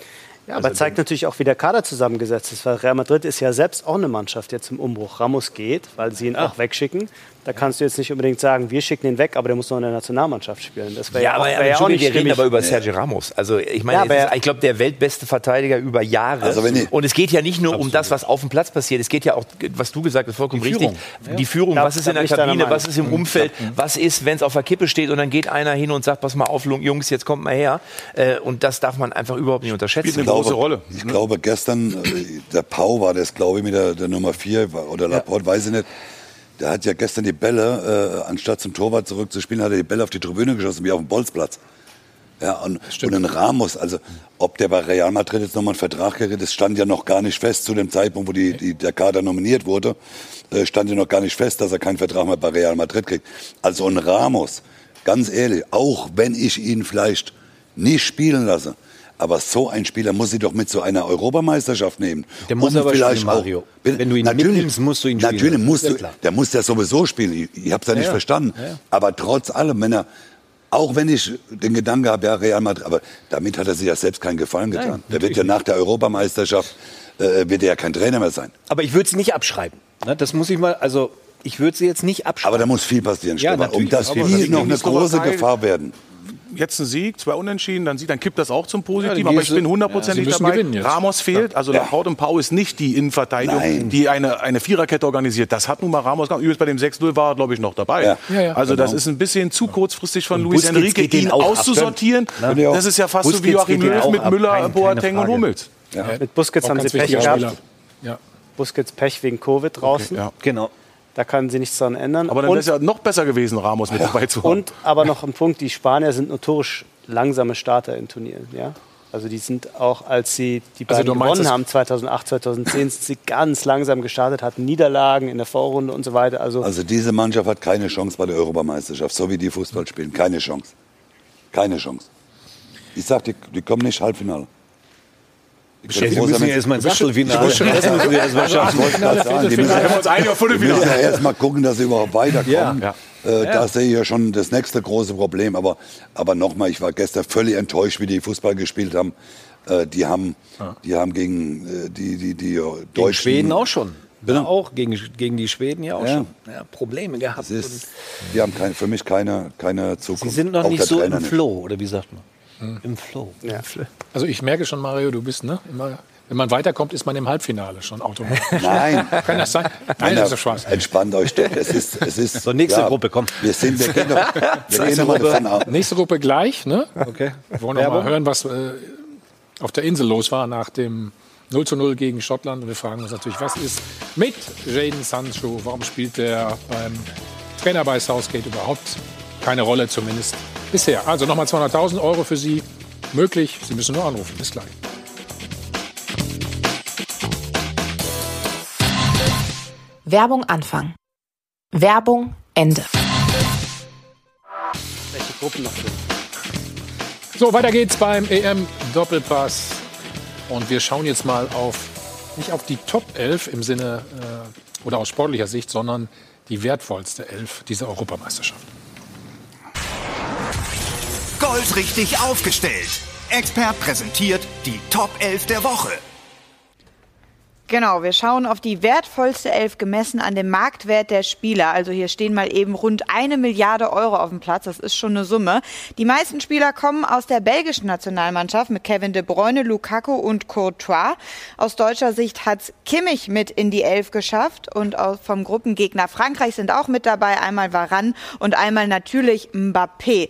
Ja, aber zeigt natürlich auch, wie der Kader zusammengesetzt ist. Weil Real Madrid ist ja selbst auch eine Mannschaft jetzt im Umbruch. Ramos geht, weil sie ihn auch wegschicken. Da kannst du jetzt nicht unbedingt sagen, wir schicken ihn weg, aber der muss noch in der Nationalmannschaft spielen. Das wäre Ja, ja, aber, auch, aber wär ja auch nicht wir reden aber über Sergio Ramos. Also ich meine, Ja, ist, ich glaube, der weltbeste Verteidiger über Jahre. Also wenn ich- und es geht ja nicht nur um das, was auf dem Platz passiert. Es geht ja auch, was du gesagt hast, vollkommen Die richtig. Die Führung, was ist in der Kabine, was ist im Mhm. Umfeld, was ist, wenn es auf der Kippe steht und dann geht einer hin und sagt, pass mal auf, Jungs, jetzt kommt mal her. Äh, Und das darf man einfach überhaupt nicht unterschätzen. Ich glaube, Ich glaube, gestern, äh, der Pau war das, glaube ich, mit der, der Nummer 4 oder Laporte, weiß ich nicht. Der hat ja gestern die Bälle, äh, anstatt zum Torwart zurückzuspielen, hat er die Bälle auf die Tribüne geschossen, wie auf dem Bolzplatz. Ja, und, und ein Ramos, also ob der bei Real Madrid jetzt nochmal einen Vertrag kriegt, das stand ja noch gar nicht fest zu dem Zeitpunkt, wo die, die, der Kader nominiert wurde, äh, stand ja noch gar nicht fest, dass er keinen Vertrag mehr bei Real Madrid kriegt. Also ein Ramos, ganz ehrlich, auch wenn ich ihn vielleicht nicht spielen lasse, aber so ein Spieler muss sie doch mit zu einer Europameisterschaft nehmen. Der muss Um aber vielleicht spielen, auch- Mario. Wenn du ihn natürlich, musst du ihn spielen. Natürlich musst Ja, du, der muss ja sowieso spielen. Ich, ich habe es ja Ja, nicht ja. verstanden. Ja, ja. Aber trotz allem, wenn er, auch wenn ich den Gedanken habe, ja, Real Madrid, aber damit hat er sich ja selbst keinen Gefallen getan. Nein, der wird ja nach der Europameisterschaft, äh, wird er ja kein Trainer mehr sein. Aber ich würde sie nicht abschreiben. Ne? Das muss ich mal, also ich würde sie jetzt nicht abschreiben. Aber da muss viel passieren, Ja, Stefan, um Aber die das noch eine große. Gefahr werden. Jetzt ein Sieg, zwei Unentschieden, dann, dann kippt das auch zum Ja, Positiven. dann aber ich bin Ja, hundertprozentig müssen dabei. Ramos fehlt. Also Laporte und Pau ist nicht die Innenverteidigung, Nein. die eine, eine Viererkette organisiert. Das hat nun mal Ramos gemacht. Übrigens bei dem 6-0 war er, glaube ich, noch dabei. Ja. Ja, ja. Also das Genau. ist ein bisschen zu kurzfristig von Und Luis Busquets Enrique, ihn ab. auszusortieren. Ne? Das ist ja fast so wie Busquets Joachim Löw mit ab. Müller, Boateng und. Hummels. Ja. Mit Busquets Auch haben sie Pech gehabt. Ja. Busquets Pech wegen Covid draußen. Ja. Genau. Da kann sie nichts dran ändern. Aber dann wäre es ja noch besser gewesen, Ramos mit dabei zu haben. Und aber noch ein Punkt, die Spanier sind notorisch langsame Starter in Turnieren. Ja? Also die sind auch, als sie die Also beiden meinst, gewonnen haben, 2008, 2010, sind sie ganz langsam gestartet, hatten Niederlagen in der Vorrunde und so weiter. Also, Also diese Mannschaft hat keine Chance bei der Europameisterschaft, so wie die Fußball spielen. Keine Chance. Keine Chance. Ich sag, die, die kommen nicht Halbfinale. Die Sie froh müssen ja erst mal ins wenn- Achtelfinale. Ich wollte schon- Das müssen Sie erst mal Also schaffen. die müssen- Viertelfinale. Wir haben uns einig auf Die Viertelfinale. müssen ja erst mal gucken, dass sie überhaupt weiterkommen. Ja. Äh, Ja. Da sehe ich ja schon das nächste große Problem. Aber, aber nochmal, ich war gestern völlig enttäuscht, wie die Fußball gespielt haben. Äh, die haben, die haben gegen äh, die, die, die Gegen Deutschen... Schweden auch schon. Ja, auch gegen, gegen die Schweden ja auch Ja. schon. Ja, Probleme gehabt. Ist, die haben kein, für mich keine, keine Zukunft. Sie sind noch Auch nicht so Trainer im nicht. Flow, oder wie sagt man? Im Flow. Also ich merke schon, Mario, du bist ne, immer, wenn man weiterkommt, ist man im Halbfinale schon automatisch. Nein. Kann das sein? Nein, das ist Spaß. Entspannt euch doch. Es ist, es ist, So, nächste Gruppe, komm. Wir, sind, wir gehen doch, wir gehen Gruppe, davon nächste Gruppe gleich. Ne? Okay. Wir wollen noch mal Werbung? hören, was äh, auf der Insel los war nach dem 0 zu 0 gegen Schottland. Und wir fragen uns natürlich, was ist mit Jaden Sancho? Warum spielt der beim Trainer bei Southgate überhaupt keine Rolle, zumindest bisher? Also nochmal 200.000 Euro für Sie möglich. Sie müssen nur anrufen. Bis gleich. Werbung Anfang. Werbung Ende. welche Gruppen noch. So, weiter geht's beim EM-Doppelpass. Und wir schauen jetzt mal auf, nicht auf die Top 11 im Sinne äh, oder aus sportlicher Sicht, sondern die wertvollste Elf dieser Europameisterschaft. Goldrichtig aufgestellt. Expert präsentiert die Top 11 der Woche. Genau, wir schauen auf die wertvollste Elf gemessen an dem Marktwert der Spieler. Also hier stehen mal eben rund eine Milliarde Euro auf dem Platz. Das ist schon eine Summe. Die meisten Spieler kommen aus der belgischen Nationalmannschaft mit Kevin De Bruyne, Lukaku und Courtois. Aus deutscher Sicht hat's Kimmich mit in die Elf geschafft und vom Gruppengegner Frankreich sind auch mit dabei. Einmal Varane und einmal natürlich Mbappé.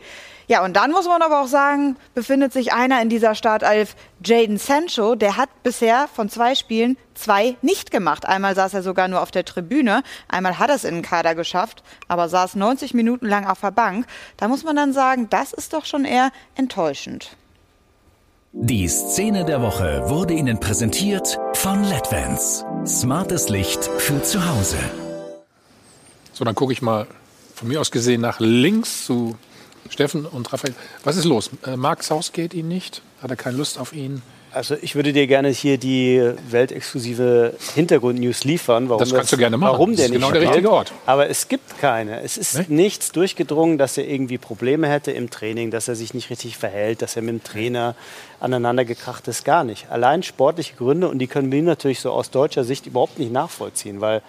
Ja, und dann muss man aber auch sagen, befindet sich einer in dieser Startelf, Jaden Sancho, der hat bisher von zwei Spielen zwei nicht gemacht. Einmal saß er sogar nur auf der Tribüne, einmal hat er es in den Kader geschafft, aber saß 90 Minuten lang auf der Bank. Da muss man dann sagen, das ist doch schon eher enttäuschend. Die Szene der Woche wurde Ihnen präsentiert von LEDVANCE. Smartes Licht für zu Hause. So, dann gucke ich mal von mir aus gesehen nach links zu Steffen und Raphael. Was ist los? Äh, Mag Southgate ihn nicht? Hat er keine Lust auf ihn? Also ich würde dir gerne hier die weltexklusive Hintergrundnews liefern, warum Das kannst du gerne machen. Warum Das ist nicht genau der spielt. richtige Ort. Aber es gibt keine. Es ist nichts durchgedrungen, dass er irgendwie Probleme hätte im Training, dass er sich nicht richtig verhält, dass er mit dem Trainer aneinander gekracht ist, gar nicht. Allein sportliche Gründe und die können wir natürlich so aus deutscher Sicht überhaupt nicht nachvollziehen, weil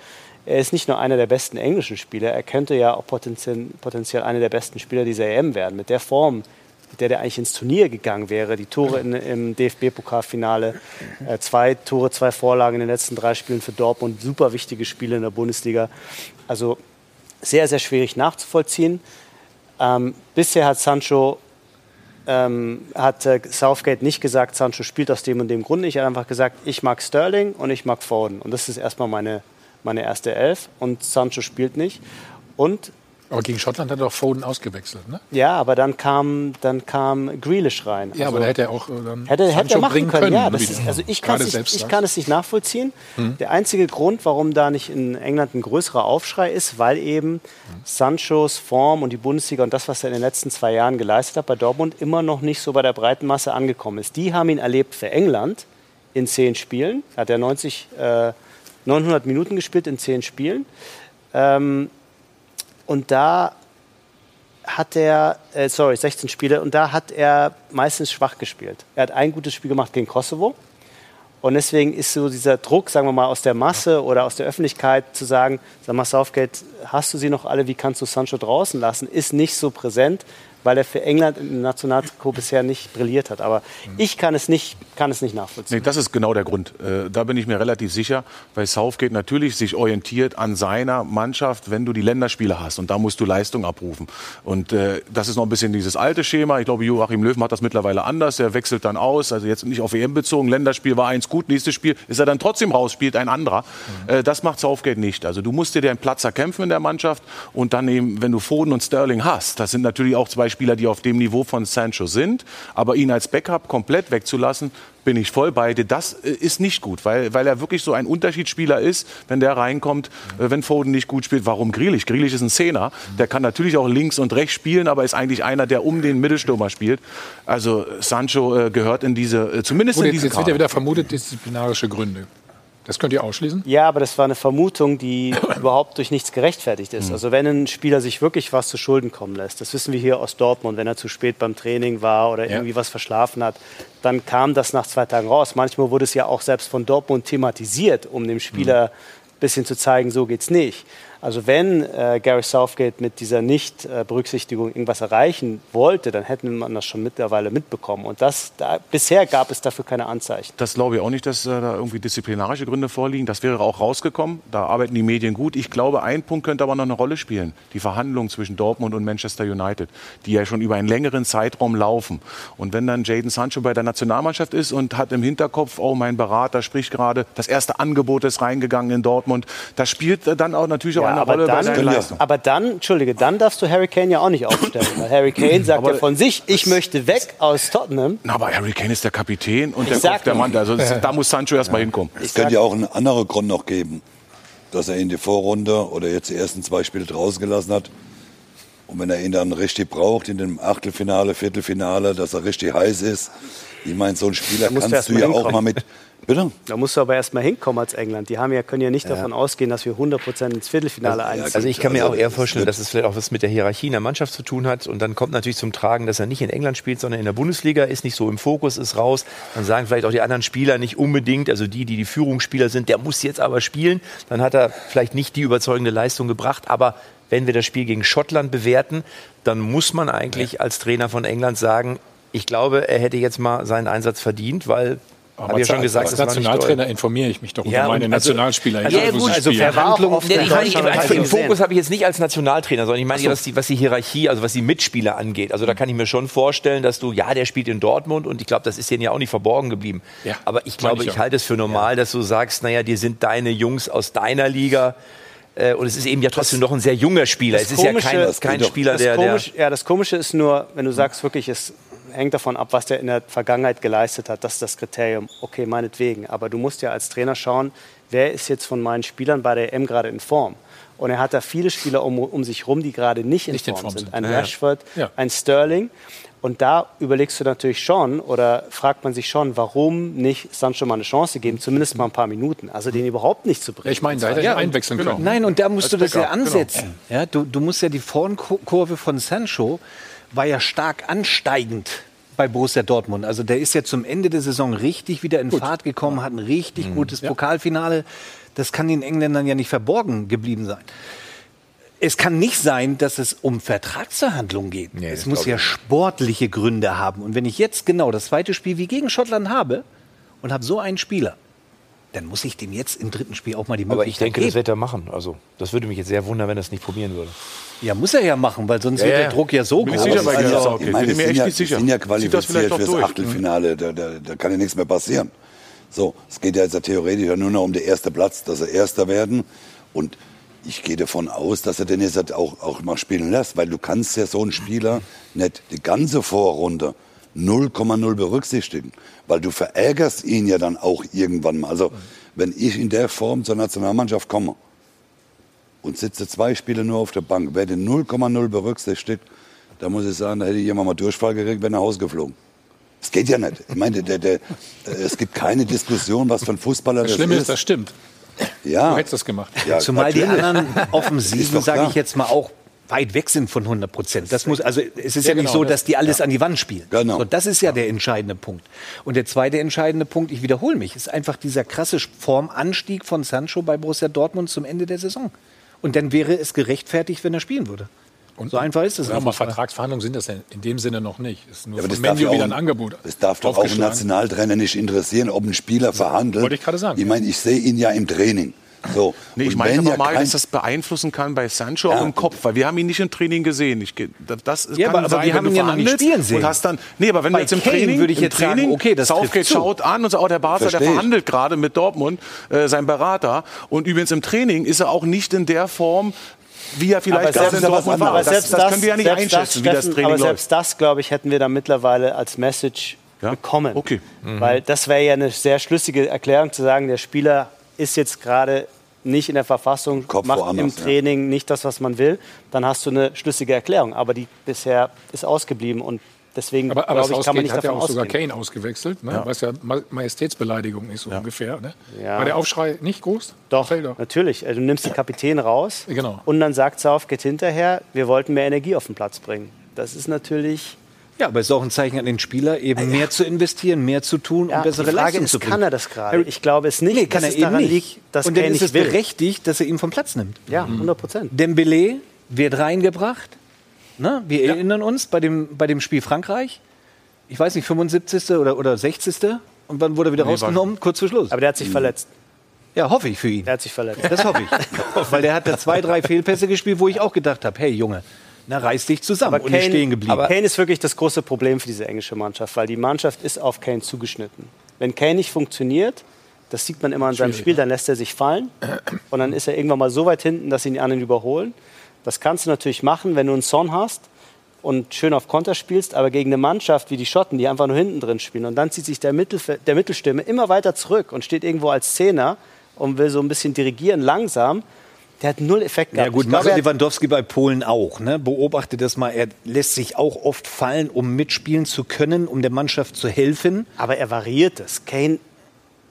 er ist nicht nur einer der besten englischen Spieler, er könnte ja auch potenziell, potenziell einer der besten Spieler dieser EM werden. Mit der Form, mit der der eigentlich ins Turnier gegangen wäre, die Tore in, im DFB-Pokalfinale, äh, zwei Tore, zwei Vorlagen in den letzten drei Spielen für Dortmund, super wichtige Spiele in der Bundesliga. Also sehr, sehr schwierig nachzuvollziehen. Ähm, bisher hat Sancho ähm, hat äh, Southgate nicht gesagt, Sancho spielt aus dem und dem Grund nicht. Er hat einfach gesagt, ich mag Sterling und ich mag Foden. Und das ist erstmal meine, meine erste Elf. Und Sancho spielt nicht. Und Aber gegen Schottland hat er doch Foden ausgewechselt, ne? ja, aber dann kam, dann kam Grealish rein. Ja, aber da hätte er auch äh, dann Hätte, hätte Sancho er machen können, können. ja. Ist, also ich kann es nicht, ich kann es nicht nachvollziehen. Hm. Der einzige Grund, warum da nicht in England ein größerer Aufschrei ist, weil eben Sanchos Form und die Bundesliga und das, was er in den letzten zwei Jahren geleistet hat bei Dortmund, immer noch nicht so bei der breiten Masse angekommen ist. Die haben ihn erlebt für England in zehn Spielen. Hat er 90, äh, 900 Minuten gespielt in zehn Spielen. Ähm, und da hat er, äh, sorry, 16 Spiele, und da hat er meistens schwach gespielt. Er hat ein gutes Spiel gemacht gegen Kosovo. Und deswegen ist so dieser Druck, sagen wir mal, aus der Masse oder aus der Öffentlichkeit zu sagen, sag mal, Southgate, hast du sie noch alle, wie kannst du Sancho draußen lassen, ist nicht so präsent, weil er für England im Nationaltrikot bisher nicht brilliert hat. Aber ich kann es nicht, kann es nicht nachvollziehen. Nee, das ist genau der Grund. Äh, da bin ich mir relativ sicher, weil Southgate natürlich sich orientiert an seiner Mannschaft, wenn du die Länderspiele hast. Und da musst du Leistung abrufen. Und äh, das ist noch ein bisschen dieses alte Schema. Ich glaube, Joachim Löw macht das mittlerweile anders. Er wechselt dann aus. Also jetzt nicht auf EM bezogen. Länderspiel war eins gut. Nächstes Spiel ist er dann trotzdem raus, spielt ein anderer. Äh, das macht Southgate nicht. Also du musst dir den Platz erkämpfen in der Mannschaft. Und dann eben, wenn du Foden und Sterling hast, das sind natürlich auch zwei Spieler, die auf dem Niveau von Sancho sind. Aber ihn als Backup komplett wegzulassen, bin ich voll bei dir. Das äh, ist nicht gut, weil, weil er wirklich so ein Unterschiedsspieler ist, wenn der reinkommt, äh, wenn Foden nicht gut spielt. Warum Grealish? Grealish ist ein Zehner. Der kann natürlich auch links und rechts spielen, aber ist eigentlich einer, der um den Mittelstürmer spielt. Also Sancho äh, gehört in diese, äh, zumindest Gut, in jetzt, diese jetzt wird ja wieder vermutet, disziplinarische Gründe. Das könnt ihr ausschließen? Ja, aber das war eine Vermutung, die überhaupt durch nichts gerechtfertigt ist. Mhm. Also wenn ein Spieler sich wirklich was zu Schulden kommen lässt, das wissen wir hier aus Dortmund, wenn er zu spät beim Training war oder Ja. irgendwie was verschlafen hat, dann kam das nach zwei Tagen raus. Manchmal wurde es ja auch selbst von Dortmund thematisiert, um dem Spieler ein bisschen zu zeigen, so geht's nicht. Also wenn äh, Gary Southgate mit dieser Nicht-Berücksichtigung irgendwas erreichen wollte, dann hätten man das schon mittlerweile mitbekommen. Und das, da, bisher gab es dafür keine Anzeichen. Das glaube ich auch nicht, dass äh, da irgendwie disziplinarische Gründe vorliegen. Das wäre auch rausgekommen. Da arbeiten die Medien gut. Ich glaube, ein Punkt könnte aber noch eine Rolle spielen. Die Verhandlungen zwischen Dortmund und Manchester United, die ja schon über einen längeren Zeitraum laufen. Und wenn dann Jaden Sancho bei der Nationalmannschaft ist und hat im Hinterkopf, oh, mein Berater spricht gerade, das erste Angebot ist reingegangen in Dortmund, das spielt dann auch natürlich auch Aber, Rolle bei dann, seiner Leistung. aber dann, Entschuldige, dann darfst du Harry Kane ja auch nicht aufstellen. Weil Harry Kane sagt Aber ja von sich, ich möchte weg aus Tottenham. Na, aber Harry Kane ist der Kapitän und Ich der Kopf der. Mann. Also da muss Sancho erst mal hinkommen. Es könnte ja auch einen anderen Grund noch geben, dass er in die Vorrunde oder jetzt die ersten zwei Spiele draußen gelassen hat. Und wenn er ihn dann richtig braucht, in dem Achtelfinale, Viertelfinale, dass er richtig heiß ist. Ich meine, so ein Spieler kannst du ja auch hinkommen. mal mit. Bitte? Da musst du aber erst mal hinkommen als England. Die haben ja, können ja nicht Ja. davon ausgehen, dass wir 100% ins Viertelfinale einziehen. Also ich kann mir auch eher vorstellen, dass es vielleicht auch was mit der Hierarchie in der Mannschaft zu tun hat. Und dann kommt natürlich zum Tragen, dass er nicht in England spielt, sondern in der Bundesliga, ist nicht so im Fokus, ist raus. Dann sagen vielleicht auch die anderen Spieler nicht unbedingt, also die, die die Führungsspieler sind, der muss jetzt aber spielen. Dann hat er vielleicht nicht die überzeugende Leistung gebracht. Aber wenn wir das Spiel gegen Schottland bewerten, dann muss man eigentlich als Trainer von England sagen, ich glaube, er hätte jetzt mal seinen Einsatz verdient, weil habe ja schon gesagt, als Nationaltrainer informiere ich mich doch Ja, über meine also- Nationalspieler. Also, ja, egal, wo gut, spielen. Verhandlungen Nee, ich meine, ich, Deutschland also im gesehen. Fokus habe ich jetzt nicht als Nationaltrainer, sondern ich meine, so. was, die, was die Hierarchie, also was die Mitspieler angeht. Also da kann ich mir schon vorstellen, dass du, ja, der spielt in Dortmund und ich glaube, das ist denen ja auch nicht verborgen geblieben. Ja, Aber ich glaube, ich ich halte es für normal, dass du sagst, naja, die sind deine Jungs aus deiner Liga. Äh, Und es ist eben ja trotzdem noch ein sehr junger Spieler. Es ist ja kein, kein Spieler, das der, der Ja, das Komische ist nur, wenn du sagst, wirklich, es hängt davon ab, was der in der Vergangenheit geleistet hat. Das ist das Kriterium. Okay, meinetwegen. Aber du musst ja als Trainer schauen, wer ist jetzt von meinen Spielern bei der EM gerade in Form. Und er hat da viele Spieler um, um sich rum, die gerade nicht in, Nicht in Form, Form sind. sind. Ein Ja, ja. Rashford, Ja. ein Sterling. Und da überlegst du natürlich schon oder fragt man sich schon, warum nicht Sancho mal eine Chance geben, zumindest mal ein paar Minuten. Also den überhaupt nicht zu bringen. Ich meine, da hätte er einwechseln Genau. können. Nein, und da musst Als du das ja Backup, genau. ansetzen. Ja, du, du musst ja die Formkurve von Sancho war ja stark ansteigend bei Borussia Dortmund. Also der ist ja zum Ende der Saison richtig wieder in Fahrt gekommen, hat ein richtig Mhm. gutes Pokalfinale. Das kann den Engländern ja nicht verborgen geblieben sein. Es kann nicht sein, dass es um Vertragsverhandlungen geht. es das muss ja ich sportliche Gründe haben. Und wenn ich jetzt genau das zweite Spiel wie gegen Schottland habe und habe so einen Spieler, dann muss ich dem jetzt im dritten Spiel auch mal die Möglichkeit aber ich denke, geben. das wird er machen. Also, das würde mich jetzt sehr wundern, wenn er es nicht probieren würde. Ja, muss er ja machen, weil sonst Ja, wird ja. der Druck ja so Bin ich groß. sicher bei Also, Southgate. ich meine, Bin mir echt ja, nicht sicher. sind ja das qualifiziert vielleicht auch fürs durch. Achtelfinale. Da, da, da kann ja nichts mehr passieren. So, es geht ja jetzt ja theoretisch nur noch um den ersten Platz, dass sie Erster werden. Und ich gehe davon aus, dass er den jetzt halt auch, auch mal spielen lässt, weil du kannst ja so einen Spieler nicht die ganze Vorrunde 0,0 berücksichtigen, weil du verärgerst ihn ja dann auch irgendwann mal. Also, wenn ich in der Form zur Nationalmannschaft komme und sitze zwei Spiele nur auf der Bank, werde 0,0 berücksichtigt, da muss ich sagen, da hätte ich jemand mal Durchfall gekriegt, wenn er ausgeflogen. Das geht ja nicht. Ich meine, der, der, äh, es gibt keine Diskussion, was für ein Fußballer Das das Schlimme ist. ist, das stimmt. Ja. Du hättest das gemacht. Ja, Zumal die natürlich. anderen Ist Offensiven, sage ich jetzt mal, auch weit weg sind von 100 Prozent. Das muss, also es ist ja, Ja, nicht genau, so, das- dass die alles an die Wand spielen. Genau. So, das ist ja, der entscheidende Punkt. Und der zweite entscheidende Punkt, ich wiederhole mich, ist einfach dieser krasse Formanstieg von Sancho bei Borussia Dortmund zum Ende der Saison. Und dann wäre es gerechtfertigt, wenn er spielen würde. so einfach ist es. Ja, aber. Vertragsverhandlungen sind das in dem Sinne noch nicht. Es ist nur Ja, das darf Menu ja auch, wieder ein Angebot. Das darf doch auch einen. Nationaltrainer nicht interessieren, ob ein Spieler verhandelt. wollte ich gerade sagen. Ich meine, ich sehe ihn ja im Training. So. Nee, ich meine aber ja mal, dass das beeinflussen kann bei Sancho Ja. auch im Kopf, weil wir haben ihn nicht im Training gesehen. Ich, das Ja, kann aber- aber sein, wir wenn haben ihn ja noch nicht spielen sehen. Und hast dann, nee, aber wenn Bei du jetzt im Kane Training, würde ich jetzt sagen, Training, okay, das Southgate schaut an und sagt, oh, der Barca, der ich. verhandelt gerade mit Dortmund, äh, sein Berater. Und übrigens im Training ist er auch nicht in der Form, wie er vielleicht Aber gerade in Dortmund war. aber Das, selbst das können wir ja nicht einschätzen, wie das Training Aber läuft. selbst das, glaube ich, hätten wir dann mittlerweile als Message bekommen. Okay. Mhm. Weil das wäre ja eine sehr schlüssige Erklärung zu sagen, der Spieler ist jetzt gerade nicht in der Verfassung, macht woanders, im ja. Training nicht das, was man will, dann hast du eine schlüssige Erklärung. Aber die bisher ist ausgeblieben und deswegen Aber, aber glaube ich, kann man nicht hat ja davon auch sogar ausgehen. Kane ausgewechselt, ne? Ja. was ja Ma Majestätsbeleidigung ist so ungefähr. Ne? Ja. War der Aufschrei nicht groß? Doch, doch. natürlich. Also Du nimmst die Kapitän raus Genau. und dann sagt Southgate hinterher, wir wollten mehr Energie auf den Platz bringen. Das ist natürlich... Ja, aber es ist auch ein Zeichen an den Spieler, eben mehr zu investieren, mehr zu tun Ja, und bessere die Frage Leistung ist, zu bringen. kann er das gerade? Ich glaube es nicht, Nee, kann dass er es eben daran nicht. liegt, dass und dann ist es nicht will. berechtigt, dass er ihn vom Platz nimmt. Ja, 100 Prozent. Dembele wird reingebracht. Ne? Wir erinnern uns bei dem, bei dem Spiel Frankreich. Ich weiß nicht, 75. oder, oder 60. Und wann wurde er wieder Nee, rausgenommen? Kurz vor Schluss. Aber der hat sich verletzt. Ja, hoffe ich für ihn. Der hat sich verletzt. Das hoffe ich. Weil der hat da zwei, drei Fehlpässe gespielt, wo ich auch gedacht habe, hey Junge, na reiß dich zusammen Aber und nicht stehen geblieben. aber Kane ist wirklich das große Problem für diese englische Mannschaft, weil die Mannschaft ist auf Kane zugeschnitten. Wenn Kane nicht funktioniert, das sieht man immer an seinem Spiel, dann lässt er sich fallen und dann ist er irgendwann mal so weit hinten, dass ihn die anderen überholen. Das kannst du natürlich machen, wenn du einen Son hast und schön auf Konter spielst, aber gegen eine Mannschaft wie die Schotten, die einfach nur hinten drin spielen und dann zieht sich der, Mittelfe der Mittelstürmer immer weiter zurück und steht irgendwo als Zehner und will so ein bisschen dirigieren, langsam. Der hat null Effekt gehabt. Ja gut, hat- Lewandowski bei Polen auch. Ne? Beobachte das mal. Er lässt sich auch oft fallen, um mitspielen zu können, um der Mannschaft zu helfen. Aber er variiert es. Kane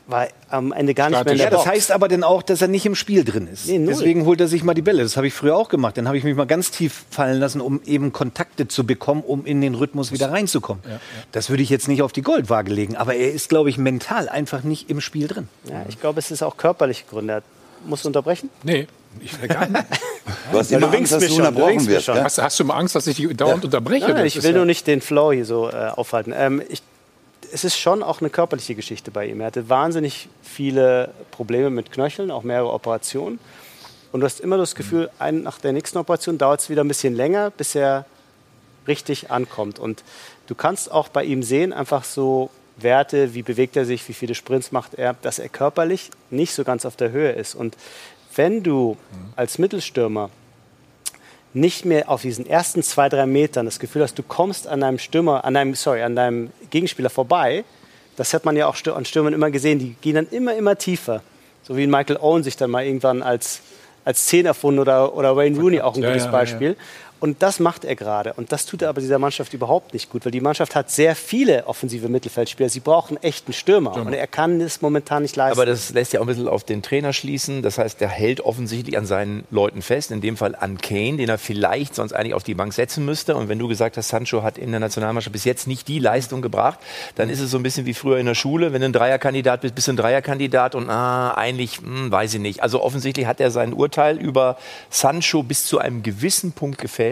war am Ende gar nicht mehr in der Ja, das Box. heißt aber dann auch, dass er nicht im Spiel drin ist. Nee. Deswegen holt er sich mal die Bälle. Das habe ich früher auch gemacht. Dann habe ich mich mal ganz tief fallen lassen, um eben Kontakte zu bekommen, um in den Rhythmus wieder reinzukommen. Das würde ich jetzt nicht auf die Goldwaage legen. Aber er ist, glaube ich, mental einfach nicht im Spiel drin. Ja, ich glaube, es ist auch körperliche Gründe. Muss unterbrechen? Nee, ich will gar nicht. Du hast Ja, immer du Angst, dass du unterbrochen wirst. Ja? Hast, hast du mal Angst, dass ich die dauernd unterbreche? Nein, nein, ich will ja- nur nicht den Flow hier so äh, aufhalten. Ähm, ich, es ist schon auch eine körperliche Geschichte bei ihm. Er hatte wahnsinnig viele Probleme mit Knöcheln, auch mehrere Operationen. Und du hast immer das Gefühl, ein, nach der nächsten Operation dauert es wieder ein bisschen länger, bis er richtig ankommt. Und du kannst auch bei ihm sehen, einfach so Werte, wie bewegt er sich, wie viele Sprints macht er, dass er körperlich nicht so ganz auf der Höhe ist. Und wenn du als Mittelstürmer nicht mehr auf diesen ersten zwei, drei Metern das Gefühl hast, du kommst an deinem Stürmer, an deinem, sorry, an deinem Gegenspieler vorbei, das hat man ja auch an Stürmern immer gesehen, die gehen dann immer, immer tiefer. So wie Michael Owen sich dann mal irgendwann als, als Zehn erfunden oder, oder Wayne Rooney auch ein Ja, gutes ja, ja. Und das macht er gerade. Und das tut er aber dieser Mannschaft überhaupt nicht gut, weil die Mannschaft hat sehr viele offensive Mittelfeldspieler. Sie brauchen echten Stürmer. Und er kann es momentan nicht leisten. Aber das lässt ja auch ein bisschen auf den Trainer schließen. Das heißt, der hält offensichtlich an seinen Leuten fest, in dem Fall an Kane, den er vielleicht sonst eigentlich auf die Bank setzen müsste. Und wenn du gesagt hast, Sancho hat in der Nationalmannschaft bis jetzt nicht die Leistung gebracht, dann ist es so ein bisschen wie früher in der Schule. Wenn du ein Dreierkandidat bist, bist du ein Dreierkandidat und ah, eigentlich, hm, weiß ich nicht. Also offensichtlich hat er sein Urteil über Sancho bis zu einem gewissen Punkt gefällt.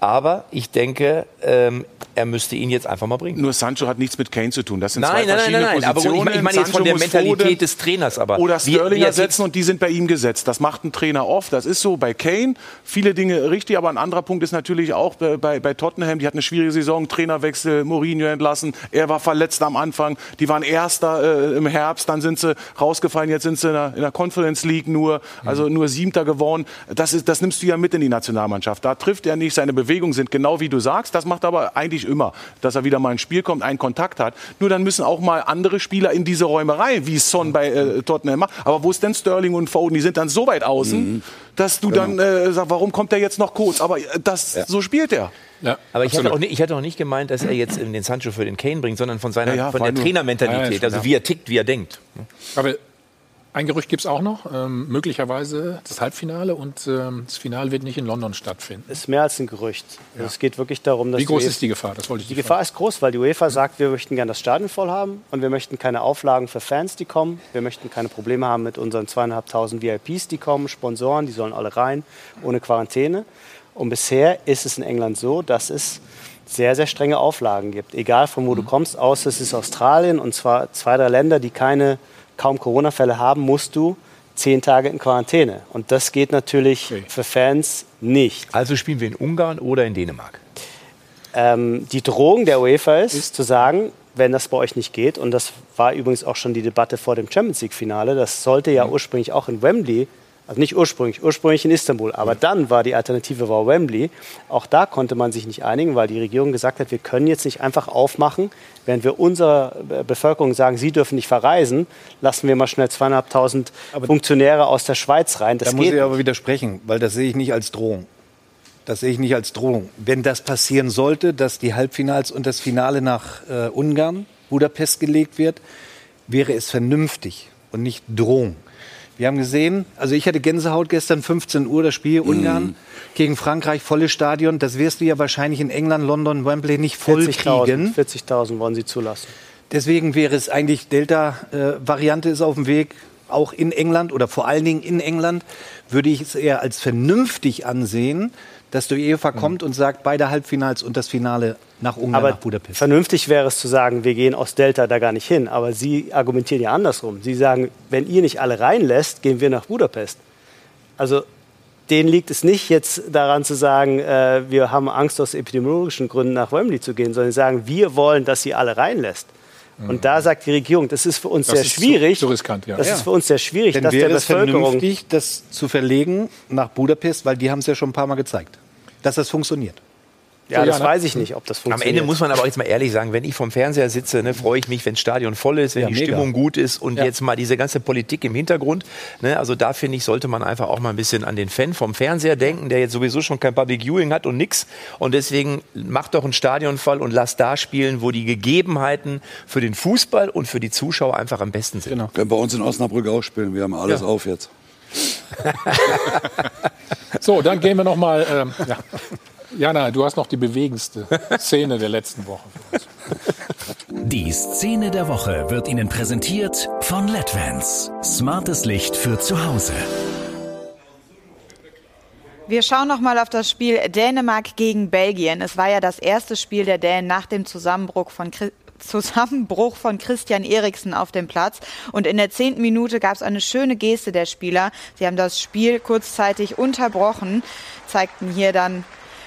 Aber ich denke, ähm, er müsste ihn jetzt einfach mal bringen. Nur Sancho hat nichts mit Kane zu tun. Das sind Nein, zwei nein, nein, verschiedene nein, nein. Aber ich Positionen. meine ich meine jetzt von der Mentalität Foden des Trainers. Aber oder Sterling er ersetzen und die sind bei ihm gesetzt. Das macht ein Trainer oft. Das ist so bei Kane. Viele Dinge richtig, aber ein anderer Punkt ist natürlich auch bei, bei, bei Tottenham. Die hatten eine schwierige Saison, Trainerwechsel, Mourinho entlassen. Er war verletzt am Anfang. Die waren Erster äh, im Herbst, dann sind sie rausgefallen. Jetzt sind sie in der, in der Conference League nur, also nur Siebter geworden. Das, ist, das nimmst du ja mit in die Nationalmannschaft. Da trifft er nicht. Seine Bewegungen sind genau wie du sagst. Das macht aber eigentlich immer, dass er wieder mal ins Spiel kommt, einen Kontakt hat. Nur dann müssen auch mal andere Spieler in diese Räume rein, wie Son bei äh, Tottenham macht. Aber wo ist denn Sterling und Foden? Die sind dann so weit außen, dass du dann äh, sagst, warum kommt der jetzt noch kurz? Aber äh, das, so spielt er. Ja, Aber ich hatte, auch nicht, ich hatte auch nicht gemeint, dass er jetzt den Sancho für den Kane bringt, sondern von seiner Ja, ja, von der Trainermentalität, Ja, ja, also ja. wie er tickt, wie er denkt. Aber ein Gerücht gibt es auch noch. Ähm, möglicherweise das Halbfinale und ähm, das Finale wird nicht in London stattfinden. ist mehr als ein Gerücht. Also Es geht wirklich darum, dass Wie groß die ist die Gefahr? Das wollte ich Die Gefahr ist groß, weil die UEFA sagt, wir möchten gerne das Stadion voll haben und wir möchten keine Auflagen für Fans, die kommen. Wir möchten keine Probleme haben mit unseren zweieinhalbtausend VIPs, die kommen, Sponsoren, die sollen alle rein, ohne Quarantäne. Und bisher ist es in England so, dass es sehr, sehr strenge Auflagen gibt. Egal von wo Mhm. du kommst, außer es ist Australien und zwar zwei, drei Länder, die keine, kaum Corona-Fälle haben, musst du zehn Tage in Quarantäne. Und das geht natürlich für Fans nicht. Also spielen wir in Ungarn oder in Dänemark? Ähm, die Drohung der UEFA ist, zu sagen, wenn das bei euch nicht geht, und das war übrigens auch schon die Debatte vor dem Champions League-Finale, das sollte ja ursprünglich auch in Wembley Also nicht ursprünglich, ursprünglich in Istanbul. Aber dann war die Alternative war Wembley. Auch da konnte man sich nicht einigen, weil die Regierung gesagt hat, wir können jetzt nicht einfach aufmachen, während wir unserer Be- Bevölkerung sagen, sie dürfen nicht verreisen, lassen wir mal schnell zweieinhalbtausend Funktionäre aus der Schweiz rein. Das da muss ich aber widersprechen, weil das sehe ich nicht als Drohung. Das sehe ich nicht als Drohung. Wenn das passieren sollte, dass die Halbfinals und das Finale nach äh, Ungarn, Budapest gelegt wird, wäre es vernünftig und nicht Drohung. Wir haben gesehen, also ich hatte Gänsehaut gestern 15 Uhr das Spiel Ungarn gegen Frankreich, volles Stadion. Das wirst du ja wahrscheinlich in England, London, Wembley nicht voll 40.000 kriegen. 40.000 wollen sie zulassen. Deswegen wäre es eigentlich, Delta-Variante ist auf dem Weg, auch in England oder vor allen Dingen in England, würde ich es eher als vernünftig ansehen, dass die UEFA kommt und sagt, beide Halbfinals und das Finale nach Ungarn, Aber nach Budapest. vernünftig wäre es zu sagen, wir gehen aus Delta da gar nicht hin. Aber Sie argumentieren ja andersrum. Sie sagen, wenn ihr nicht alle reinlässt, gehen wir nach Budapest. Also denen liegt es nicht jetzt daran zu sagen, äh, wir haben Angst aus epidemiologischen Gründen nach Wembley zu gehen, sondern sie sagen, wir wollen, dass sie alle reinlässt. Und da sagt die Regierung, das ist für uns Mhm. Das sehr ist zu- schwierig. zu riskant, ja. Das Ja. ist für uns sehr schwierig, Dann dass der wäre es Bevölkerung vernünftig, das zu verlegen nach Budapest, weil die haben es ja schon ein paar Mal gezeigt, dass das funktioniert. Ja, das weiß ich nicht, ob das Am funktioniert. Ende muss man aber auch jetzt mal ehrlich sagen, wenn ich vom Fernseher sitze, ne, freue ich mich, wenn das Stadion voll ist, wenn Ja, die mega. Stimmung gut ist und Ja. jetzt mal diese ganze Politik im Hintergrund. Ne, also da finde ich, sollte man einfach auch mal ein bisschen an den Fan vom Fernseher denken, der jetzt sowieso schon kein Public Viewing hat und nix. Und deswegen macht doch ein Stadion voll und lasst da spielen, wo die Gegebenheiten für den Fußball und für die Zuschauer einfach am besten sind. Genau. Können bei uns in Osnabrück auch spielen. Wir haben alles Ja. auf jetzt. So, dann gehen wir noch mal. Ähm, ja. Jana, du hast noch die bewegendste Szene der letzten Woche. Die Szene der Woche wird Ihnen präsentiert von LEDVANCE. Smartes Licht für zu Hause. Wir schauen noch mal auf das Spiel Dänemark gegen Belgien. Es war ja das erste Spiel der Dänen nach dem Zusammenbruch von Zusammenbruch von Christian Eriksen auf dem Platz. Und in der zehnten Minute gab es eine schöne Geste der Spieler. Sie haben das Spiel kurzzeitig unterbrochen, zeigten hier dann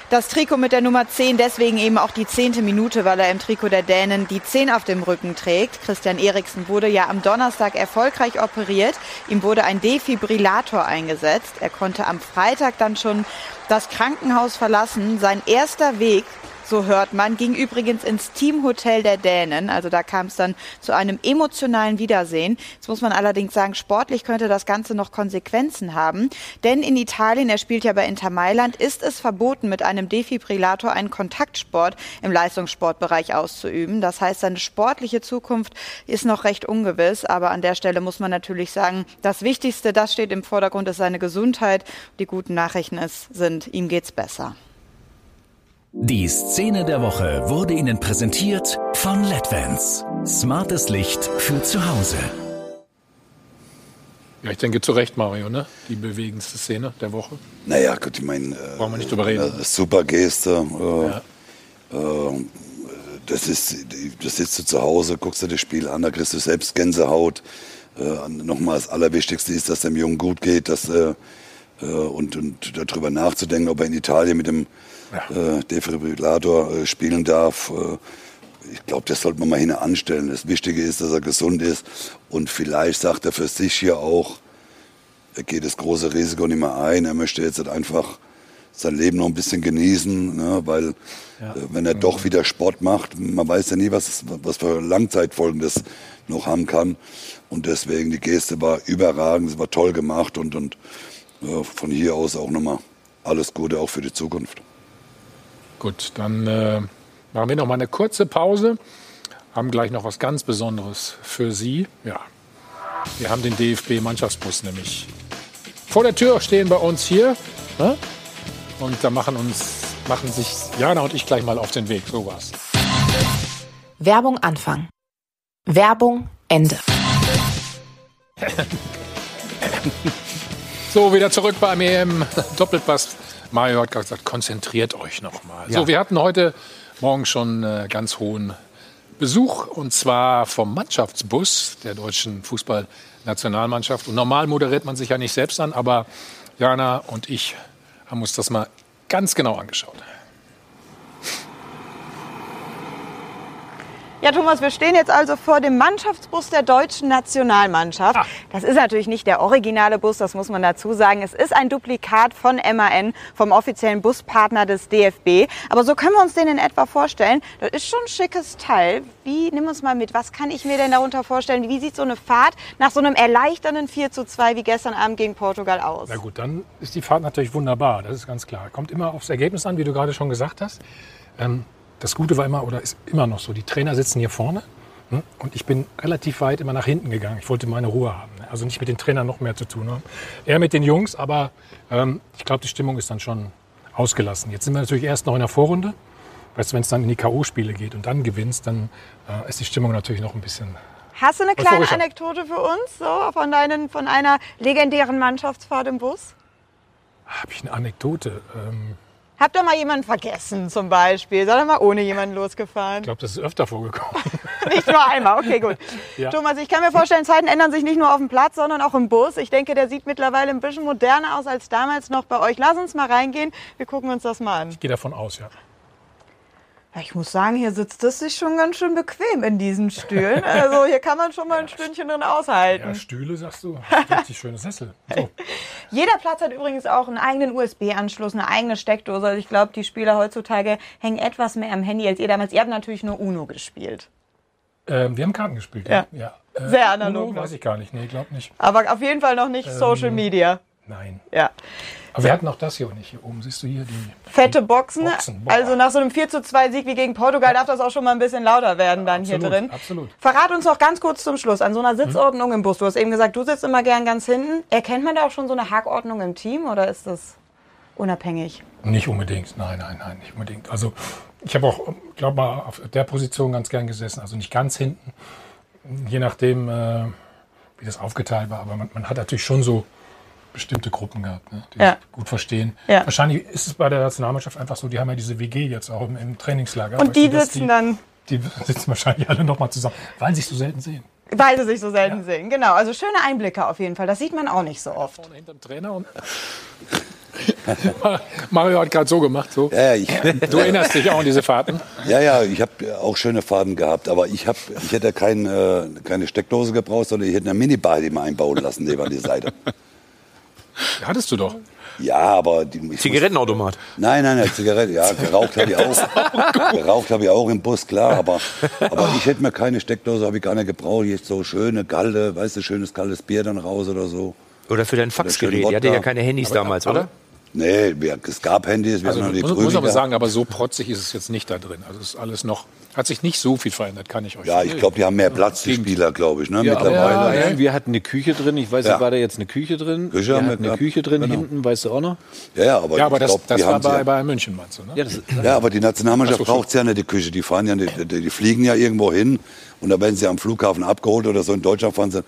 das Trikot mit der Nummer 10, deswegen eben auch die zehnte Minute, weil er im Trikot der Dänen die 10 auf dem Rücken trägt. Christian Eriksen wurde ja am Donnerstag erfolgreich operiert. Ihm wurde ein Defibrillator eingesetzt. Er konnte am Freitag dann schon das Krankenhaus verlassen. Sein erster Weg so hört man, ging übrigens ins Teamhotel der Dänen. Also da kam es dann zu einem emotionalen Wiedersehen. Jetzt muss man allerdings sagen, sportlich könnte das Ganze noch Konsequenzen haben. Denn in Italien, er spielt ja bei Inter Mailand, ist es verboten, mit einem Defibrillator einen Kontaktsport im Leistungssportbereich auszuüben. Das heißt, seine sportliche Zukunft ist noch recht ungewiss. Aber an der Stelle muss man natürlich sagen, das Wichtigste, das steht im Vordergrund, ist seine Gesundheit. Die guten Nachrichten ist, sind, ihm geht's besser. Die Szene der Woche wurde Ihnen präsentiert von LEDVANCE. Smartes Licht für zu Hause. Ja, ich denke zu Recht, Mario, ne? Die bewegendste Szene der Woche. Naja, gut, ich meine. Äh, Brauchen wir nicht drüber reden. äh, Super Geste. Äh, äh, das, ist, das sitzt du zu Hause, guckst dir das Spiel an, da kriegst du selbst Gänsehaut. Äh, Nochmal, das Allerwichtigste ist, dass dem Jungen gut geht dass, äh, äh, und, und darüber nachzudenken, ob er in Italien mit dem äh, Defibrillator äh, spielen darf. Äh, ich glaube, das sollte man mal hin anstellen. Das Wichtige ist, dass er gesund ist und vielleicht sagt er für sich hier auch, er geht das große Risiko nicht mehr ein. Er möchte jetzt halt einfach sein Leben noch ein bisschen genießen, ne, weil Ja. äh, wenn er doch wieder Sport macht, man weiß ja nie, was, was für Langzeitfolgen das noch haben kann. Und deswegen, die Geste war überragend, es war toll gemacht und, und äh, von hier aus auch nochmal alles Gute auch für die Zukunft. Gut, dann äh, machen wir noch mal eine kurze Pause. Haben gleich noch was ganz Besonderes für Sie. Ja, wir haben den DFB-Mannschaftsbus nämlich vor der Tür stehen bei uns hier. Ne? Und da machen uns machen sich Jana und ich gleich mal auf den Weg. So war's. Werbung Anfang. Werbung Ende. So, wieder zurück beim EM Doppelpass. Mario hat gerade gesagt, konzentriert euch noch mal. Ja. So, wir hatten heute Morgen schon äh, ganz hohen Besuch und zwar vom Mannschaftsbus der deutschen Fußballnationalmannschaft. Und normal moderiert man sich ja nicht selbst an, aber Jana und ich haben uns das mal ganz genau angeschaut. Ja, Thomas, wir stehen jetzt also vor dem Mannschaftsbus der deutschen Nationalmannschaft. Das ist natürlich nicht der originale Bus, das muss man dazu sagen. Es ist ein Duplikat von MAN, vom offiziellen Buspartner des DFB. Aber so können wir uns den in etwa vorstellen. Das ist schon ein schickes Teil. Wie, nimm uns mal mit, was kann ich mir denn darunter vorstellen? Wie sieht so eine Fahrt nach so einem erleichternden 4 zu 2 wie gestern Abend gegen Portugal aus? Na gut, dann ist die Fahrt natürlich wunderbar, das ist ganz klar. Kommt immer aufs Ergebnis an, wie du gerade schon gesagt hast. Ähm, das Gute war immer oder ist immer noch so, die Trainer sitzen hier vorne hm, und ich bin relativ weit immer nach hinten gegangen. Ich wollte meine Ruhe haben. ne? Also nicht mit den Trainern noch mehr zu tun haben. Eher mit den Jungs, aber ähm, ich glaube, die Stimmung ist dann schon ausgelassen. Jetzt sind wir natürlich erst noch in der Vorrunde. Weißt du, wenn es dann in die K.O.-Spiele geht und dann gewinnst, dann äh, ist die Stimmung natürlich noch ein bisschen Hast du eine kleine. Anekdote für uns so von, deinen, von einer legendären Mannschaftsfahrt im Bus? Habe ich eine Anekdote? Ähm, Habt ihr mal jemanden vergessen zum Beispiel? Seid ihr mal ohne jemanden losgefahren? ich glaube, das ist öfter vorgekommen. Nicht nur einmal, okay, gut. Ja. Thomas, ich kann mir vorstellen, Zeiten ändern sich nicht nur auf dem Platz, sondern auch im Bus. Ich denke, der sieht mittlerweile ein bisschen moderner aus als damals noch bei euch. Lass uns mal reingehen, wir gucken uns das mal an. Ich gehe davon aus, ja. Ich muss sagen, hier sitzt es sich schon ganz schön bequem in diesen Stühlen. Also hier kann man schon mal ein Stündchen drin aushalten. Ja, Stühle, sagst du. Richtig schöne Sessel. So. Jeder Platz hat übrigens auch einen eigenen USB-Anschluss, eine eigene Steckdose. Also ich glaube, die Spieler heutzutage hängen etwas mehr am Handy als ihr damals. Ihr habt natürlich nur Uno gespielt. Ähm, wir haben Karten gespielt, Ja. ja. ja. Äh, Sehr analog Uno weiß ich gar nicht. Nee, glaube nicht. Aber auf jeden Fall noch nicht Ähm, Social Media. Nein. Ja. Aber wir hatten auch das hier nicht. Hier oben siehst du hier die. Fette Boxen. Boxen. Also nach so einem 4 zu 2 Sieg wie gegen Portugal darf das auch schon mal ein bisschen lauter werden dann hier Absolut, drin. absolut. Verrat uns noch ganz kurz zum Schluss an so einer Sitzordnung im Bus. Du hast eben gesagt, du sitzt immer gern ganz hinten. Erkennt man da auch schon so eine Hackordnung im Team oder ist das unabhängig? Nicht unbedingt. Nein, nein, nein, nicht unbedingt. Also ich habe auch, glaube mal, auf der Position ganz gern gesessen. Also nicht ganz hinten. Je nachdem, äh, wie das aufgeteilt war. Aber man, man hat natürlich schon so bestimmte Gruppen gehabt, ne, die Ja. gut verstehen. Ja. Wahrscheinlich ist es bei der Nationalmannschaft einfach so, die haben ja diese WG jetzt auch im, im Trainingslager. Und die sitzen dann Die sitzen wahrscheinlich alle nochmal zusammen, weil sie sich so selten sehen. Weil sie sich so selten sehen. Genau, also schöne Einblicke auf jeden Fall. Das sieht man auch nicht so oft. Hinterm Trainer und Mario hat gerade so gemacht. So. Ja, ich, Du erinnerst dich auch an diese Fahrten? Ja, ja, ich habe auch schöne Faden gehabt, aber ich, hab, ich hätte kein, äh, keine Steckdose gebraucht, sondern ich hätte eine Minibar die mal einbauen lassen neben an die Seite. Hattest du doch. Ja, aber die, Zigarettenautomat. Muss, nein, nein, nein, Zigarette, ja, geraucht habe ich auch. geraucht habe ich auch im Bus, klar, aber, aber ich hätte mir keine Steckdose, habe ich gar nicht gebraucht. Jetzt so schöne Galle, weißt du, schönes kaltes Bier dann raus oder so. Oder für dein Faxgerät. Ihr hattet ja keine Handys Aber- damals, aber- oder? Nee, wir, es gab Handys, wir Also, hatten noch die muss, Prügel muss aber gehabt. sagen, aber so protzig ist es jetzt nicht da drin. Also es ist alles noch, hat sich nicht so viel verändert, kann ich euch Ja, ich glaube, die haben mehr Platz, die Spieler, glaube ich, ne, Ja, mittlerweile. ja, wir hatten eine Küche drin. Ich weiß Ja. nicht, war da jetzt eine Küche drin? Küche wir haben wir hatten eine gehabt. Küche drin Genau. hinten, weißt du auch noch? Ja, ja, aber, Ja, aber ich das, glaub, das die war bei ja. Bayern München, meinst du, ne? Ja, das, Ja, aber die Nationalmannschaft braucht es ja nicht, die Küche. Die fahren ja, nicht, die, die fliegen ja irgendwo hin und da werden sie am Flughafen abgeholt oder so. In Deutschland fahren sie,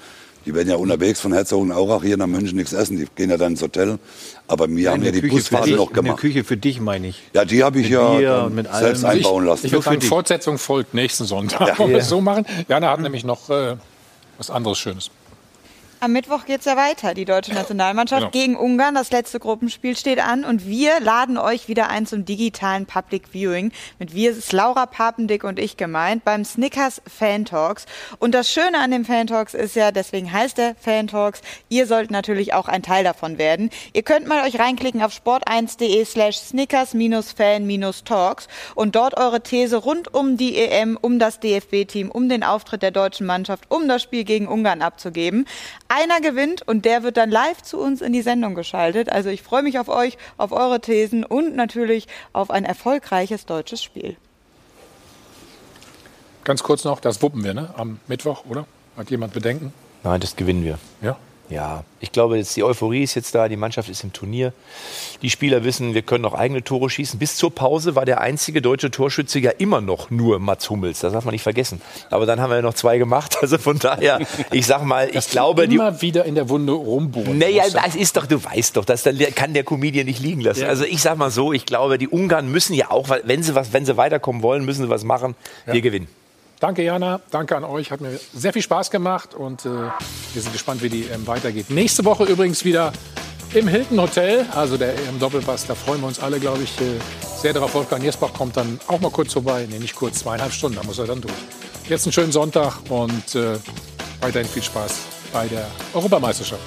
die werden ja unterwegs von Herzogenaurach hier nach München nichts essen. Die gehen ja dann ins Hotel. Aber wir haben ja die Küche für Busfahrten dich, noch Eine gemacht. Küche für dich, meine ich. Ja, die habe ich Mit ja mit allem. selbst einbauen lassen. Ich würde sagen. Fortsetzung folgt nächsten Sonntag. Ja. Wollen wir Ja. es so machen? Jana hat nämlich noch äh, was anderes Schönes. Am Mittwoch geht's ja weiter. Die deutsche Nationalmannschaft Genau. gegen Ungarn. Das letzte Gruppenspiel steht an und wir laden euch wieder ein zum digitalen Public Viewing. Mit wir ist Laura Papendick und ich gemeint beim Snickers Fan Talks. Und das Schöne an dem Fan Talks ist ja, deswegen heißt der Fan Talks, ihr sollt natürlich auch ein Teil davon werden. Ihr könnt mal euch reinklicken auf sport1.de slash Snickers-Fan-Talks und dort eure These rund um die EM, um das DFB-Team, um den Auftritt der deutschen Mannschaft, um das Spiel gegen Ungarn abzugeben. Einer gewinnt und der wird dann live zu uns in die Sendung geschaltet. Also ich freue mich auf euch, auf eure Thesen und natürlich auf ein erfolgreiches deutsches Spiel. Ganz kurz noch, das wuppen wir, ne? Am Mittwoch, oder? Hat jemand Bedenken? Nein, das gewinnen wir. Ja. Ja, ich glaube, jetzt die Euphorie ist jetzt da, die Mannschaft ist im Turnier. Die Spieler wissen, wir können noch eigene Tore schießen. Bis zur Pause war der einzige deutsche Torschütze ja immer noch nur Mats Hummels. Das darf man nicht vergessen. Aber dann haben wir ja noch zwei gemacht. Also von daher, ich sag mal, ich glaube, die. Immer wieder in der Wunde rumbohren. Naja, das ist doch, du weißt doch, das kann der Comedian nicht liegen lassen. Also ich sag mal so, ich glaube, die Ungarn müssen ja auch, weil wenn sie was, wenn sie weiterkommen wollen, müssen sie was machen. Wir gewinnen. Danke, Jana. Danke an euch. Hat mir sehr viel Spaß gemacht und äh, wir sind gespannt, wie die EM weitergeht. Nächste Woche übrigens wieder im Hilton Hotel, also der EM Doppelpass. Da freuen wir uns alle, glaube ich, äh, sehr darauf. Wolfgang Niersbach kommt dann auch mal kurz vorbei. Nee, nicht kurz, zweieinhalb Stunden, da muss er dann durch. Jetzt einen schönen Sonntag und äh, weiterhin viel Spaß bei der Europameisterschaft.